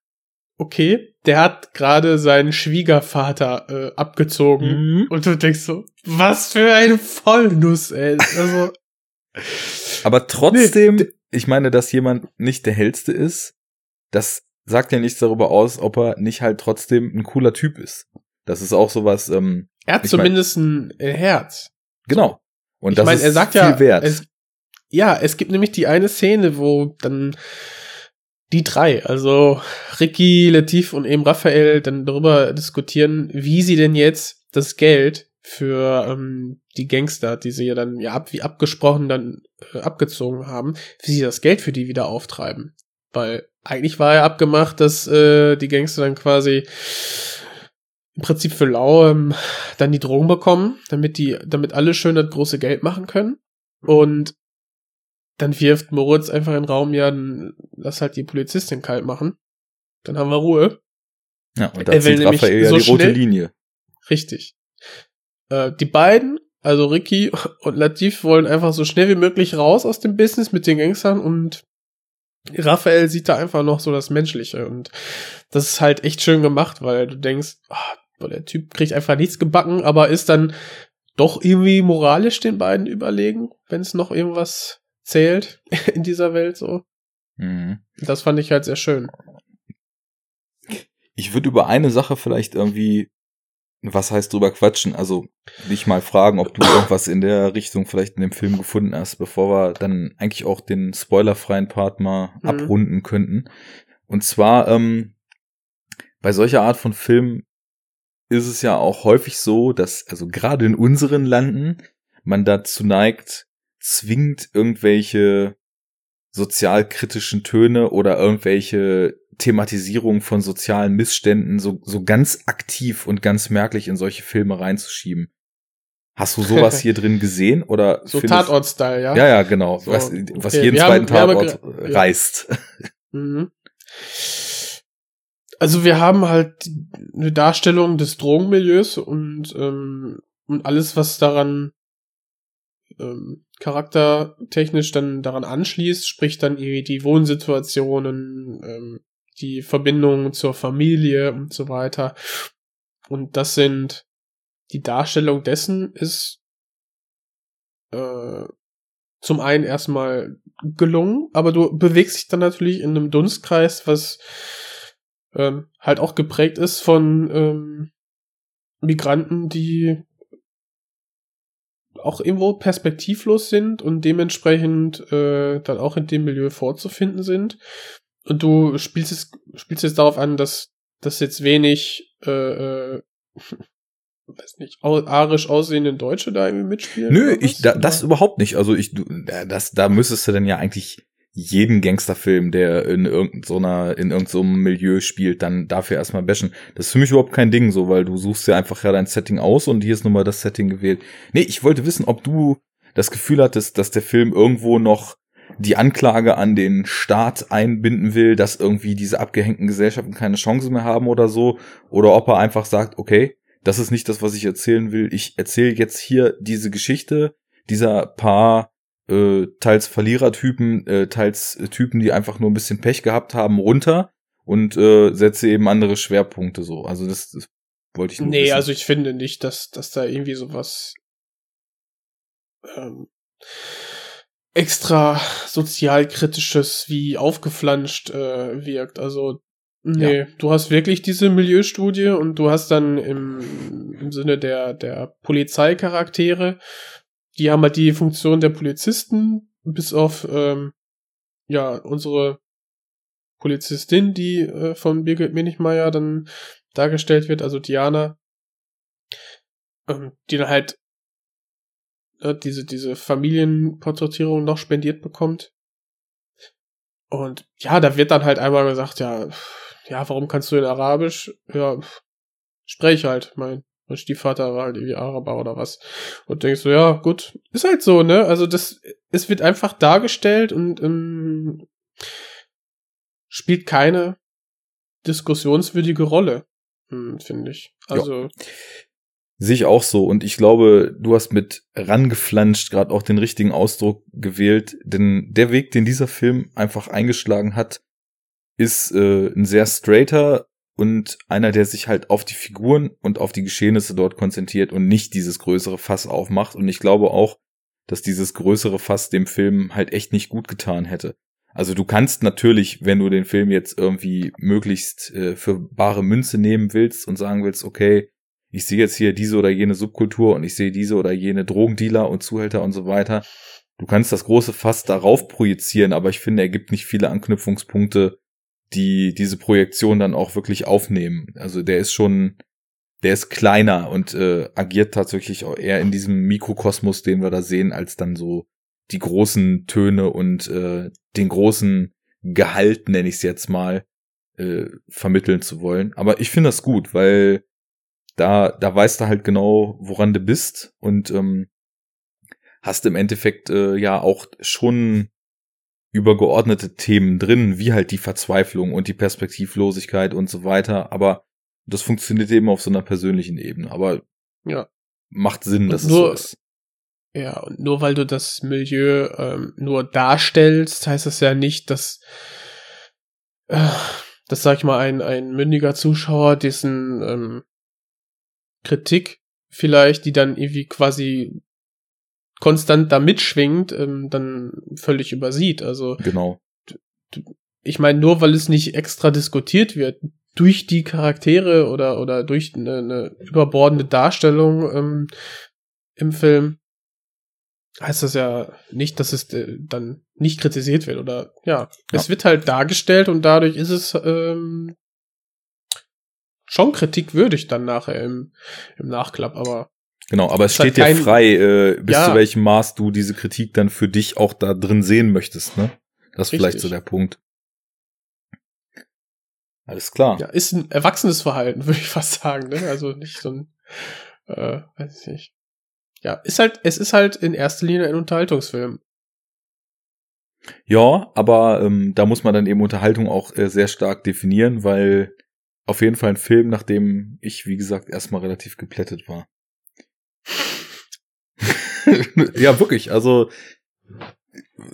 okay, der hat gerade seinen Schwiegervater äh, abgezogen.
Mhm.
Und du denkst so, was für eine Vollnuss, ey. Also,
Aber trotzdem,
Nee,
ich meine, dass jemand nicht der hellste ist, das sagt ja nichts darüber aus, ob er nicht halt trotzdem ein cooler Typ ist. Das ist auch sowas, ähm,
er hat
Ich mein-
zumindest ein äh, Herz.
genau. Und
ich
das
meine,
ist
er sagt
viel
ja,
wert.
Es, ja, es gibt nämlich die eine Szene, wo dann die drei, also Ricky, Latif und eben Raphael, dann darüber diskutieren, wie sie denn jetzt das Geld für ähm, die Gangster, die sie ja dann ja ab, wie abgesprochen dann äh, abgezogen haben, wie sie das Geld für die wieder auftreiben. Weil eigentlich war ja abgemacht, dass äh, die Gangster dann quasi im Prinzip für lau ähm, dann die Drogen bekommen, damit die, damit alle schön das große Geld machen können. Und dann wirft Moritz einfach in den Raum, ja, dann lass halt die Polizistin kalt machen. Dann haben wir Ruhe.
ja, und da zieht Raphael ja
so
die rote
schnell-
Linie.
Richtig. Äh, die beiden, also Ricky und Latif, wollen einfach so schnell wie möglich raus aus dem Business mit den Gangstern und Raphael sieht da einfach noch so das Menschliche und das ist halt echt schön gemacht, weil du denkst, ah, der Typ kriegt einfach nichts gebacken, aber ist dann doch irgendwie moralisch den beiden überlegen, wenn es noch irgendwas zählt in dieser Welt so.
Mhm.
Das fand ich halt sehr schön.
Ich würde über eine Sache vielleicht irgendwie, was heißt drüber quatschen, also dich mal fragen, ob du irgendwas in der Richtung vielleicht in dem Film gefunden hast, bevor wir dann eigentlich auch den spoilerfreien Part mal
Mhm.
abrunden könnten. Und zwar, ähm, bei solcher Art von Film ist es ja auch häufig so, dass, also gerade in unseren Landen, man dazu neigt, zwingend irgendwelche sozialkritischen Töne oder irgendwelche Thematisierung von sozialen Missständen so, so ganz aktiv und ganz merklich in solche Filme reinzuschieben. Hast du sowas hier drin gesehen oder
So Tatort-Style, ja?
Ja, ja, genau.
So,
was, was
okay,
jeden zweiten
haben- haben
Tatort
ja.
reißt.
Mhm. Also wir haben halt eine Darstellung des Drogenmilieus und, ähm, und alles, was daran ähm, charaktertechnisch dann daran anschließt, sprich dann irgendwie die Wohnsituationen, ähm, die Verbindungen zur Familie und so weiter. Und das sind die Darstellung dessen ist äh, zum einen erstmal gelungen, aber du bewegst dich dann natürlich in einem Dunstkreis, was ähm, halt auch geprägt ist von ähm, Migranten, die auch irgendwo perspektivlos sind und dementsprechend äh, dann auch in dem Milieu vorzufinden sind. Und du spielst es, spielst jetzt darauf an, dass das jetzt wenig äh, äh, weiß nicht, arisch aussehende Deutsche da irgendwie mitspielen.
Nö, ich, da, das überhaupt nicht. Also ich, das, da müsstest du dann ja eigentlich jeden Gangsterfilm, der in irgendeiner, in irgendeinem Milieu spielt, dann dafür erstmal bashen. Das ist für mich überhaupt kein Ding so, weil du suchst ja einfach ja dein Setting aus und hier ist nun mal das Setting gewählt. Nee, ich wollte wissen, ob du das Gefühl hattest, dass der Film irgendwo noch die Anklage an den Staat einbinden will, dass irgendwie diese abgehängten Gesellschaften keine Chance mehr haben oder so, oder ob er einfach sagt, okay, das ist nicht das, was ich erzählen will. Ich erzähle jetzt hier diese Geschichte dieser paar äh, teils Verlierertypen, äh, teils äh, Typen, die einfach nur ein bisschen Pech gehabt haben, runter und äh, setze eben andere Schwerpunkte so. Also das, das wollte ich nur
Nee,
wissen.
also ich finde nicht, dass, dass da irgendwie sowas ähm, extra sozialkritisches wie aufgeflanscht äh, wirkt. Also nee,
Ja.
du hast wirklich diese Milieustudie und du hast dann im, im Sinne der, der Polizeicharaktere, die haben halt die Funktion der Polizisten, bis auf ähm, ja, unsere Polizistin, die äh, von Birgit Menichmeier dann dargestellt wird, also Diana, ähm, die dann halt äh, diese, diese Familienporträtierung noch spendiert bekommt. Und ja, da wird dann halt einmal gesagt, ja, ja, warum kannst du in Arabisch? Ja, sprech halt, mein, mein Stiefvater war halt irgendwie Araber oder was. Und denkst du, ja, gut, ist halt so, ne? Also das, es wird einfach dargestellt und ähm, spielt keine diskussionswürdige Rolle, hm, finde ich. Also,
Sehe ich auch so. Und ich glaube, du hast mit rangeflanscht gerade auch den richtigen Ausdruck gewählt. Denn der Weg, den dieser Film einfach eingeschlagen hat, ist äh, ein sehr straighter und einer, der sich halt auf die Figuren und auf die Geschehnisse dort konzentriert und nicht dieses größere Fass aufmacht. Und ich glaube auch, dass dieses größere Fass dem Film halt echt nicht gut getan hätte. Also du kannst natürlich, wenn du den Film jetzt irgendwie möglichst äh, für bare Münze nehmen willst und sagen willst, okay, ich sehe jetzt hier diese oder jene Subkultur und ich sehe diese oder jene Drogendealer und Zuhälter und so weiter. Du kannst das große Fass darauf projizieren, aber ich finde, er gibt nicht viele Anknüpfungspunkte, die diese Projektion dann auch wirklich aufnehmen. Also der ist schon, der ist kleiner und äh, agiert tatsächlich auch eher in diesem Mikrokosmos, den wir da sehen, als dann so die großen Töne und äh, den großen Gehalt, nenne ich es jetzt mal, äh, vermitteln zu wollen. Aber ich finde das gut, weil da, da weißt du halt genau, woran du bist und ähm, hast im Endeffekt äh, ja auch schon übergeordnete Themen drin, wie halt die Verzweiflung und die Perspektivlosigkeit und so weiter. Aber das funktioniert eben auf so einer persönlichen Ebene. Aber
ja.
macht Sinn, dass
Und
es so
nur-
ist.
Ja, und nur weil du das Milieu ähm, nur darstellst, heißt das ja nicht, dass, äh, das sag ich mal, ein, ein mündiger Zuschauer dessen ähm, Kritik vielleicht, die dann irgendwie quasi konstant da mitschwingt, ähm, dann völlig übersieht. Also
Genau.
ich meine, nur weil es nicht extra diskutiert wird, durch die Charaktere oder, oder durch eine, eine überbordende Darstellung ähm, im Film, heißt das ja nicht, dass es äh, dann nicht kritisiert wird oder ja, es wird halt dargestellt und dadurch ist es ähm, schon kritikwürdig dann nachher im, im Nachklapp, aber
Genau, aber es steht dir
kein-
frei, äh, bis
Ja.
zu welchem Maß du diese Kritik dann für dich auch da drin sehen möchtest, ne? Das ist vielleicht
Richtig.
so der Punkt. Alles klar.
ja, ist ein erwachsenes Verhalten, würde ich fast sagen, ne? Also nicht so ein, äh, weiß ich nicht. Ja, ist halt, es ist halt in erster Linie ein Unterhaltungsfilm.
Ja, aber ähm, da muss man dann eben Unterhaltung auch äh, sehr stark definieren, weil auf jeden Fall ein Film, nachdem ich, wie gesagt, erstmal relativ geplättet war. Ja, wirklich. Also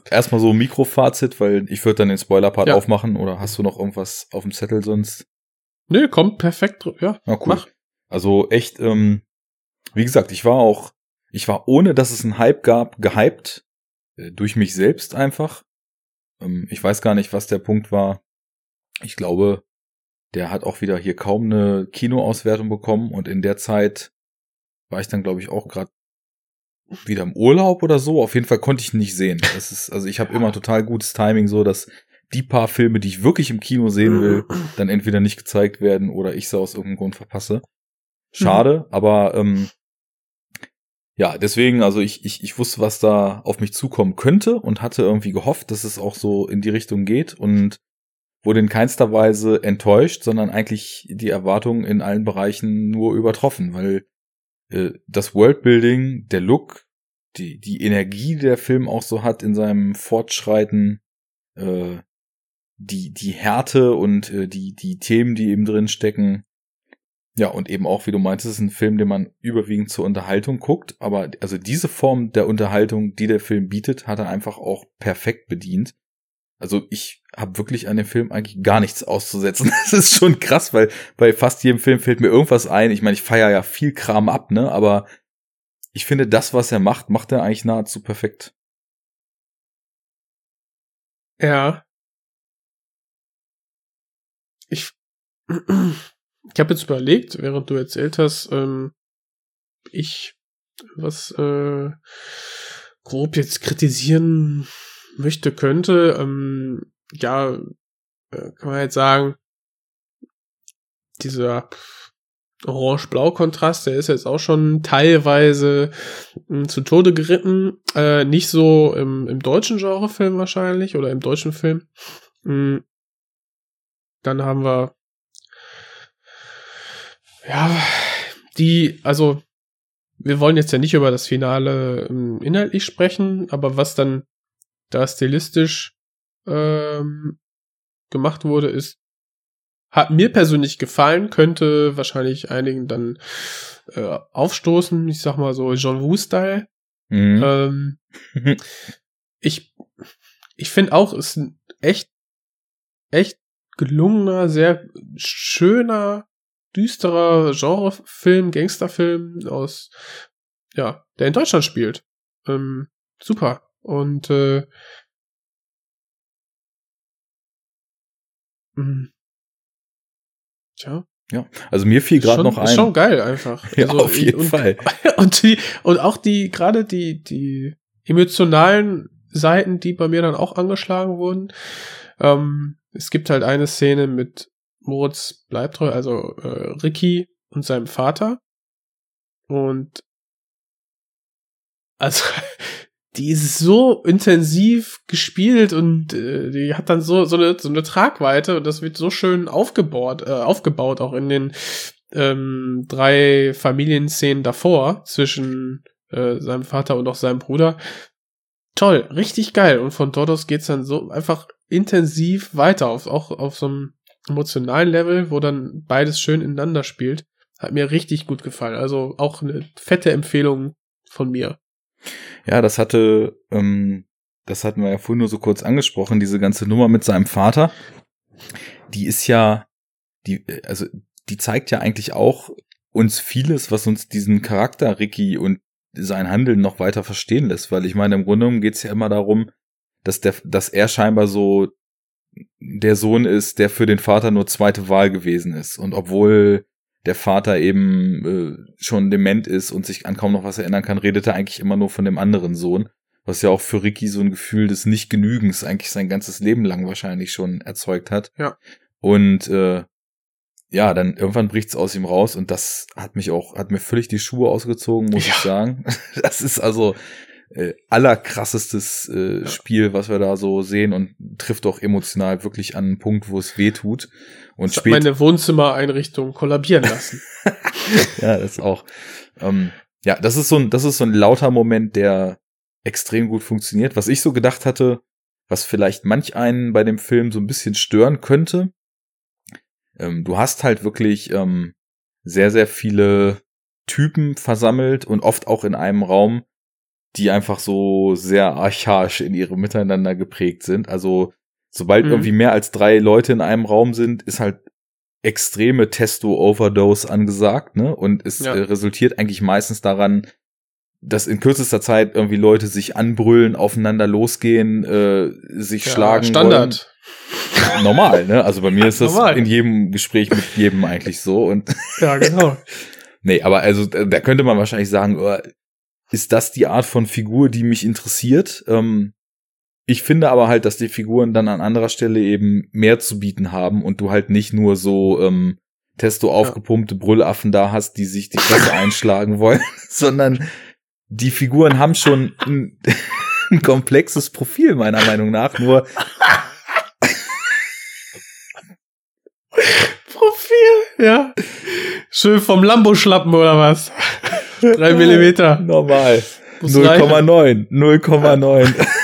erstmal so Mikrofazit, weil ich würde dann den Spoiler-Part
Ja.
aufmachen oder hast du noch irgendwas auf dem Zettel sonst?
Nö, kommt perfekt, ja.
Na cool.
Mach.
Also echt, ähm, wie gesagt, ich war auch, ich war ohne, dass es einen Hype gab, gehypt. Äh, durch mich selbst einfach. Ähm, ich weiß gar nicht, was der Punkt war. Ich glaube, der hat auch wieder hier kaum eine Kinoauswertung bekommen und in der Zeit war ich dann, glaube ich, auch gerade wieder im Urlaub oder so. Auf jeden Fall konnte ich ihn nicht sehen. Das ist, also ich habe immer total gutes Timing, so dass die paar Filme, die ich wirklich im Kino sehen will, dann entweder nicht gezeigt werden oder ich sie aus irgendeinem Grund verpasse. Schade, aber ähm, ja, deswegen, also ich, ich, ich wusste, was da auf mich zukommen könnte und hatte irgendwie gehofft, dass es auch so in die Richtung geht und wurde in keinster Weise enttäuscht, sondern eigentlich die Erwartungen in allen Bereichen nur übertroffen, weil das Worldbuilding, der Look, die, die Energie, die der Film auch so hat in seinem Fortschreiten, äh, die, die Härte und äh, die, die Themen, die eben drin stecken, ja, und eben auch, wie du meintest, ist ein Film, den man überwiegend zur Unterhaltung guckt. Aber also diese Form der Unterhaltung, die der Film bietet, hat er einfach auch perfekt bedient. Also ich habe wirklich an dem Film eigentlich gar nichts auszusetzen. Das ist schon krass, weil bei fast jedem Film fällt mir irgendwas ein. Ich meine, ich feiere ja viel Kram ab, ne? Aber ich finde, das, was er macht, macht er eigentlich nahezu perfekt.
Ja. Ich ich habe jetzt überlegt, während du erzählt hast, ähm, ich was äh, grob jetzt kritisieren möchte, könnte, ähm, ja, äh, kann man jetzt sagen, dieser Orange-Blau-Kontrast, der ist jetzt auch schon teilweise mh, hm, zu Tode geritten. Äh, nicht so im, im deutschen Genrefilm wahrscheinlich oder im deutschen Film. Mhm. Dann haben wir ja, die, also, wir wollen jetzt ja nicht über das Finale ähm, inhaltlich sprechen, aber was dann da stilistisch ähm, gemacht wurde, ist, hat mir persönlich gefallen, könnte wahrscheinlich einigen dann äh, aufstoßen. Ich sag mal so John Woo-Style. Mhm. Ähm, ich ich finde auch, ist ein echt, echt gelungener, sehr schöner düsterer Genrefilm, Gangsterfilm aus, ja, der in Deutschland spielt. Ähm, super. Und äh, mh. Hm. Tja.
Ja, also mir fiel gerade noch ein.
Ist schon geil einfach.
ja,
also,
auf jeden
und,
Fall.
Und die und auch die gerade die die emotionalen Seiten, die bei mir dann auch angeschlagen wurden. Ähm, es gibt halt eine Szene mit Moritz bleibt treu, also äh, Ricky und seinem Vater. Und also die ist so intensiv gespielt und äh, die hat dann so so eine so eine Tragweite und das wird so schön aufgebaut äh, aufgebaut auch in den ähm, drei Familienszenen davor zwischen äh, seinem Vater und auch seinem Bruder. Toll, richtig geil und von dort aus geht's dann so einfach intensiv weiter auf auch auf so einem emotionalen Level, wo dann beides schön ineinander spielt. Hat mir richtig gut gefallen. Also auch eine fette Empfehlung von mir.
Ja, das hatte, ähm, das hatten wir ja vorhin nur so kurz angesprochen, diese ganze Nummer mit seinem Vater. Die ist ja, die, also die zeigt ja eigentlich auch uns vieles, was uns diesen Charakter Ricky und sein Handeln noch weiter verstehen lässt, weil ich meine, im Grunde genommen geht es ja immer darum, dass der, dass er scheinbar so der Sohn ist, der für den Vater nur zweite Wahl gewesen ist. Und obwohl der Vater eben äh, schon dement ist und sich an kaum noch was erinnern kann, redet er eigentlich immer nur von dem anderen Sohn. Was ja auch für Ricky so ein Gefühl des Nichtgenügens eigentlich sein ganzes Leben lang wahrscheinlich schon erzeugt hat.
Ja.
Und äh, ja, dann irgendwann bricht's aus ihm raus und das hat mich auch, hat mir völlig die Schuhe ausgezogen, muss ja. ich sagen. Das ist also, äh, allerkrassestes äh, ja. Spiel, was wir da so sehen und trifft auch emotional wirklich an einen Punkt, wo es weh tut. Und
das meine Wohnzimmereinrichtung kollabieren lassen.
ja, das auch. Ähm, ja, das ist so ein, das ist so ein lauter Moment, der extrem gut funktioniert. Was ich so gedacht hatte, was vielleicht manch einen bei dem Film so ein bisschen stören könnte. Ähm, du hast halt wirklich ähm, sehr, sehr viele Typen versammelt und oft auch in einem Raum, die einfach so sehr archaisch in ihrem Miteinander geprägt sind. Also sobald mhm. irgendwie mehr als drei Leute in einem Raum sind, ist halt extreme Testo-Overdose angesagt, ne? Und es ja. äh, resultiert eigentlich meistens daran, dass in kürzester Zeit irgendwie Leute sich anbrüllen, aufeinander losgehen, äh, sich ja, schlagen.
Standard.
Wollen. Normal, ne? Also bei mir ist das Normal. in jedem Gespräch mit jedem eigentlich so und.
ja, genau.
nee, aber also da könnte man wahrscheinlich sagen, oh, ist das die Art von Figur, die mich interessiert. Ähm, ich finde aber halt, dass die Figuren dann an anderer Stelle eben mehr zu bieten haben und du halt nicht nur so ähm, testo aufgepumpte ja. Brüllaffen da hast, die sich die Fresse einschlagen wollen, sondern die Figuren haben schon ein, ein komplexes Profil, meiner Meinung nach. Nur
Profil, ja. Schön vom Lambo-Schlappen oder was? Drei Millimeter.
normal.
Muss reichen.
0,9. 0,9.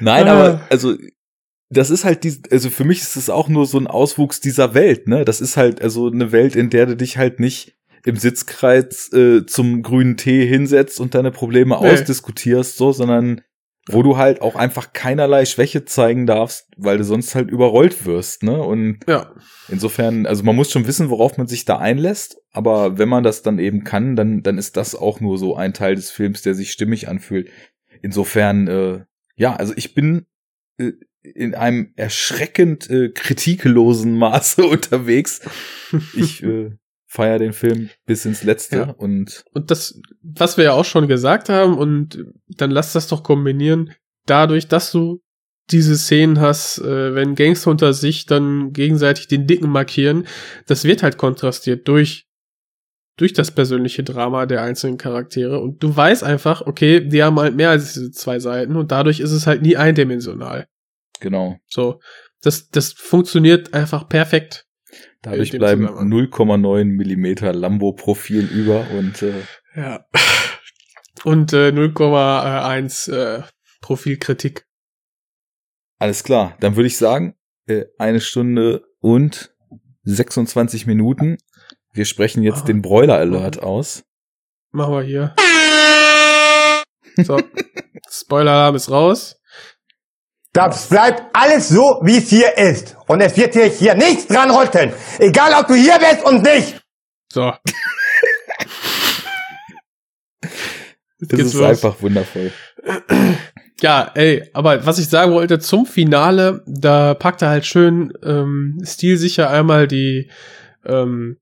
Nein, aber also das ist halt die, also für mich ist es auch nur so ein Auswuchs dieser Welt, ne? Das ist halt also eine Welt, in der du dich halt nicht im Sitzkreis äh, zum grünen Tee hinsetzt und deine Probleme
Nee.
ausdiskutierst, so, sondern wo du halt auch einfach keinerlei Schwäche zeigen darfst, weil du sonst halt überrollt wirst, ne? Und
Ja,
Insofern, also man muss schon wissen, worauf man sich da einlässt, aber wenn man das dann eben kann, dann, dann ist das auch nur so ein Teil des Films, der sich stimmig anfühlt. Insofern, äh, ja, also ich bin äh, in einem erschreckend äh, kritiklosen Maße unterwegs. Ich äh, feiere den Film bis ins Letzte
Ja.
und
Und das, was wir ja auch schon gesagt haben, und dann lass das doch kombinieren, dadurch, dass du diese Szenen hast, äh, wenn Gangster unter sich dann gegenseitig den Dicken markieren, das wird halt kontrastiert durch, durch das persönliche Drama der einzelnen Charaktere. Und du weißt einfach, okay, die haben halt mehr als diese zwei Seiten und dadurch ist es halt nie eindimensional.
genau,
So, das, das funktioniert einfach perfekt.
dadurch bleiben
Zusammenhang.
0,9 Millimeter Lambo-Profil über und äh,
Ja. Und äh, 0,1 äh, Profilkritik.
Alles klar, dann würde ich sagen, äh, eine Stunde und 26 Minuten. Wir sprechen jetzt
Ah.
den Broiler Alert aus.
Machen wir hier. So. Spoiler-Alarm ist raus.
Das bleibt alles so, wie es hier ist. Und es wird hier, hier nichts dran rütteln. Egal, ob du hier bist und nicht.
So.
Das
geht's
ist
los.
einfach wundervoll.
Ja, ey, aber was ich sagen wollte zum Finale, da packt er halt schön ähm, stilsicher einmal die ähm,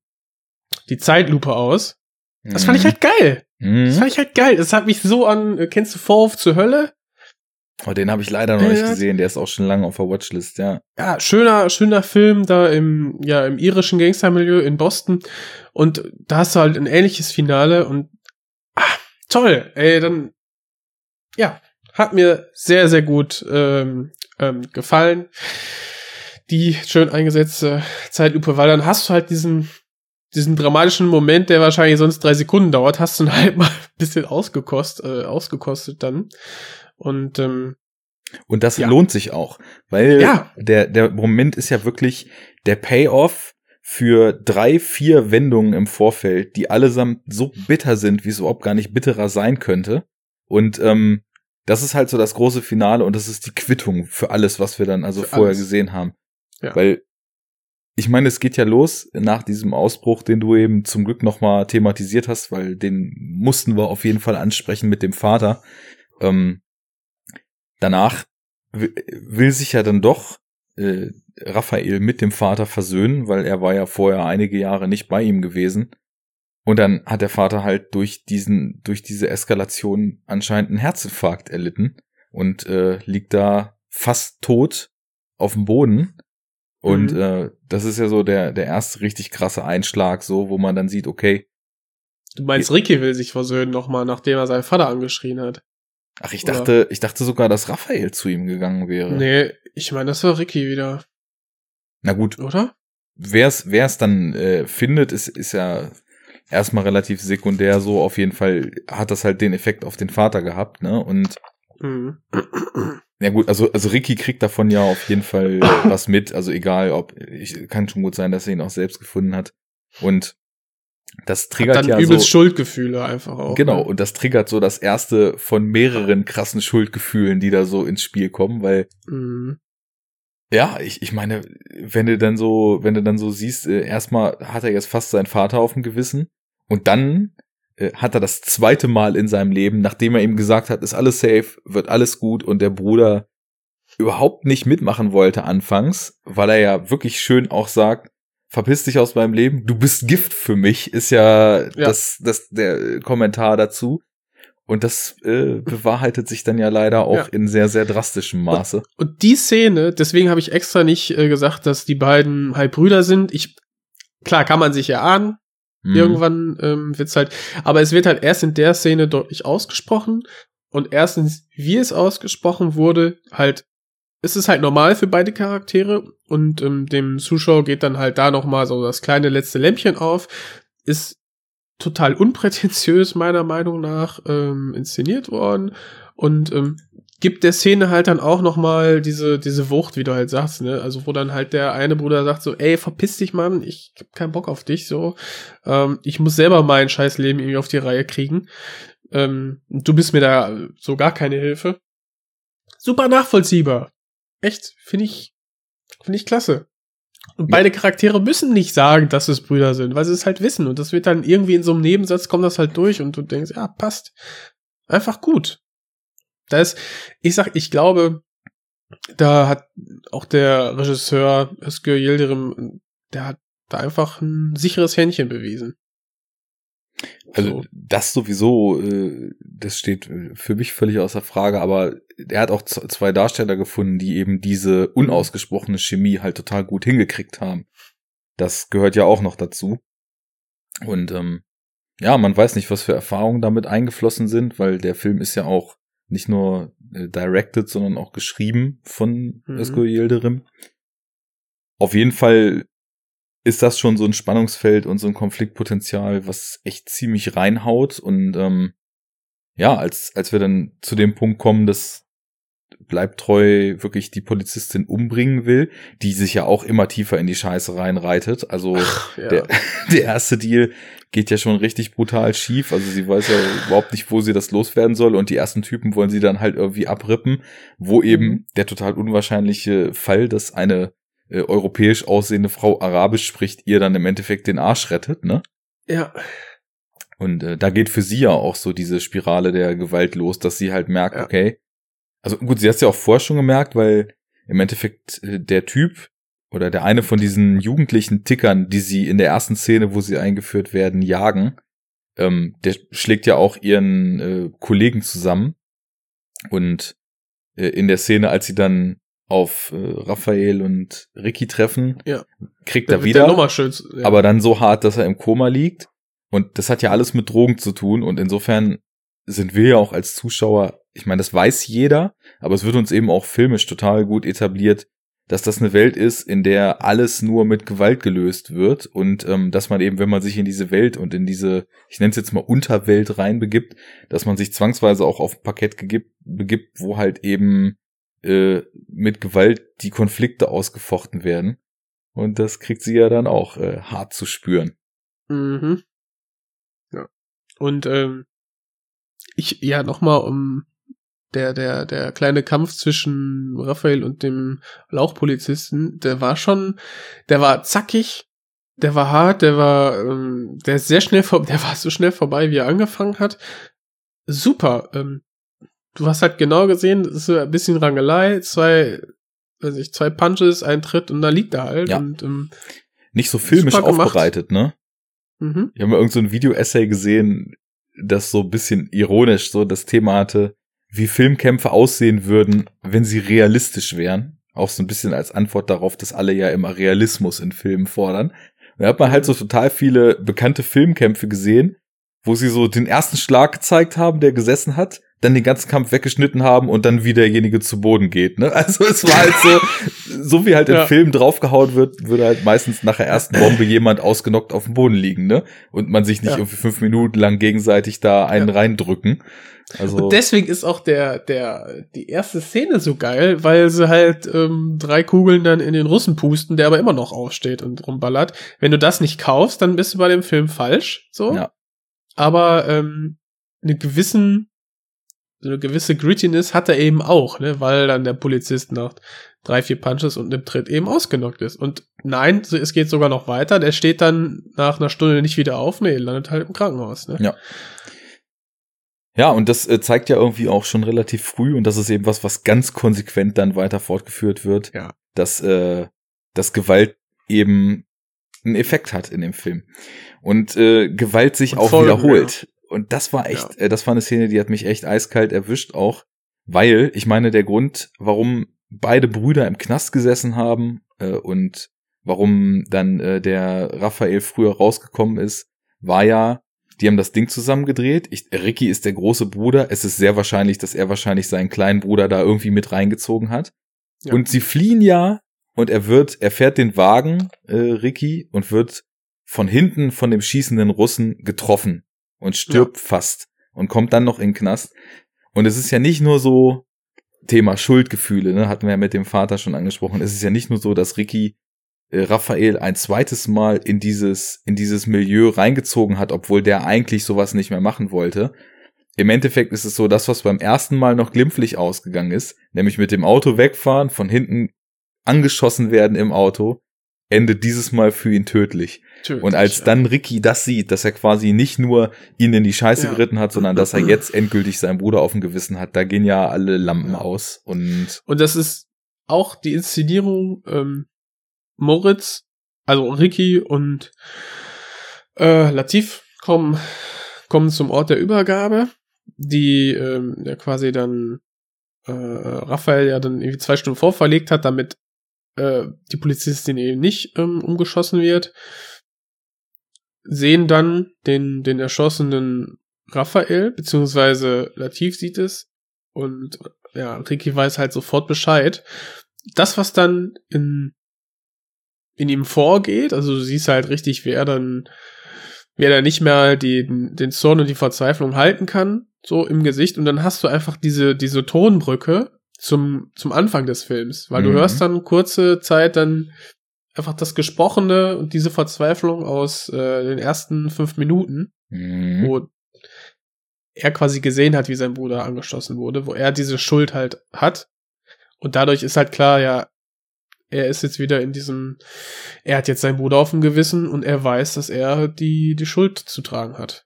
die Zeitlupe aus. Das fand ich halt geil. Das
Mhm.
fand ich halt geil. Das hat mich so an, äh, kennst du Vorwurf zur Hölle?
Oh, den habe ich leider noch nicht
Ja.
gesehen. Der ist auch schon lange auf der Watchlist, ja.
ja, schöner, schöner Film da im, ja, im irischen Gangstermilieu in Boston. Und da hast du halt ein ähnliches Finale und ah, toll, ey, dann ja, hat mir sehr, sehr gut ähm, ähm, gefallen. Die schön eingesetzte Zeitlupe, weil dann hast du halt diesen, diesen dramatischen Moment, der wahrscheinlich sonst drei Sekunden dauert, hast du dann halt mal ein bisschen ausgekostet, äh, ausgekostet dann. Und ähm,
Und das
Ja.
lohnt sich auch, weil
Ja.
der, der Moment ist ja wirklich der Payoff für drei, vier Wendungen im Vorfeld, die allesamt so bitter sind, wie es überhaupt gar nicht bitterer sein könnte. Und ähm, das ist halt so das große Finale und das ist die Quittung für alles, was wir dann also
Für
vorher
alles.
gesehen haben.
Ja.
Weil ich meine, es geht ja los nach diesem Ausbruch, den du eben zum Glück nochmal thematisiert hast, weil den mussten wir auf jeden Fall ansprechen mit dem Vater. Ähm, danach wi- will sich ja dann doch äh, Raphael mit dem Vater versöhnen, weil er war ja vorher einige Jahre nicht bei ihm gewesen. Und dann hat der Vater halt durch diesen, durch diese Eskalation anscheinend einen Herzinfarkt erlitten und äh, liegt da fast tot auf dem Boden. Und
Mhm.
äh, das ist ja so der, der erste richtig krasse Einschlag, so, wo man dann sieht, okay,
du meinst, Ricky will sich versöhnen nochmal, nachdem er seinen Vater angeschrien hat.
ach, ich
Oder-
dachte, ich dachte sogar, dass Raphael zu ihm gegangen wäre.
Nee, ich meine, das war Ricky wieder,
Na gut,
oder?
wer es wer es dann äh, findet, ist ist ja erstmal relativ sekundär so auf jeden Fall hat das halt den Effekt auf den Vater gehabt, ne? Und
Mhm.
ja gut, also also Ricky kriegt davon ja auf jeden Fall was mit, also egal ob ich kann schon gut sein, dass er ihn auch selbst gefunden hat und das triggert
Dann
ja
übelst
so
Schuldgefühle einfach auch.
Genau,
ne?
und das triggert so das erste von mehreren krassen Schuldgefühlen, die da so ins Spiel kommen, weil
Mhm.
Ja, ich, ich meine, wenn du dann so, wenn du dann so siehst, äh, erstmal hat er jetzt fast seinen Vater auf dem Gewissen und dann äh, hat er das zweite Mal in seinem Leben, nachdem er ihm gesagt hat, ist alles safe, wird alles gut und der Bruder überhaupt nicht mitmachen wollte anfangs, weil er ja wirklich schön auch sagt, verpiss dich aus meinem Leben, du bist Gift für mich, ist ja, Das, das der Kommentar dazu. Und das äh, bewahrheitet sich dann ja leider auch
Ja.
in sehr, sehr drastischem Maße.
Und die Szene, deswegen habe ich extra nicht äh, gesagt, dass die beiden halt Brüder sind. Ich, klar, kann man sich ja ahnen.
Mhm.
Irgendwann ähm, wird's halt, aber es wird halt erst in der Szene deutlich ausgesprochen und erstens, wie es ausgesprochen wurde, halt, es ist halt normal für beide Charaktere und ähm, dem Zuschauer geht dann halt da nochmal so das kleine letzte Lämpchen auf, ist total unprätentiös meiner Meinung nach ähm, inszeniert worden und ähm, gibt der Szene halt dann auch noch mal diese diese Wucht, wie du halt sagst, ne? Also wo dann halt der eine Bruder sagt so, ey, verpiss dich, Mann, ich hab keinen Bock auf dich, so. Ähm, ich muss selber mein scheiß Leben irgendwie auf die Reihe kriegen. Ähm, du bist mir da so gar keine Hilfe. Super nachvollziehbar. Echt, finde ich, finde ich klasse. Und beide Charaktere müssen nicht sagen, dass es Brüder sind, weil sie es halt wissen. Und das wird dann irgendwie in so einem Nebensatz kommt das halt durch und du denkst, ja, passt. Einfach gut. Da ist, ich sag, ich glaube, da hat auch der Regisseur Özgür Yildirim, der hat da einfach ein sicheres Händchen bewiesen.
Also
So.
das sowieso, äh, das steht äh, für mich völlig außer Frage, aber er hat auch zwei Darsteller gefunden, die eben diese unausgesprochene Chemie halt total gut hingekriegt haben. Das gehört ja auch noch dazu. Und ähm, ja, man weiß nicht, was für Erfahrungen damit eingeflossen sind, weil der Film ist ja auch nicht nur äh, directed, sondern auch geschrieben von
Mhm.
Özgür Yildirim. Auf jeden Fall ist das schon so ein Spannungsfeld und so ein Konfliktpotenzial, was echt ziemlich reinhaut. Und ähm, ja, als, als wir dann zu dem Punkt kommen, dass Bleibtreu wirklich die Polizistin umbringen will, die sich ja auch immer tiefer in die Scheiße reinreitet. Also
Ja.
der, der erste Deal geht ja schon richtig brutal schief. Also sie weiß ja überhaupt nicht, wo sie das loswerden soll. Und die ersten Typen wollen sie dann halt irgendwie abrippen, wo eben
Mhm.
der total unwahrscheinliche Fall, dass eine äh, europäisch aussehende Frau Arabisch spricht, ihr dann im Endeffekt den Arsch rettet, ne?
ja.
Und äh, da geht für sie ja auch so diese Spirale der Gewalt los, dass sie halt merkt,
Ja.
okay, also gut, sie hat ja auch vorher schon gemerkt, weil im Endeffekt äh, der Typ oder der eine von diesen jugendlichen Tickern, die sie in der ersten Szene, wo sie eingeführt werden, jagen, ähm, der schlägt ja auch ihren äh, Kollegen zusammen. Und äh, in der Szene, als sie dann auf äh, Raphael und Ricky treffen,
Ja.
kriegt er wieder.
Ja.
aber dann so hart, dass er im Koma liegt. Und das hat ja alles mit Drogen zu tun. Und insofern sind wir ja auch als Zuschauer, ich meine, das weiß jeder, aber es wird uns eben auch filmisch total gut etabliert, dass das eine Welt ist, in der alles nur mit Gewalt gelöst wird und ähm, dass man eben, wenn man sich in diese Welt und in diese, ich nenne es jetzt mal Unterwelt reinbegibt, dass man sich zwangsweise auch auf ein Parkett gegibt, begibt, wo halt eben äh, mit Gewalt die Konflikte ausgefochten werden. Und das kriegt sie ja dann auch äh, hart zu spüren.
Mhm. Ja. Und ähm, ich, ja, nochmal um der, der, der kleine Kampf zwischen Raphael und dem Lauchpolizisten, der war schon, der war zackig, der war hart, der war, ähm, der ist sehr schnell vor, der war so schnell vorbei, wie er angefangen hat. Super. Ähm, du hast halt genau gesehen, es ist so ein bisschen Rangelei, zwei, weiß ich, zwei Punches, ein Tritt und da liegt er halt.
Ja.
Und, ähm,
Nicht so filmisch aufbereitet, ne?
mhm.
Ich habe mal irgend so ein Video-Essay gesehen, das so ein bisschen ironisch so das Thema hatte, wie Filmkämpfe aussehen würden, wenn sie realistisch wären. Auch so ein bisschen als Antwort darauf, dass alle ja immer Realismus in Filmen fordern. Da hat man halt so total viele bekannte Filmkämpfe gesehen, wo sie so den ersten Schlag gezeigt haben, der gesessen hat, dann den ganzen Kampf weggeschnitten haben und dann wie derjenige zu Boden geht. Ne? Also es war halt so, so wie halt im
Ja.
Film draufgehauen wird, würde halt meistens nach der ersten Bombe jemand ausgenockt auf dem Boden liegen, ne? Und man sich nicht
Ja.
irgendwie fünf Minuten lang gegenseitig da einen
Ja.
reindrücken. Also
Und deswegen ist auch der, der, die erste Szene so geil, weil sie halt ähm, drei Kugeln dann in den Russen pusten, der aber immer noch aufsteht und rumballert. Wenn du das nicht kaufst, dann bist du bei dem Film falsch, so.
Ja.
Aber ähm, eine gewissen, so eine gewisse Grittiness hat er eben auch, ne, weil dann der Polizist nach drei, vier Punches und einem Tritt eben ausgenockt ist. Und nein, es geht sogar noch weiter. Der steht dann nach einer Stunde nicht wieder auf, nee, landet halt im Krankenhaus, ne?
Ja. Ja, und das äh, zeigt ja irgendwie auch schon relativ früh, und das ist eben was, was ganz konsequent dann weiter fortgeführt wird,
Ja.
dass, äh, dass Gewalt eben einen Effekt hat in dem Film. Und äh, Gewalt sich
Und
auch
voll,
wiederholt. Und das war echt, äh, das war eine Szene, die hat mich echt eiskalt erwischt auch, weil, ich meine, der Grund, warum beide Brüder im Knast gesessen haben äh, und warum dann äh, der Raphael früher rausgekommen ist, war ja, die haben das Ding zusammengedreht. Ich, Ricky ist der große Bruder. Es ist sehr wahrscheinlich, dass er wahrscheinlich seinen kleinen Bruder da irgendwie mit reingezogen hat.
Ja.
Und sie fliehen ja und er wird, er fährt den Wagen, äh, Ricky, und wird von hinten von dem schießenden Russen getroffen und stirbt fast und kommt dann noch in den Knast. Und es ist ja nicht nur so Thema Schuldgefühle, ne, hatten wir ja mit dem Vater schon angesprochen. Es ist ja nicht nur so, dass Ricky äh, Raphael ein zweites Mal in dieses, in dieses Milieu reingezogen hat, obwohl der eigentlich sowas nicht mehr machen wollte. Im Endeffekt ist es so, das, was beim ersten Mal noch glimpflich ausgegangen ist, nämlich mit dem Auto wegfahren, von hinten angeschossen werden im Auto, endet dieses Mal für ihn tödlich.
Tödlich,
Und als
ja.
dann Ricky das sieht, dass er quasi nicht nur ihn in die Scheiße
Ja.
geritten hat, sondern dass er jetzt endgültig seinen Bruder auf dem Gewissen hat, da gehen ja alle Lampen aus. Und
Und das ist auch die Inszenierung, ähm, Moritz, also Ricky und äh, Latif kommen, kommen zum Ort der Übergabe, die ähm, ja quasi dann äh, Raphael ja dann irgendwie zwei Stunden vorverlegt hat, damit äh, die Polizistin eben nicht ähm, umgeschossen wird, sehen dann den, den erschossenen Raphael, beziehungsweise Latif sieht es und ja, Ricky weiß halt sofort Bescheid. Das, was dann in, in ihm vorgeht, also du siehst halt richtig, wer dann, wer da nicht mehr den, den Zorn und die Verzweiflung halten kann, so im Gesicht, und dann hast du einfach diese, diese Tonbrücke zum, zum Anfang des Films, weil du
Mhm.
hörst dann kurze Zeit dann einfach das Gesprochene und diese Verzweiflung aus äh, den ersten fünf Minuten,
Mhm.
wo er quasi gesehen hat, wie sein Bruder angeschossen wurde, wo er diese Schuld halt hat. Und dadurch ist halt klar, ja, er ist jetzt wieder in diesem, er hat jetzt seinen Bruder auf dem Gewissen und er weiß, dass er die, die Schuld zu tragen hat.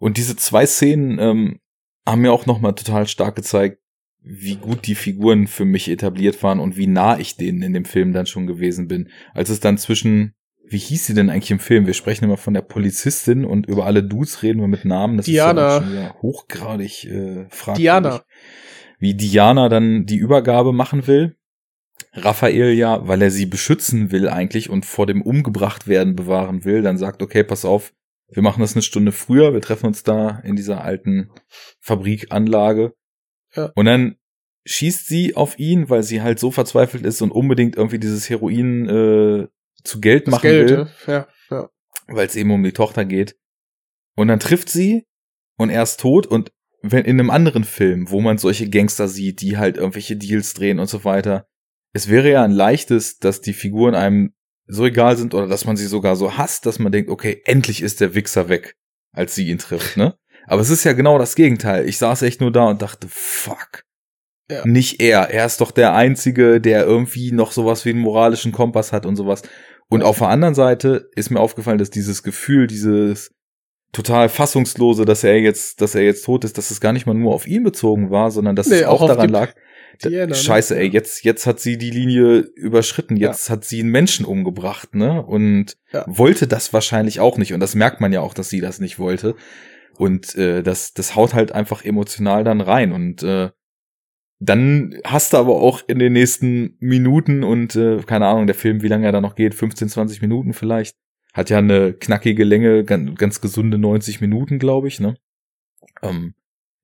Und diese zwei Szenen ähm, haben mir auch nochmal total stark gezeigt, wie gut die Figuren für mich etabliert waren und wie nah ich denen in dem Film dann schon gewesen bin. Als es dann zwischen, wie hieß sie denn eigentlich im Film? Wir sprechen immer von der Polizistin und über alle Dudes reden wir mit Namen. Das
Diana.
ist ja schon hochgradig äh, fragwürdig.
Diana.
Wie Diana dann die Übergabe machen will. Raphael ja, weil er sie beschützen will eigentlich und vor dem umgebracht werden bewahren will, dann sagt, okay, pass auf, wir machen das eine Stunde früher, wir treffen uns da in dieser alten Fabrikanlage.
Ja.
Und dann schießt sie auf ihn, weil sie halt so verzweifelt ist und unbedingt irgendwie dieses Heroin äh, zu Geld
Das
machen
Geld,
will,
ja, ja.
weil es eben um die Tochter geht. Und dann trifft sie und er ist tot und wenn in einem anderen Film, wo man solche Gangster sieht, die halt irgendwelche Deals drehen und so weiter, es wäre ja ein leichtes, dass die Figuren einem so egal sind oder dass man sie sogar so hasst, dass man denkt, okay, endlich ist der Wichser weg, als sie ihn trifft, ne? Aber es ist ja genau das Gegenteil. Ich saß echt nur da und dachte, fuck.
Ja.
Nicht er. Er ist doch der Einzige, der irgendwie noch sowas wie einen moralischen Kompass hat und sowas. Und auf der anderen Seite ist mir aufgefallen, dass dieses Gefühl, dieses total fassungslose, dass er jetzt, dass er jetzt tot ist, dass es gar nicht mal nur auf ihn bezogen war, sondern dass
Nee,
es
auch
daran lag.
Diana, ne?
Scheiße, ey, jetzt, jetzt hat sie die Linie überschritten, jetzt hat sie einen Menschen umgebracht, ne? Und
Ja.
wollte das wahrscheinlich auch nicht. Und das merkt man ja auch, dass sie das nicht wollte. Und äh, das, das haut halt einfach emotional dann rein. Und äh, dann hast du aber auch in den nächsten Minuten und äh, keine Ahnung, der Film, wie lange er da noch geht, 15, 20 Minuten vielleicht, hat ja eine knackige Länge, ganz, ganz gesunde 90 Minuten, glaube ich, ne? Ähm,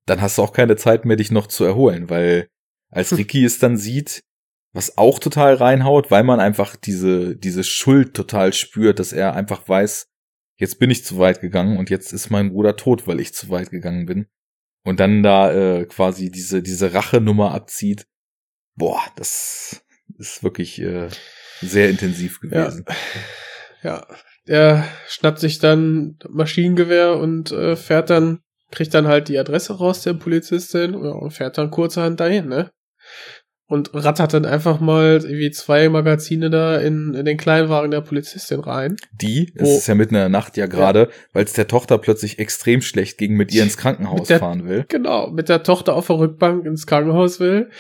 dann hast du auch keine Zeit mehr, dich noch zu erholen, weil als
Hm.
Ricky es dann sieht, was auch total reinhaut, weil man einfach diese, diese Schuld total spürt, dass er einfach weiß, jetzt bin ich zu weit gegangen und jetzt ist mein Bruder tot, weil ich zu weit gegangen bin. Und dann da äh, quasi diese, diese Rachenummer abzieht. Boah, das ist wirklich äh, sehr intensiv gewesen.
Ja. Er schnappt sich dann Maschinengewehr und äh, fährt dann, kriegt dann halt die Adresse raus der Polizistin ja, und fährt dann kurzerhand dahin, ne? Und rattert dann einfach mal irgendwie zwei Magazine da in, in den Kleinwagen der Polizistin rein.
Die, es ist ja mitten in der Nacht ja gerade, weil es der Tochter plötzlich extrem schlecht ging, mit ihr ins Krankenhaus
der-
fahren will.
Genau, mit der Tochter auf der Rückbank ins Krankenhaus will.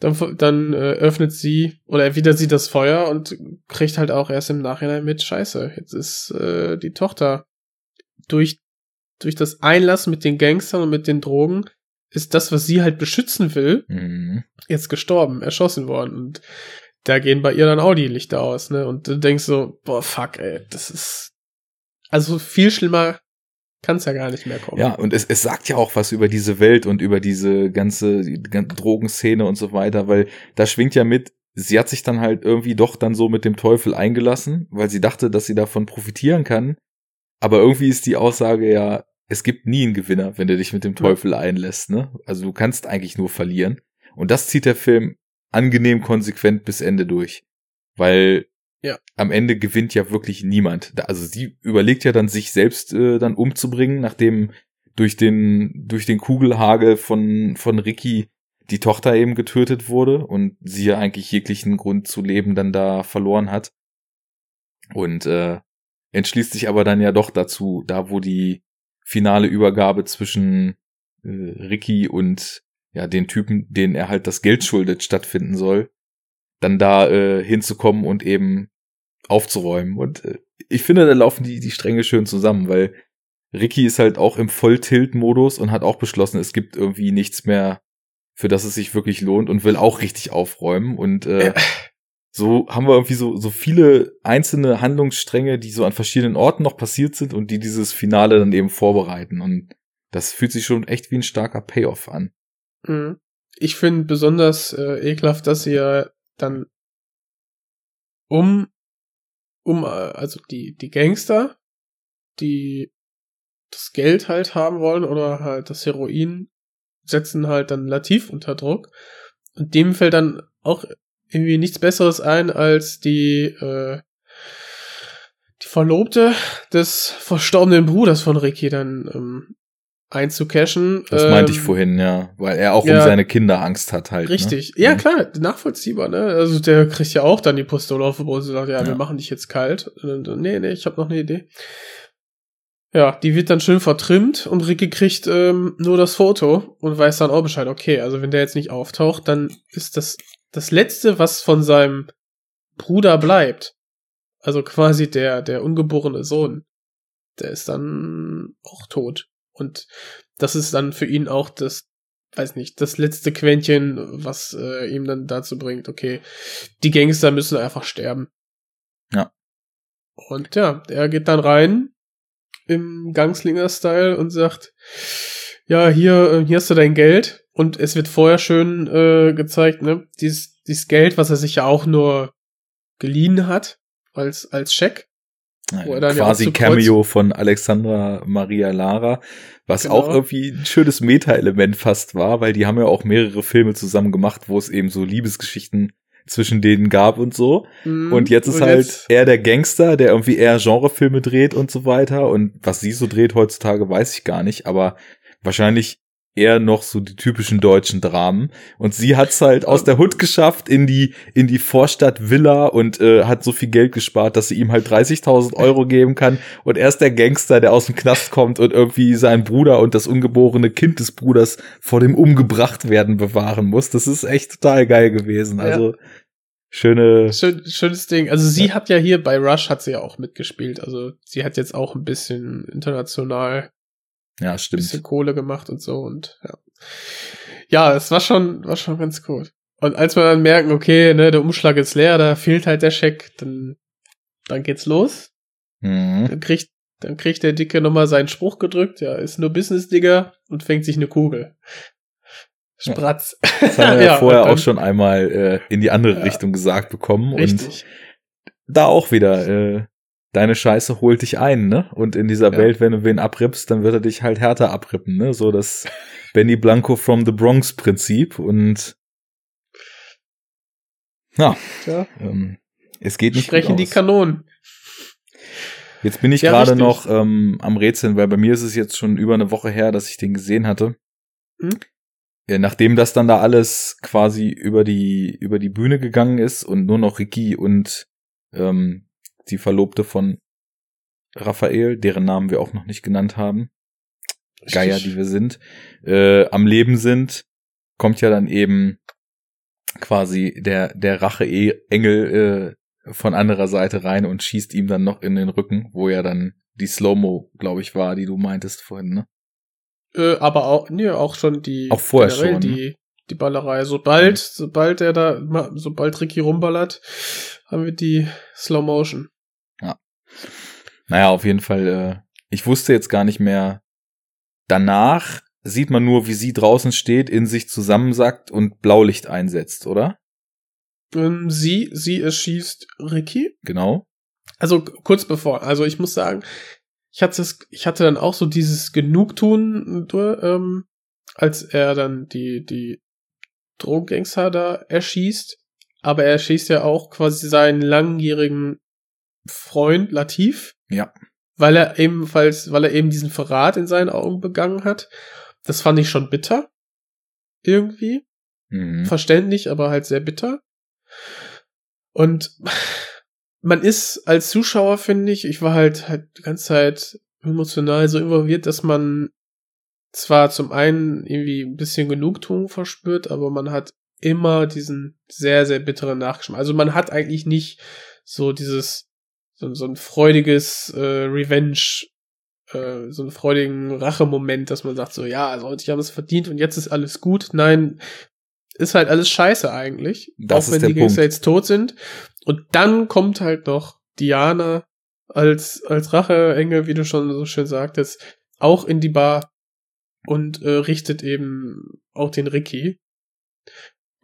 Dann, dann äh, öffnet sie oder erwidert sie das Feuer und kriegt halt auch erst im Nachhinein mit, scheiße, jetzt ist äh, die Tochter durch, durch das Einlassen mit den Gangstern und mit den Drogen ist das, was sie halt beschützen will,
Mhm.
jetzt gestorben, erschossen worden. Und da gehen bei ihr dann auch die Lichter aus, ne? Und du denkst so, boah, fuck, ey, das ist Also viel schlimmer kann es ja gar nicht mehr kommen.
Ja, und es, es sagt ja auch was über diese Welt und über diese ganze, die Drogenszene und so weiter, weil da schwingt ja mit, sie hat sich dann halt irgendwie doch dann so mit dem Teufel eingelassen, weil sie dachte, dass sie davon profitieren kann. Aber irgendwie ist die Aussage ja, es gibt nie einen Gewinner, wenn du dich mit dem Teufel einlässt, ne? Also du kannst eigentlich nur verlieren. Und das zieht der Film angenehm konsequent bis Ende durch. Weil
Ja.
am Ende gewinnt ja wirklich niemand. Also sie überlegt ja dann, sich selbst äh, dann umzubringen, nachdem durch den, durch den Kugelhagel von, von Ricky die Tochter eben getötet wurde und sie ja eigentlich jeglichen Grund zu leben dann da verloren hat. Und äh, entschließt sich aber dann ja doch dazu, da wo die finale Übergabe zwischen äh, Ricky und ja den Typen, den er halt das Geld schuldet, stattfinden soll, dann da äh, hinzukommen und eben aufzuräumen. Und äh, ich finde, da laufen die, die Stränge schön zusammen, weil Ricky ist halt auch im Volltilt-Modus und hat auch beschlossen, es gibt irgendwie nichts mehr, für das es sich wirklich lohnt und will auch richtig aufräumen. Und äh, so haben wir irgendwie so, so viele einzelne Handlungsstränge, die so an verschiedenen Orten noch passiert sind und die dieses Finale dann eben vorbereiten. Und das fühlt sich schon echt wie ein starker Payoff an.
Mhm. Ich finde besonders äh, ekelhaft, dass ja dann um, um, äh, also die, die Gangster, die das Geld halt haben wollen oder halt das Heroin, setzen halt dann Latif unter Druck. Und dem fällt dann auch irgendwie nichts Besseres ein, als die, äh, die Verlobte des verstorbenen Bruders von Ricky dann ähm, einzucashen.
Das meinte ich
Ähm,
vorhin, ja, weil er auch
ja.
um seine Kinder Angst hat halt.
Richtig.
Ne?
Ja, klar, nachvollziehbar, ne? Also der kriegt ja auch dann die Pistole auf die Brust und sagt, ja, wir
Ja.
machen dich jetzt kalt. Und, nee, nee, ich habe noch eine Idee. Ja, die wird dann schön vertrimmt und Ricky kriegt ähm, nur das Foto und weiß dann auch Bescheid, okay, also wenn der jetzt nicht auftaucht, dann ist das das Letzte, was von seinem Bruder bleibt. Also quasi der, der ungeborene Sohn. Der ist dann auch tot. Und das ist dann für ihn auch das, weiß nicht, das letzte Quäntchen, was äh, ihm dann dazu bringt, okay, die Gangster müssen einfach sterben.
Ja.
Und ja, er geht dann rein im Gangslinger-Style und sagt, ja, hier, äh, hier hast du dein Geld. Und es wird vorher schön äh, gezeigt, ne, dieses, dieses Geld, was er sich ja auch nur geliehen hat, als, als Scheck. Ja
quasi Cameo von Alexandra Maria Lara, was
Genau.
auch irgendwie ein schönes Meta-Element fast war, weil die haben ja auch mehrere Filme zusammen gemacht, wo es eben so Liebesgeschichten zwischen denen gab und so.
Mhm.
Und jetzt ist halt er der Gangster, der irgendwie eher Genrefilme dreht und so weiter. Und was sie so dreht heutzutage, weiß ich gar nicht, aber wahrscheinlich eher noch so die typischen deutschen Dramen. Und sie hat's halt aus der Hut geschafft in die, in die Vorstadt Villa und äh, hat so viel Geld gespart, dass sie ihm halt 30.000 Euro geben kann. Und er ist der Gangster, der aus dem Knast kommt und irgendwie seinen Bruder und das ungeborene Kind des Bruders vor dem umgebracht werden bewahren muss. Das ist echt total geil gewesen.
Ja.
Also schöne,
Schön, schönes Ding. Also sie hat ja hier bei Rush hat sie ja auch mitgespielt. Also sie hat jetzt auch ein bisschen international
ja,
ein
stimmt.
bisschen Kohle gemacht und so und ja. Ja, es war schon, war schon ganz cool. Und als wir dann merken, okay, ne, der Umschlag ist leer, da fehlt halt der Scheck, dann, dann geht's los.
Mhm.
Dann kriegt, dann kriegt der Dicke nochmal seinen Spruch gedrückt, ja, ist nur Business-Digger und fängt sich eine Kugel. Spratz.
Das haben wir ja,
und
vorher
dann-
auch schon einmal äh, in die andere
Ja.
Richtung gesagt bekommen. Und
Richtig.
da auch wieder, äh, deine Scheiße holt dich ein, ne? Und in dieser
Ja.
Welt, wenn du wen abrippst, dann wird er dich halt härter abrippen, ne? So das Benny Blanco from the Bronx Prinzip. Und ja,
Ja,
ähm, es geht nicht
sprechen die. Kanonen.
Jetzt bin ich
Ja,
gerade noch ähm, am Rätseln, weil bei mir ist es jetzt schon über eine Woche her, dass ich den gesehen hatte.
Hm?
Nachdem das dann da alles quasi über die über die Bühne gegangen ist und nur noch Ricky und ähm, die Verlobte von Raphael, deren Namen wir auch noch nicht genannt haben, Geier, die wir sind, äh, am Leben sind, kommt ja dann eben quasi der der Rache-Engel äh, von anderer Seite rein und schießt ihm dann noch in den Rücken, wo ja dann die Slow-Mo, glaube ich, war, die du meintest vorhin, ne?
Äh, aber auch, nee, auch schon die,
Auch vorher
generell
schon, ne?
die, die Ballerei. Sobald, sobald er da, sobald Ricky rumballert, haben wir die Slow Motion.
Naja, auf jeden Fall, äh, ich wusste jetzt gar nicht mehr. Danach sieht man nur, wie sie draußen steht, in sich zusammensackt und Blaulicht einsetzt, oder?
Ähm, sie, sie erschießt Ricky.
Genau.
Also kurz bevor. Also ich muss sagen, ich hatte es, ich hatte dann auch so dieses Genugtun, ähm, als er dann die die Drogengangster da erschießt. Aber er erschießt ja auch quasi seinen langjährigen Freund Latif.
Ja.
Weil er ebenfalls, weil er eben diesen Verrat in seinen Augen begangen hat. Das fand ich schon bitter. Irgendwie.
Mhm.
Verständlich, aber halt sehr bitter. Und man ist als Zuschauer, finde ich, ich war halt, halt die ganze Zeit emotional so involviert, dass man zwar zum einen irgendwie ein bisschen Genugtuung verspürt, aber man hat immer diesen sehr, sehr bitteren Nachgeschmack. Also man hat eigentlich nicht so dieses, so, so ein freudiges äh, Revenge, äh, so einen freudigen Rachemoment, dass man sagt so, ja, also ich habe es verdient und jetzt ist alles gut. Nein, ist halt alles scheiße eigentlich.
Das
auch wenn die Gangster jetzt tot sind. Und dann kommt halt noch Diana als, als Racheengel, wie du schon so schön sagtest, auch in die Bar und äh, richtet eben auch den Ricky.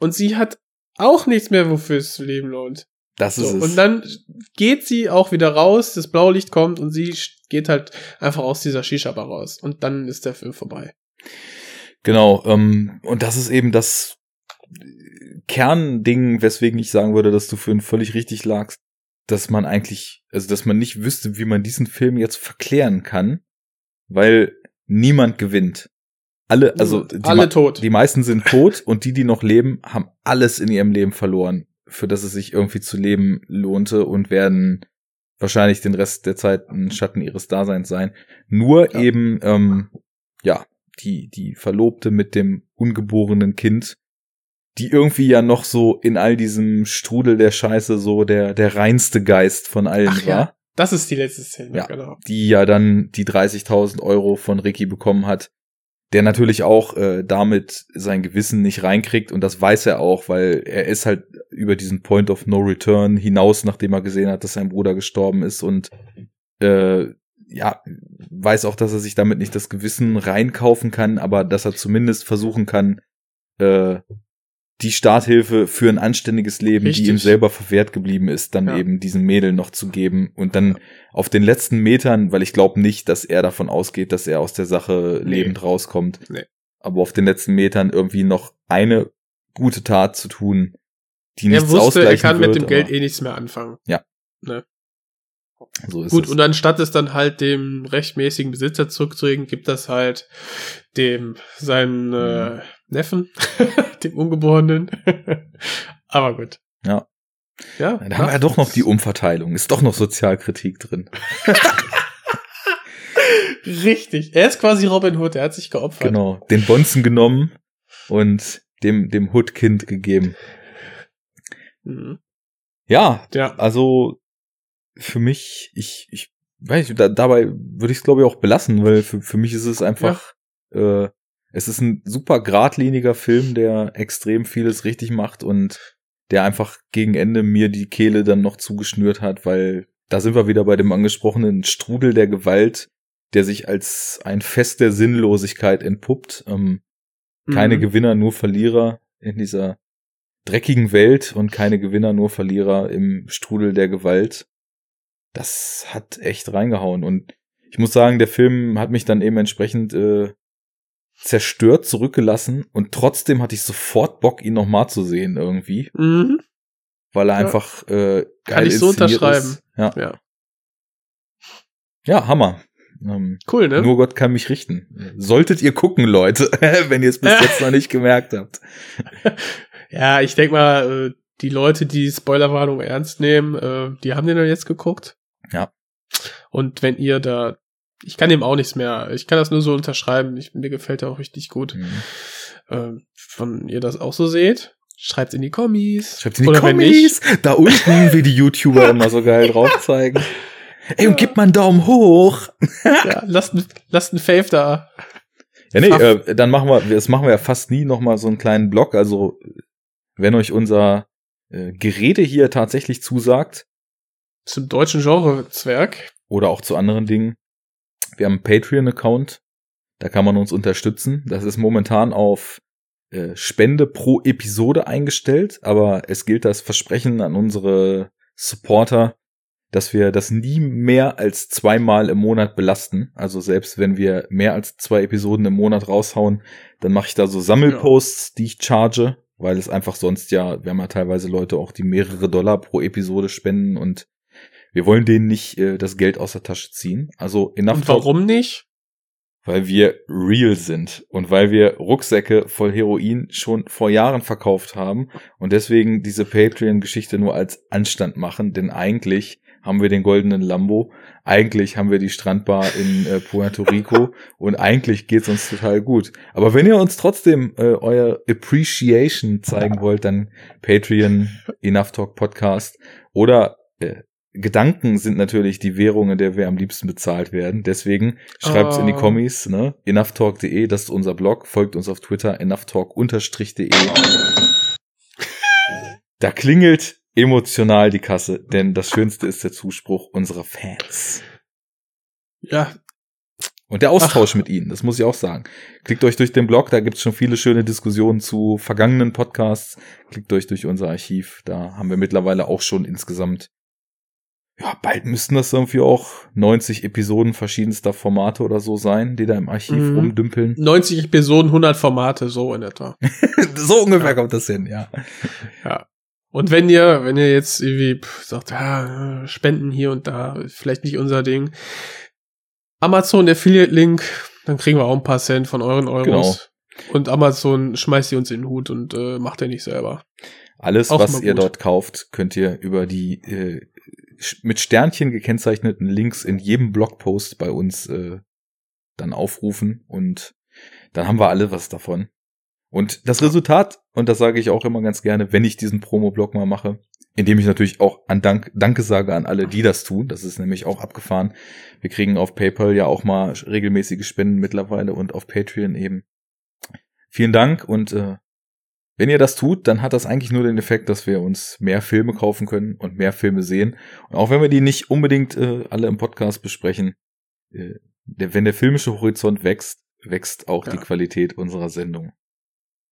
Und sie hat auch nichts mehr, wofür es leben lohnt.
Das ist
So,
es.
und dann geht sie auch wieder raus, das Blaulicht kommt und sie geht halt einfach aus dieser Shisha-Bar raus. Und dann ist der Film vorbei.
Genau, ähm, und das ist eben das Kernding, weswegen ich sagen würde, dass du für ihn völlig richtig lagst, dass man eigentlich, also dass man nicht wüsste, wie man diesen Film jetzt verklären kann, weil niemand gewinnt. Alle, also die,
alle tot.
die meisten sind tot und die, die noch leben, haben alles in ihrem Leben verloren, für das es sich irgendwie zu leben lohnte und werden wahrscheinlich den Rest der Zeit ein Schatten ihres Daseins sein. Nur
Ja.
eben, ähm, ja, die, die Verlobte mit dem ungeborenen Kind, die irgendwie ja noch so in all diesem Strudel der Scheiße so der, der reinste Geist von allen
Ach
war,
ja, das ist die letzte Szene,
Ja.
genau.
die ja dann die 30.000 Euro von Ricky bekommen hat, der natürlich auch äh, damit sein Gewissen nicht reinkriegt. Und das weiß er auch, weil er ist halt über diesen Point of No Return hinaus, nachdem er gesehen hat, dass sein Bruder gestorben ist und äh, ja, weiß auch, dass er sich damit nicht das Gewissen reinkaufen kann, aber dass er zumindest versuchen kann, äh, die Starthilfe für ein anständiges Leben, die
Richtig.
ihm selber verwehrt geblieben ist, dann
Ja.
eben diesen Mädel noch zu geben und dann auf den letzten Metern, weil ich glaube nicht, dass er davon ausgeht, dass er aus der Sache
Nee.
lebend rauskommt,
Nee.
aber auf den letzten Metern irgendwie noch eine gute Tat zu tun, die
Er
nichts
wusste, er
ausgleichen
kann
wird,
mit dem Geld eh nichts mehr anfangen.
so ist
Gut,
es.
und anstatt es dann halt dem rechtmäßigen Besitzer zurückzulegen, gibt das halt dem seinen äh, Neffen, dem Ungeborenen. Aber gut.
Ja.
Ja,
da haben wir ja doch noch die Umverteilung, ist doch noch Sozialkritik drin.
Richtig. Er ist quasi Robin Hood, er hat sich geopfert.
Genau, den Bonzen genommen und dem, dem Hood-Kind gegeben.
Mhm.
Ja,
Ja.
also für mich, ich, ich weiß nicht, da, dabei würde ich es glaube ich auch belassen, weil für, für mich ist es einfach, äh, es ist ein super geradliniger Film, der extrem vieles richtig macht und der einfach gegen Ende mir die Kehle dann noch zugeschnürt hat, weil da sind wir wieder bei dem angesprochenen Strudel der Gewalt, der sich als ein Fest der Sinnlosigkeit entpuppt. Ähm, keine
Mhm.
Gewinner, nur Verlierer in dieser dreckigen Welt und keine Gewinner, nur Verlierer im Strudel der Gewalt. Das hat echt reingehauen. Und ich muss sagen, der Film hat mich dann eben entsprechend äh, zerstört zurückgelassen und trotzdem hatte ich sofort Bock, ihn nochmal zu sehen irgendwie,
Mhm.
weil er
Ja.
einfach äh, geil
Kann ich so unterschreiben.
Ist. Ja.
Ja.
ja, Hammer. Ähm,
Cool, ne?
Nur Gott kann mich richten. Solltet ihr gucken, Leute, wenn ihr es bis jetzt noch nicht gemerkt habt.
Ja, ich denk mal, äh, die Leute, die Spoilerwarnung ernst nehmen, äh, die haben den dann jetzt geguckt.
Ja.
Und wenn ihr da, ich kann dem auch nichts mehr, ich kann das nur so unterschreiben, ich, mir gefällt er auch richtig gut.
Mhm.
Ähm, wenn ihr das auch so seht, schreibt's in die Kommis.
Schreibt in die
Oder
Kommis. Da unten, wie die YouTuber immer so geil drauf zeigen. Ey, und gebt mal einen Daumen hoch.
Ja, lasst, lasst ein Fave da.
Ja, nee, äh, dann machen wir, das machen wir ja fast nie noch mal so einen kleinen Blog. Also, wenn euch unser äh, Gerede hier tatsächlich zusagt,
Zum deutschen Genre-Zwerg.
oder auch zu anderen Dingen. Wir haben einen Patreon-Account, da kann man uns unterstützen. Das ist momentan auf äh, Spende pro Episode eingestellt, aber es gilt das Versprechen an unsere Supporter, dass wir das nie mehr als zweimal im Monat belasten. Also selbst wenn wir mehr als zwei Episoden im Monat raushauen, dann mache ich da so Sammelposts, die ich charge, weil es einfach sonst ja, wir haben ja teilweise Leute auch, die mehrere Dollar pro Episode spenden und wir wollen denen nicht äh, das Geld aus der Tasche ziehen. Also enough
Und warum nicht?
weil wir real sind und weil wir Rucksäcke voll Heroin schon vor Jahren verkauft haben und deswegen diese Patreon-Geschichte nur als Anstand machen, denn eigentlich haben wir den goldenen Lambo, eigentlich haben wir die Strandbar in äh, Puerto Rico und eigentlich geht's uns total gut. Aber wenn ihr uns trotzdem äh, euer Appreciation zeigen wollt, dann Patreon, Enough Talk Podcast oder äh, Gedanken sind natürlich die Währung, in der wir am liebsten bezahlt werden. Deswegen schreibt's in die
Oh.
Kommis, ne? enoughtalk.de, das ist unser Blog. Folgt uns auf Twitter, enoughtalk-de. Da klingelt emotional die Kasse, denn das Schönste ist der Zuspruch unserer Fans.
Ja,
Und der Austausch mit ihnen, das muss ich auch sagen. Klickt euch durch den Blog, da gibt's schon viele schöne Diskussionen zu vergangenen Podcasts. Klickt euch durch unser Archiv, da haben wir mittlerweile auch schon insgesamt, ja, bald müssten das irgendwie auch 90 Episoden verschiedenster Formate oder so sein, die da im Archiv
Mhm.
rumdümpeln.
90 Episoden, 100 Formate, so in etwa.
so ungefähr kommt das hin, ja.
Und wenn ihr, wenn ihr jetzt irgendwie pff, sagt, ja, Spenden hier und da, vielleicht nicht unser Ding. Amazon Affiliate Link, dann kriegen wir auch ein paar Cent von euren Euros. Und Amazon schmeißt ihr uns in den Hut und äh, macht ihr nicht selber.
Alles,
Auch
was ihr dort kauft, könnt ihr über die äh, mit Sternchen gekennzeichneten Links in jedem Blogpost bei uns äh, dann aufrufen und dann haben wir alle was davon. Und das Resultat, und das sage ich auch immer ganz gerne, wenn ich diesen Promo-Blog mal mache, indem ich natürlich auch an Dank, Danke sage an alle, die das tun. Das ist nämlich auch abgefahren. Wir kriegen auf PayPal ja auch mal regelmäßige Spenden mittlerweile und auf Patreon eben. Vielen Dank und äh, wenn ihr das tut, dann hat das eigentlich nur den Effekt, dass wir uns mehr Filme kaufen können und mehr Filme sehen. Und auch wenn wir die nicht unbedingt äh, alle im Podcast besprechen, äh, der, wenn der filmische Horizont wächst, wächst auch
Ja.
die Qualität unserer Sendung.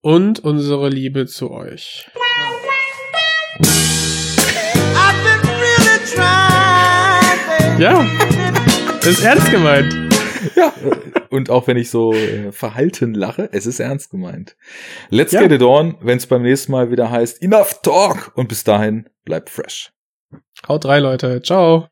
Und unsere Liebe zu euch. Ja, das ist ernst gemeint.
Ja, und auch wenn ich so äh, verhalten lache, es ist ernst gemeint. Let's
Ja.
get it on, wenn es beim nächsten Mal wieder heißt Enough Talk und bis dahin bleibt fresh.
Haut rein, Leute. Ciao.